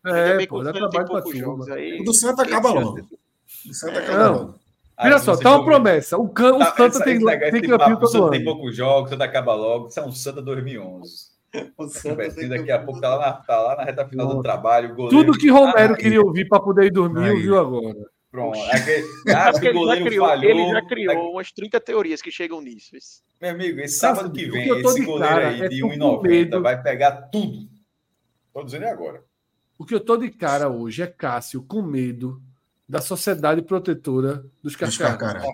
É, pô, dá trabalho para jogos aí. O do Santa acaba logo. O do Santa acaba logo. Olha só, tá uma promessa. O, can, tá, o Santa tem, tem, tem campeão todo ano. Tem poucos jogos, Santa acaba logo. Isso é um Santa 2011. O Santa daqui a pouco tá lá, na, tá lá na reta final do trabalho. Tudo que Romero queria ouvir para poder ir dormir, ouviu agora. Pronto. Aquele, ah, ele, já criou, falhou, ele já criou umas 30 teorias que chegam nisso. Meu amigo, esse sábado que vem, esse goleiro aí é de 1,90 vai pegar tudo. Estou dizendo agora. O que eu tô de cara hoje é Cássio com medo da sociedade protetora dos carcarás.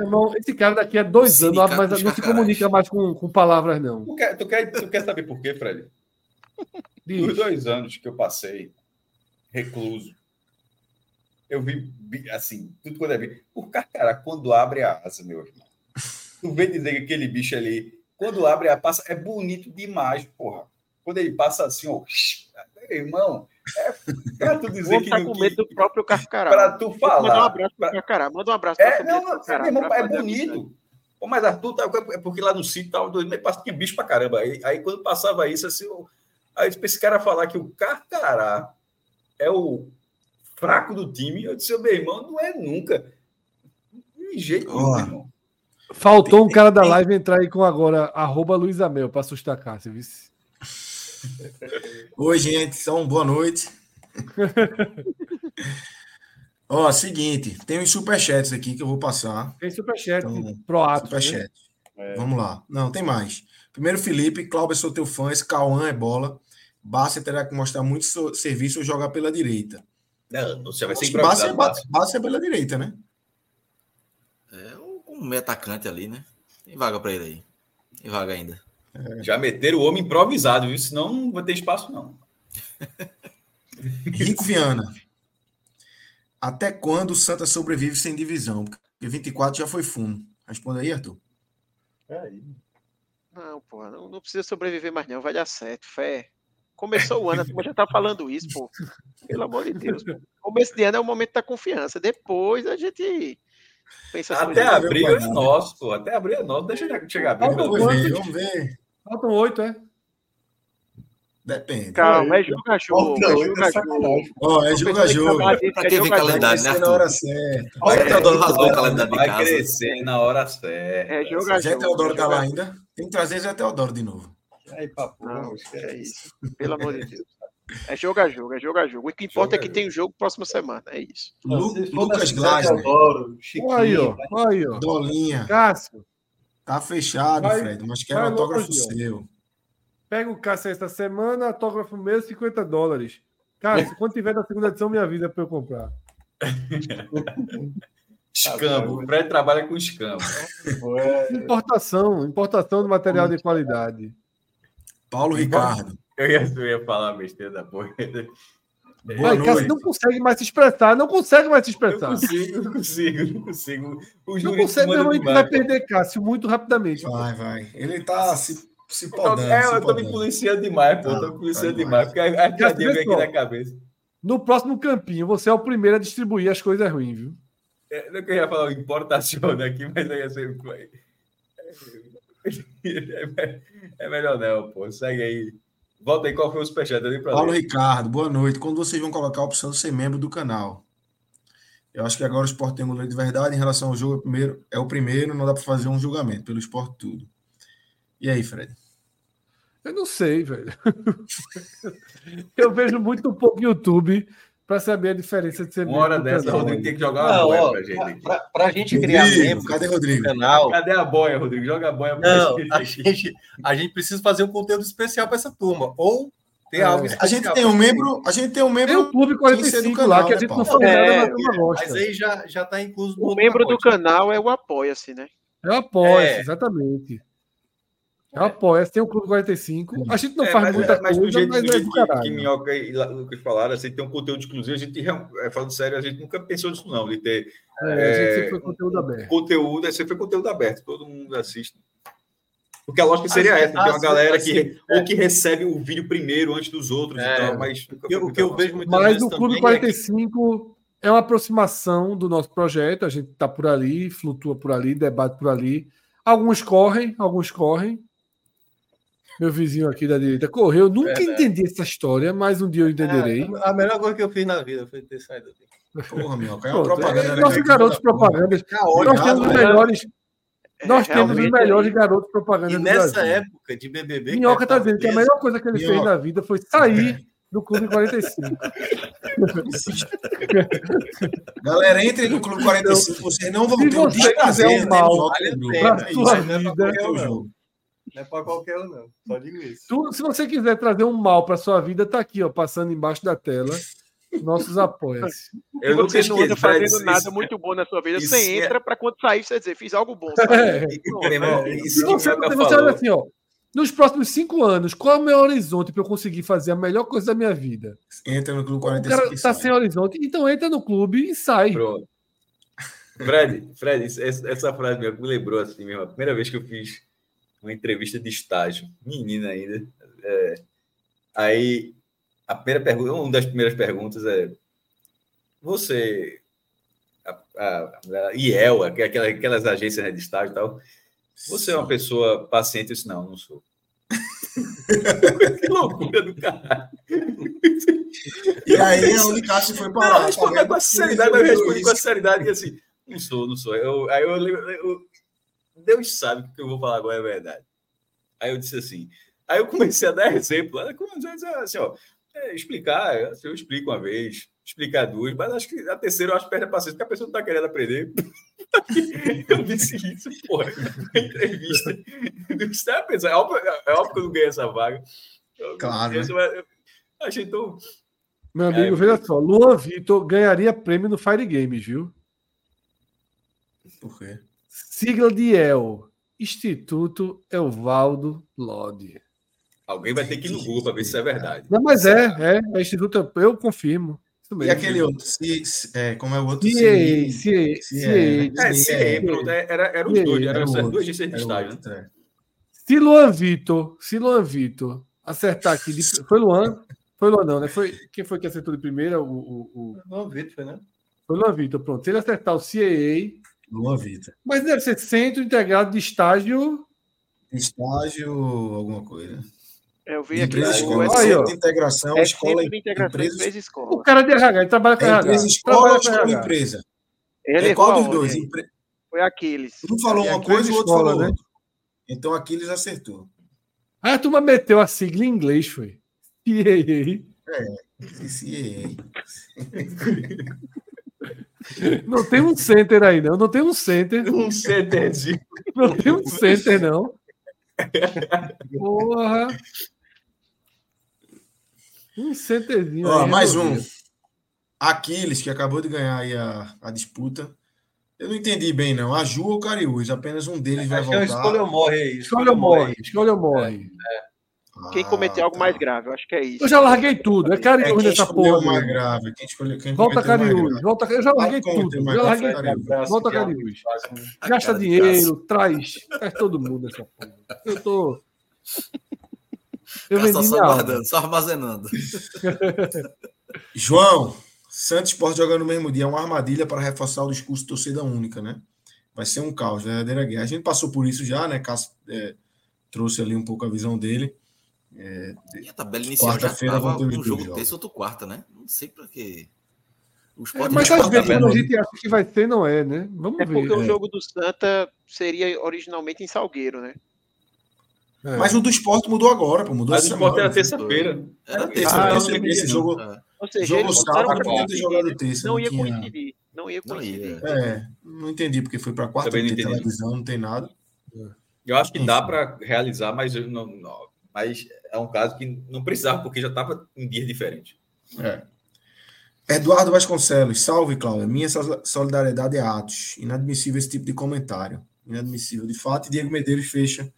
Irmão, esse cara daqui a dois anos mas não se comunica mais com, com palavras, não. Tu quer, tu, quer, tu quer saber por quê, Fred? Diz. Os dois anos que eu passei recluso, eu vi, assim, tudo quando é vi. O carcará, quando abre a asa, meu irmão, tu vê dizer que aquele bicho ali, quando abre a passa, é bonito demais, porra. Quando ele passa assim, ó, irmão, é pra tu dizer que. Tá com medo do próprio carcará. Pra tu falar. Manda um abraço pro carcará, manda um abraço é, não, não, carcará, irmão, é bonito. Pô, mas Arthur, tá, é porque lá no sítio tava meses, tinha bicho pra caramba. Aí, aí quando passava isso, assim, eu, aí esse cara falar que o carcará é o fraco do time. Eu disse, meu irmão, não é nunca. De jeito nenhum, oh. irmão. Faltou um cara da live entrar aí com agora, arroba Luiz Amel, para assustar a Cássia, viu? Oi, gente, são boa noite. Ó, seguinte, tem uns superchats aqui que eu vou passar. Tem superchat então, pro ato. Superchat. Né? Vamos lá. Não, tem mais. Primeiro, Felipe, Cláudio, sou teu fã, esse Cauã é bola. Basta terá que mostrar muito serviço ou jogar pela direita. Não, você vai ser improvisado. Basta, basta é pela direita, né? É um meio atacante ali, né? Tem vaga para ele aí. Tem vaga ainda. É. Já meteram o homem improvisado, viu? Senão não vai ter espaço, não. Rico Viana. Até quando o Santa sobrevive sem divisão? Porque 24 já foi fundo. Responda aí, Arthur. É aí. Não, pô, não, não, precisa sobreviver mais, não. Vai dar certo. Fé. Começou o ano, a já tá falando isso, pô. Pelo amor de Deus. Pô. Começo de ano é o momento da confiança. Depois a gente pensa Até abril é nosso, pô. Até abril é nosso. Deixa chegar abril. Vamos ver, vamos ver. Faltam oito, é? Depende. Calma, é jogo a jogo. É jogo a jogo. Ó, é jogo a jogo. Pra quem vê calendário, né? Na hora certa. Olha, Teodoro rasgou o calendário de casa. Vai crescer na hora certa. É jogo a jogo. Zé Teodoro tá lá ainda. Tem que trazer Zé Teodoro de novo. Aí, papo. Não, é isso. Pelo amor de Deus. É jogo a jogo, é jogo a jogo. O que importa é que tem o jogo próxima semana. É isso. Lu, Lucas Glasner. Olha aí, ó. Olha aí, ó. Dolinha. Cássio. Tá fechado, vai, Fred, mas quero autógrafo seu. Pega o Cássio esta semana, autógrafo meu, 50 dólares. Cássio, quando tiver na segunda edição, me avisa para eu comprar. escambo. O Fred trabalha com escambo. Importação, importação de material de qualidade. Paulo Ricardo. Eu ia, eu ia falar besteira da porra. Vai, Cássio não consegue mais se expressar, não consegue mais se expressar. Não consigo, não consigo, não consigo. O não consegue, meu irmão, vai perder Cássio muito rapidamente. Vai, vai. Ele tá se se podando. É, eu tô me policiando demais, pô. Eu tô me policiando tá demais, porque a piadinha vem aqui na cabeça. No próximo campinho, você é o primeiro a distribuir as coisas ruins, viu? É, não queria falar importação aqui, mas aí ia ser. É, melhor não, pô. Segue aí. Volta aí, qual foi o superchat ali para Paulo Ricardo, boa noite. Quando vocês vão colocar a opção de ser membro do canal? Eu acho que agora o esporte tem um goleiro de verdade. Em relação ao jogo, é o primeiro, é o primeiro não dá para fazer um julgamento pelo esporte tudo. E aí, Fred? Eu não sei, velho. eu vejo muito pouco YouTube para saber a diferença de ser Uma hora dessa, o Rodrigo tem que jogar não, uma boia pra gente. Pra, pra gente criar Rodrigo, membro, cadê Rodrigo? Canal, cadê a boia, Rodrigo? Joga a boia pra não, a gente. A gente precisa fazer um conteúdo especial para essa turma. Ou ter é. algo A gente tem um membro. A gente tem um membro. Tem o Clube 45 canal, lá, que a né, gente não sabe nada, é, mas gosta. Mas aí já, já tá incluso. O membro do canal é o apoia-se, né? É o apoia-se, é. exatamente. Eu apoio, tem o Clube 45. A gente não é, faz mas, muita mas coisa, jeito, mas é do caralho. Que, que Minhoca e Lucas falaram, assim, tem um conteúdo exclusivo. A gente, é, falando sério, a gente nunca pensou nisso, não, de ter. É, é, a gente sempre foi conteúdo aberto. Conteúdo, é, sempre foi conteúdo aberto, todo mundo assiste. Porque a lógica seria essa, tem uma galera assim, que é. ou que recebe o vídeo primeiro antes dos outros é, e tal, mas o que eu vejo muito Mas o Clube 45 é, que... é uma aproximação do nosso projeto, a gente está por ali, flutua por ali, debate por ali. Alguns correm, alguns correm, meu vizinho aqui da direita correu. Nunca é, entendi essa história, mas um dia eu entenderei. É, a melhor coisa que eu fiz na vida foi ter saído daqui. Porra, meu, é uma propaganda. É, nossos garotos propagandas. Nós temos os melhores. Nós temos os melhores garotos propaganda e nessa época de BBB. Minhoca tá dizendo que a melhor coisa que ele Minhoca. fez na vida foi sair do Clube 45. Galera, entre no Clube 45. Vocês não vão ter o desprazer um mal para sua vida. Não é para qualquer um, não. Só digo isso. Tu, se você quiser trazer um mal para sua vida, tá aqui, ó, passando embaixo da tela. Nossos apoios. Eu não você não anda fazendo isso, nada isso, muito bom na sua vida. Você é entra é... para quando sair, você dizer, fiz algo bom. É. Isso você, você olha assim, ó. Nos próximos cinco anos, qual é o meu horizonte para eu conseguir fazer a melhor coisa da minha vida? Entra no clube 45. O cara está sem horizonte, então entra no clube e sai. Pronto. Fred, Fred, essa frase me lembrou assim mesmo. A primeira vez que eu fiz uma entrevista de estágio, menina ainda. É, aí, a primeira pergunta, uma das primeiras perguntas é: você, a, a, a IEL, aquelas, aquelas agências né, de estágio e tal, você é uma pessoa paciente? Eu disse: não, não sou. que loucura do caralho. E aí, a Unicast foi parar. Não, respondi tá com a seriedade, mas eu respondi com a seriedade e assim, não sou, não sou. Eu, aí eu, eu, eu Deus sabe que o que eu vou falar agora é verdade. Aí eu disse assim. Aí eu comecei a dar exemplo. Assim, ó, é, explicar, assim, eu explico uma vez, explicar duas, mas acho que a terceira eu acho que perde a paciência, porque a pessoa não está querendo aprender. eu disse isso, porra, na entrevista. Eu disse, é, é, óbvio, é óbvio que eu não ganhei essa vaga. claro. Eu, né? eu achei tão. Meu amigo, é, veja só, Luan Vitor ganharia prêmio no Fire Games, viu? Por quê? Sigla de El, Instituto Evaldo Lodi. Alguém vai ter que ir no Google para ver se é verdade. Não, mas é, é, é Instituto, eu confirmo. E aquele outro, se, é, como é o outro? CIE, CIE, CIE. É, CIE, pronto, é, era, era os dois, era, as duas agências de estágio. Né? Se Luan Vitor, se Luan Vitor acertar aqui, de, foi Luan? Foi Luan não, né? Foi, quem foi que acertou de primeira? O, o, o... Luan Vitor, foi, né? Foi Luan Vitor, pronto. Se ele acertar o CIE, Boa vida. Mas deve ser centro integrado de estágio. Estágio, alguma coisa. É, eu vi aqui. Empresa, escola, é centro de integração, é escola, de integração, empresa, empresa escola. O cara de RH, ele trabalha com é, RH. Empresa escola, escola empresa. Ele é qual dos dois? Empre... Foi Aquiles. Um falou uma coisa e o outro escola, falou né? outra. Então Aquiles acertou. Ah, a turma meteu a sigla em inglês, foi. É, CAA. Não tem um center aí, não. Não tem um center. Um centerzinho. Não tem um center, não. Porra. Um centerzinho. Ó, aí, mais um. Aquiles, que acabou de ganhar aí a, a disputa. Eu não entendi bem, não. A Ju ou o Cariús? Apenas um deles vai voltar. Escolha ou morre aí. Escolha ou morre. Escolha ou morre. É. é. Quem cometeu ah, algo tá. mais grave, eu acho que é isso. Eu já larguei tudo. É Cariús é nessa porra. mais grave. Quem escolheu, quem volta Cariús. Volta, eu já larguei tudo. Já larguei tudo. Volta Cariús. Gasta dinheiro, traz, traz todo mundo nessa porra. Eu tô. Eu vendi só guardando, só armazenando. João, Santos Sport jogando no mesmo dia é uma armadilha para reforçar o discurso de torcida única, né? Vai ser um caos, verdadeira guerra. A gente passou por isso já, né? Cássio é, trouxe ali um pouco a visão dele. É, e a tabela inicial já estava um jogo terça, outro quarta, né? Não sei para quê. É, mas às vezes quando a gente acha que vai ter, não é, né? Vamos é ver. porque é. o jogo do Santa seria originalmente em Salgueiro, né? É. Mas o do esporte mudou agora, pô. Mudou Mas o esporte era terça-feira. Era terça-feira. Ah, esse jogo. É. Ou seja, jogo sábado podia ter jogado terça. Não, ia tinha... coincidir. Não ia coincidir. É, não entendi porque foi para quarta, não tem televisão, não tem nada. Eu acho que dá para realizar, mas não, não, mas é um caso que não precisava, porque já estava em dias diferentes. É. Eduardo Vasconcelos, salve, Cláudia. Minha solidariedade é Atos. Inadmissível esse tipo de comentário. Inadmissível. De fato, Diego Medeiros fecha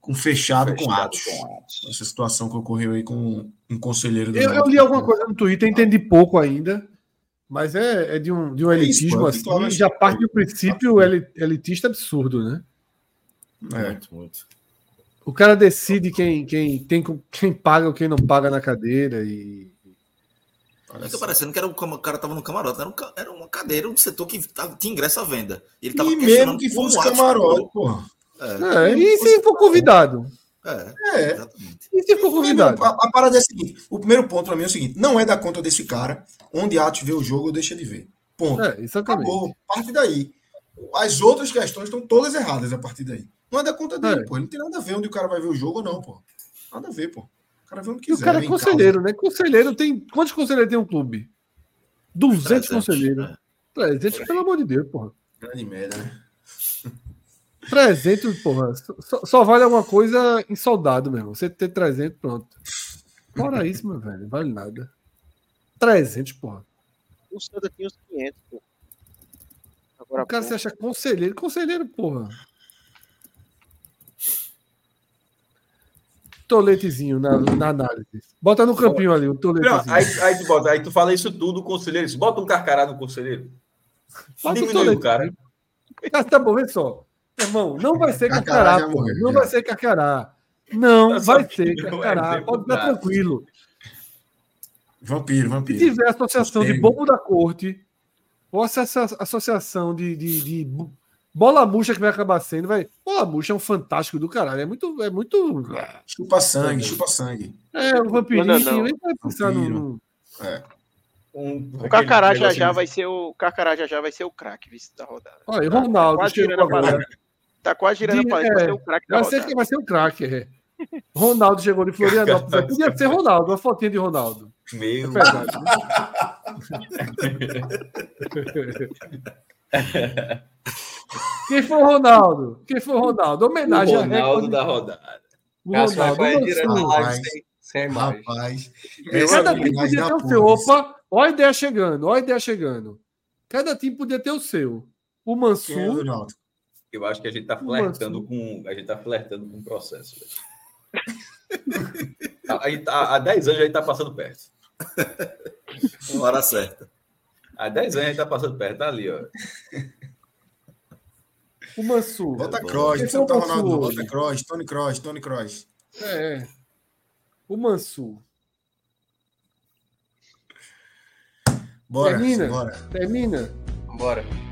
com fechado, fechado com, Atos. com Atos. Essa situação que ocorreu aí com um conselheiro do Eu, eu li alguma coisa no Twitter, entendi pouco ainda, mas é, é de, um, de um é elitismo isso, assim, já parte do princípio elitista absurdo, né? É. Muito, muito. O cara decide quem, quem, tem, quem paga ou quem não paga na cadeira e. Fica parecendo que era um, o cara tava no camarote, era, um, era uma cadeira, um setor que tinha ingresso à venda. Ele tava e mesmo que fosse camarote, porra. É. é. e se for convidado? É, é. Exatamente. E se for convidado? A, a, parada é a seguinte: o primeiro ponto para mim é o seguinte: não é da conta desse cara, onde Atos vê o jogo ou deixa de ver. Ponto. É, exatamente. Acabou. Parte daí. As outras questões estão todas erradas a partir daí. Não é da conta dele, é. pô. Ele não tem nada a ver onde o cara vai ver o jogo ou não, pô. Nada a ver, pô. O cara vê onde quiser. E o cara é conselheiro, né? Conselheiro tem. Quantos conselheiros tem um clube? 200 conselheiros. É. 300, pelo amor de Deus, porra. Grande merda, né? 300, porra. Só, só, vale alguma coisa em soldado mesmo. Você ter 300, pronto. Fora isso, meu velho, vale nada. 300, porra. O Santa tinha uns 500, porra. Agora, o cara se acha conselheiro. Conselheiro, porra. Toletezinho na, na análise. Bota no campinho ali, o toletezinho. Não, aí, aí, tu bota, aí tu fala isso tudo, conselheiro. Bota um carcará no conselheiro. Bota Diminui o, o cara. Ah, tá bom, vê só. Irmão, não vai ser carcará, carcará. Não vai ser carcará. Não, vai ser carcará. Pode ficar tranquilo. Vampiro, vampiro. Se tiver associação de bobo da corte, ou essa associação de, de, de Bola murcha que vai acabar sendo, vai. Bola murcha é um fantástico do caralho. É muito. É muito... Chupa sangue, chupa sangue. É, o vampirinho, ele vai pensar no. É. Um, o Carcará já já vai ser o Carcará já já vai ser o craque da rodada. Olha, tá, Ronaldo, tá quase girando a parada. Tá quase girando a é, vai ser o craque da vai rodada. Ser, vai ser o craque, é. Ronaldo chegou de Florianópolis. Podia ser Ronaldo, uma fotinha de Ronaldo. Meu. É verdade, né? Quem foi o Ronaldo? Quem foi o Ronaldo? Homenagem o Ronaldo da rodada. O Ronaldo. Vai sem, mais. Rapaz, cada time podia ter o seu. Opa, olha a ideia chegando, olha a ideia chegando. Cada time podia ter o seu. O Mansur. É eu acho que a gente está flertando com. A gente tá flertando com o processo. há 10 anos a gente está passando perto. Uma hora certa. Há 10 anos a gente está passando perto. Tá ali, ó. O Mansur. Bota Cross, não precisa Ronaldo. Bota Cross, Tony Cross, Tony Cross. É. O Mansur. Bora, Termina. Bora. Termina. Bora.